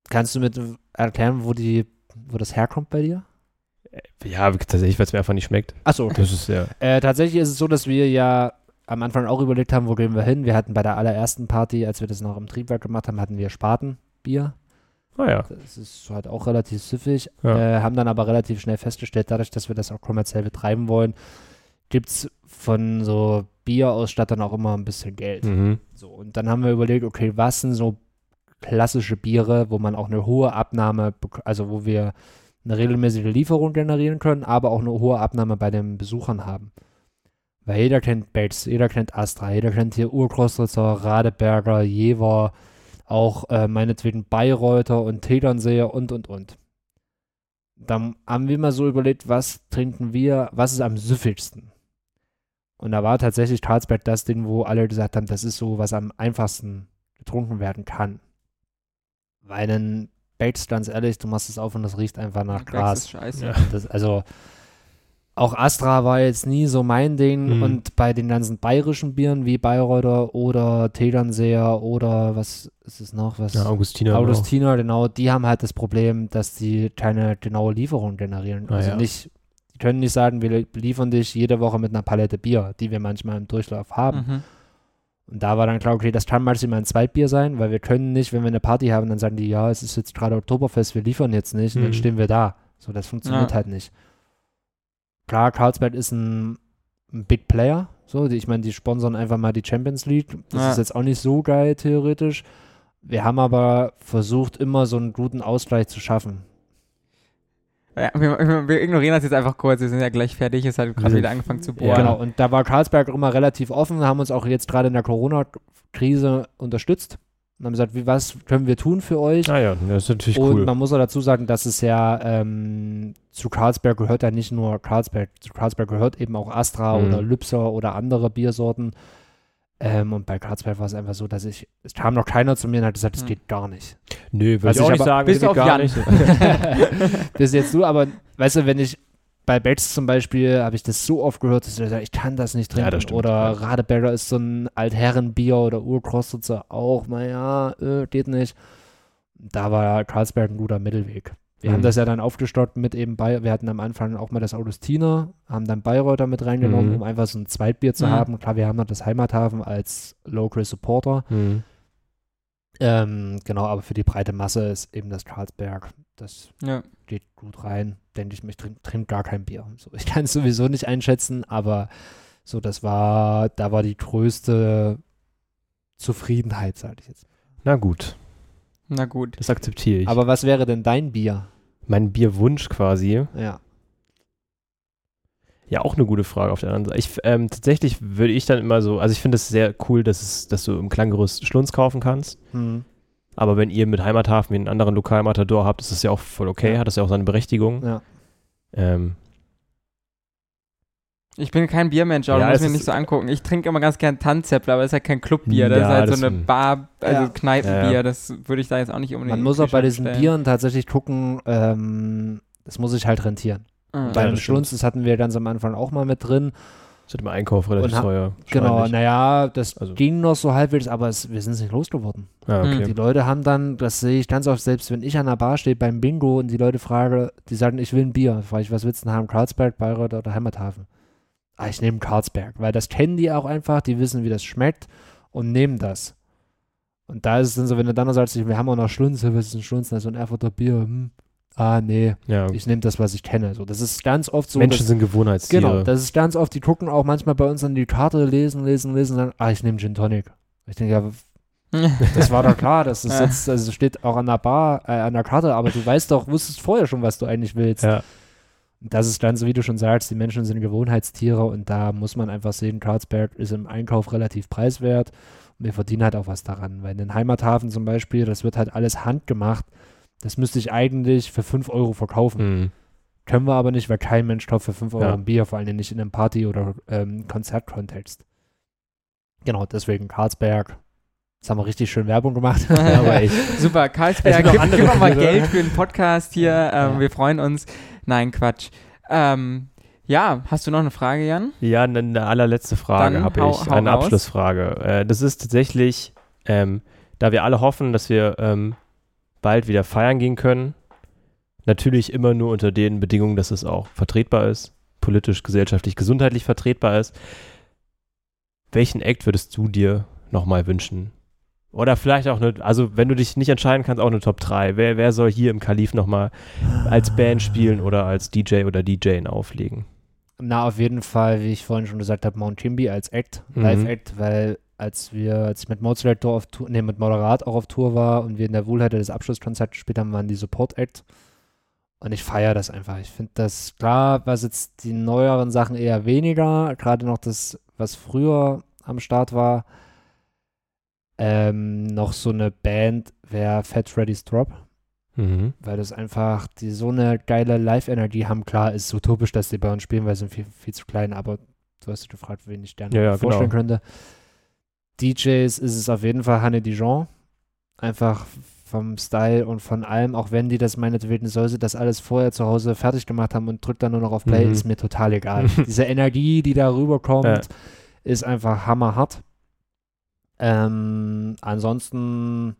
kannst du mit erklären, wo die, wo das herkommt bei dir? ja, tatsächlich, weil es mir einfach nicht schmeckt. Achso, okay. Das ist ja. Äh, tatsächlich ist es so, dass wir ja am Anfang auch überlegt haben, wo gehen wir hin. Wir hatten bei der allerersten Party, als wir das noch im Triebwerk gemacht haben, hatten wir Spatenbier. Ah ja. Das ist halt auch relativ süffig. Ja. Äh, haben dann aber relativ schnell festgestellt, dadurch, dass wir das auch kommerziell betreiben wollen, gibt es von so Bierausstattern auch immer ein bisschen Geld. Mhm. So, und dann haben wir überlegt, okay, was sind so klassische Biere, wo man auch eine hohe Abnahme, also wo wir eine regelmäßige Lieferung generieren können, aber auch eine hohe Abnahme bei den Besuchern haben. Weil jeder kennt Bates, jeder kennt Astra, jeder kennt hier Urkostritzer, Radeberger, Jever, auch äh, meinetwegen Bayreuther und Tedernseer und, und, und. Dann haben wir mal so überlegt, was trinken wir, was ist am süffigsten? Und da war tatsächlich Carlsberg das Ding, wo alle gesagt haben, das ist so, was am einfachsten getrunken werden kann. Weil dann Bates, ganz ehrlich, du machst es auf und das riecht einfach nach Das Gras. ist scheiße. Ja. Das, also auch Astra war jetzt nie so mein Ding Mhm. und bei den ganzen bayerischen Bieren wie Bayreuther oder Tedernseer oder was ist es noch? Was? Ja, Augustiner. Augustiner, genau, die haben halt das Problem, dass die keine genaue Lieferung generieren. Ah, also ja. nicht, die können nicht sagen, wir liefern dich jede Woche mit einer Palette Bier, die wir manchmal im Durchlauf haben. Mhm. Und da war dann klar, okay, das kann maximal ein Zweitbier sein, weil wir können nicht, wenn wir eine Party haben, dann sagen die, ja, es ist jetzt gerade Oktoberfest, wir liefern jetzt nicht und dann Mhm. stehen wir da. So, das funktioniert Ja. halt nicht. Klar, Carlsberg ist ein, ein Big Player, so, die, ich meine, die sponsern einfach mal die Champions League. Das Ja. ist jetzt auch nicht so geil, theoretisch. Wir haben aber versucht, immer so einen guten Ausgleich zu schaffen. Ja, wir, wir- ignorieren das jetzt einfach kurz, wir sind ja gleich fertig, es hat gerade wieder angefangen zu Ja. bohren. Genau, und da war Carlsberg immer relativ offen, haben uns auch jetzt gerade in der Corona-Krise unterstützt und haben gesagt, wie, was können wir tun für euch? Ah ja, das ist natürlich Und cool. man muss auch dazu sagen, dass es ja ähm, zu Carlsberg gehört ja nicht nur Carlsberg, zu Carlsberg gehört eben auch Astra Mhm. oder Lübser oder andere Biersorten. Ähm, und bei Carlsberg war es einfach so, dass ich, es kam noch keiner zu mir und hat gesagt, das Mhm. geht gar nicht. Nö, würde Was ich auch ich nicht aber- sagen. bis geht auf gar Jan. nicht. Bis jetzt du, aber weißt du, wenn ich bei Bates zum Beispiel habe ich das so oft gehört, dass ich sage, ich kann das nicht Ja, trinken. das stimmt, oder ja. Radeberger ist so ein Altherrenbier oder Urkostritzer auch, naja, äh, geht nicht. Da war Carlsberg ein guter Mittelweg. Wir Mhm. haben das ja dann aufgestockt mit eben bei, wir hatten am Anfang auch mal das Augustiner, haben dann Bayreuther mit reingenommen, Mhm. um einfach so ein Zweitbier zu Mhm. haben. Klar, wir haben noch das Heimathafen als Local Supporter. Mhm. Ähm, genau, aber für die breite Masse ist eben das Carlsberg. Das Ja. Geht gut rein, denke ich mir. Ich trinke trink gar kein Bier. So, ich kann es sowieso nicht einschätzen, aber so, das war, da war die größte Zufriedenheit, sage ich jetzt. Na gut, Na gut. das akzeptiere ich. Aber was wäre denn dein Bier? mein Bierwunsch quasi. Ja. Ja, auch eine gute Frage auf der anderen Seite. Ich, ähm, tatsächlich würde ich dann immer so, also ich finde es sehr cool, dass, es, dass du im Klanggerüst Schlunz kaufen kannst. Hm. Aber wenn ihr mit Heimathafen einen anderen Lokalmatador habt, ist das ja auch voll okay, Ja. hat das ja auch seine Berechtigung. Ja. Ähm, Ich bin kein Biermensch, aber Ja, du musst es mir nicht so angucken. Ich trinke immer ganz gern Tanzäpfel, aber das ist ja kein Clubbier. Das Ja, ist halt das so eine Bar, also Ja. Kneipenbier. Ja, ja. Das würde ich da jetzt auch nicht unbedingt. Man muss den auch bei diesen stellen. Bieren tatsächlich gucken, ähm, das muss sich halt rentieren. Ah. bei Schlunz, das hatten wir ganz am Anfang auch mal mit drin. Halt im Einkauf relativ teuer. Genau, naja, das Also- ging noch so halbwegs, aber es, wir sind es nicht losgeworden. Ah, okay. Die Leute haben dann, das sehe ich ganz oft, selbst wenn ich an der Bar stehe beim Bingo und die Leute frage, die sagen, ich will ein Bier. Frage ich, was willst du denn haben? Karlsberg, Bayreuth oder Heimathafen? Ah, ich nehme Karlsberg, weil das kennen die auch einfach, die wissen, wie das schmeckt und nehmen das. Und da ist es dann so, wenn du dann noch sagst, wir haben auch noch Schlunz, was ist ein Schlunz? Das ist so ein Erfurter Bier. Hm. Ah, nee, Ja, ich nehme das, was ich kenne. So, das ist ganz oft so. Menschen dass, sind Gewohnheitstiere. Genau, das ist ganz oft, die gucken auch manchmal bei uns an die Karte, lesen, lesen, lesen und sagen, ah, ich nehme Gin Tonic. Ich denke, ja, das war doch klar, das ist jetzt, also es steht auch an der Bar, äh, an der Karte, aber du weißt doch, wusstest vorher schon, was du eigentlich willst. ja. Und Das ist dann, so wie du schon sagst, die Menschen sind Gewohnheitstiere und da muss man einfach sehen, Carlsberg ist im Einkauf relativ preiswert und wir verdienen halt auch was daran, weil in den Heimathafen zum Beispiel, das wird halt alles handgemacht, das müsste ich eigentlich für 5 Euro verkaufen. Hm. Können wir aber nicht, weil kein Mensch kauft für 5 Euro Ja. ein Bier, vor allem nicht in einem Party- oder ähm, Konzertkontext. Genau, deswegen Carlsberg. Jetzt haben wir richtig schön Werbung gemacht. aber echt. Super, Karlsberg, gib, gib doch mal. Geld für den Podcast hier. Ähm, Ja. Wir freuen uns. Nein, Quatsch. Ähm, ja, hast du noch eine Frage, Jan? Ja, eine, eine allerletzte Frage habe ich, hau eine raus. Abschlussfrage. Äh, das ist tatsächlich, ähm, da wir alle hoffen, dass wir ähm, bald wieder feiern gehen können, natürlich immer nur unter den Bedingungen, dass es auch vertretbar ist, politisch, gesellschaftlich, gesundheitlich vertretbar ist. welchen Act würdest du dir nochmal wünschen? Oder vielleicht auch eine, also wenn du dich nicht entscheiden kannst, auch eine Top 3. Wer, wer soll hier im Kalif nochmal als Band spielen oder als DJ oder DJ auflegen? Na, auf jeden Fall, wie ich vorhin schon gesagt habe, Mount Kimby als Act, Mhm. Live-Act, weil als wir, als ich mit Moderator auf Tour, nee, mit Moderat auch auf Tour war und wir in der Wohlheide das Abschlusskonzert gespielt haben, waren die Support-Act. Und ich feiere das einfach. Ich finde das klar, was jetzt die neueren Sachen eher weniger, gerade noch das, was früher am Start war, ähm, noch so eine Band wäre Fat Freddy's Drop Mhm. weil das einfach die so eine geile Live-Energie haben. Klar, ist es utopisch, dass die bei uns spielen, weil sie sind viel, viel zu klein, aber du hast dich gefragt, wen ich gerne Ja, ja, vorstellen genau. könnte. DJs ist es auf jeden Fall Hanne Dijon. Einfach vom Style und von allem, auch wenn die das meinetwegen soll sie das alles vorher zu Hause fertig gemacht haben und drückt dann nur noch auf Play, Mhm. ist mir total egal. Diese Energie, die da rüberkommt, Ja. ist einfach hammerhart. Ähm, ansonsten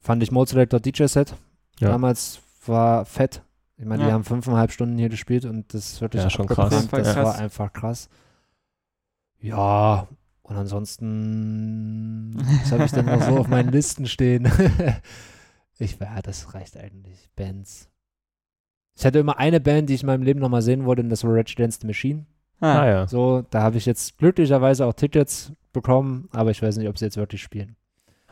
fand ich Mode Selector DJ Set Ja. damals war fett. Ich meine, die Ja. haben fünfeinhalb Stunden hier gespielt und das ist wirklich Ja, schon krass. Das war einfach krass. Ja, und ansonsten, was habe ich denn noch so auf meinen Listen stehen? ich, ja, das reicht eigentlich. Bands. Ich hatte immer eine Band, die ich in meinem Leben nochmal sehen wollte, und das war Rage Against the Machine. Ah ja. So, da habe ich jetzt glücklicherweise auch Tickets bekommen, aber ich weiß nicht, ob sie jetzt wirklich spielen.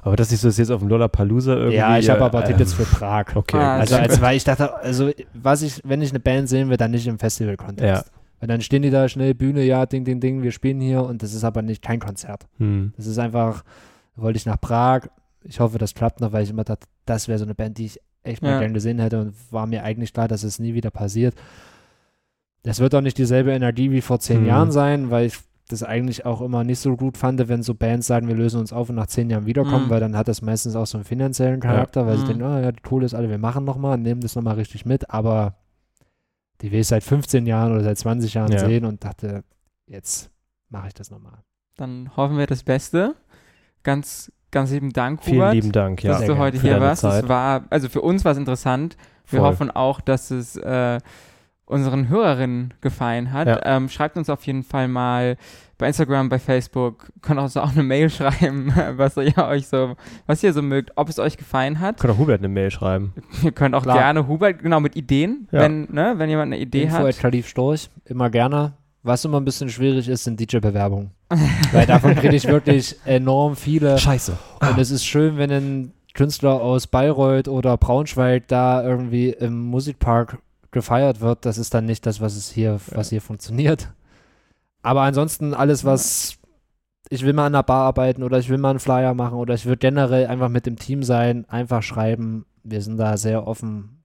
Aber dass ich so das jetzt auf dem Lollapalooza irgendwie. ja, ich habe aber äh, Tickets für Prag. Okay. Ah, Also, als, weil ich dachte, also, was ich, wenn ich eine Band sehen will, dann nicht im Festival-Kontext. Ja. Weil dann stehen die da schnell, Bühne, ja, ding, ding, ding, wir spielen hier und das ist aber nicht kein Konzert. Hm. Das ist einfach, wollte ich nach Prag. Ich hoffe, das klappt noch, weil ich immer dachte, das wäre so eine Band, die ich echt mal Ja. gern gesehen hätte und war mir eigentlich klar, dass es nie wieder passiert. Das wird auch nicht dieselbe Energie wie vor zehn Mhm. Jahren sein, weil ich das eigentlich auch immer nicht so gut fand, wenn so Bands sagen, wir lösen uns auf und nach zehn Jahren wiederkommen, Mhm. weil dann hat das meistens auch so einen finanziellen Charakter, weil sie Mhm. denken, oh ja, die Kohle ist alle, wir machen nochmal, nehmen das nochmal richtig mit, aber die will ich seit 15 Jahren oder seit 20 Jahren Ja. sehen und dachte, jetzt mache ich das nochmal. Dann hoffen wir das Beste. Ganz, ganz lieben Dank, Vielen lieben Dank, ja. dass du heute Für hier warst. Zeit. Es war, also für uns war es interessant. Wir Voll. hoffen auch, dass es äh, unseren Hörerinnen gefallen hat. Ja. Ähm, schreibt uns auf jeden Fall mal bei Instagram, bei Facebook, könnt auch so auch eine Mail schreiben, was ihr euch so, was ihr so mögt, ob es euch gefallen hat. Kann auch Hubert eine Mail schreiben. Ihr könnt auch Klar. gerne Hubert, genau, mit Ideen, Ja. wenn, ne, wenn jemand eine Idee Info hat. at Kalif Storch, immer gerne. Was immer ein bisschen schwierig ist, sind DJ-Bewerbungen. Weil davon kriege ich wirklich enorm viele. Scheiße. Und es ist schön, wenn ein Künstler aus Bayreuth oder Braunschweig da irgendwie im Musikpark gefeiert wird. Das ist dann nicht das, was es hier, was hier funktioniert. Aber ansonsten alles, was ich will mal an der Bar arbeiten oder ich will mal einen Flyer machen oder ich will generell einfach mit dem Team sein, einfach schreiben. Wir sind da sehr offen.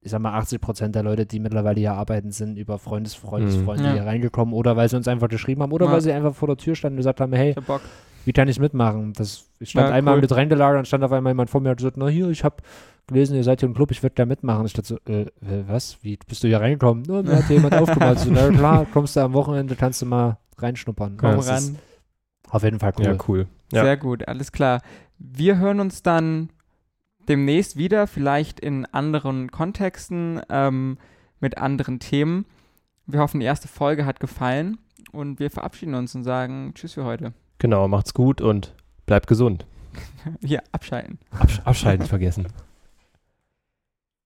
Ich sag mal, 80 Prozent der Leute, die mittlerweile hier arbeiten, sind über Freundesfreundesfreunde Mhm. Ja. hier reingekommen oder weil sie uns einfach geschrieben haben oder Ja. weil sie einfach vor der Tür standen und gesagt haben, hey, wie kann ich mitmachen? Das, ich stand Ja, einmal cool. mit reingelagert und stand auf einmal jemand vor mir und hat gesagt, na hier, ich habe gelesen, ihr seid hier im Club, ich würde da mitmachen. Ich dachte so, äh, was? Wie bist du hier reingekommen? Na, mir hat jemand aufgemalt. So, na klar, kommst du am Wochenende, kannst du mal reinschnuppern. Komm ist ran. Auf jeden Fall cool. Ja, cool. Ja. Sehr gut, alles klar. Wir hören uns dann demnächst wieder, vielleicht in anderen Kontexten, ähm, mit anderen Themen. Wir hoffen, die erste Folge hat gefallen und wir verabschieden uns und sagen Tschüss für heute. Genau, macht's gut und bleibt gesund. Hier, abschalten. Absch abschalten vergessen.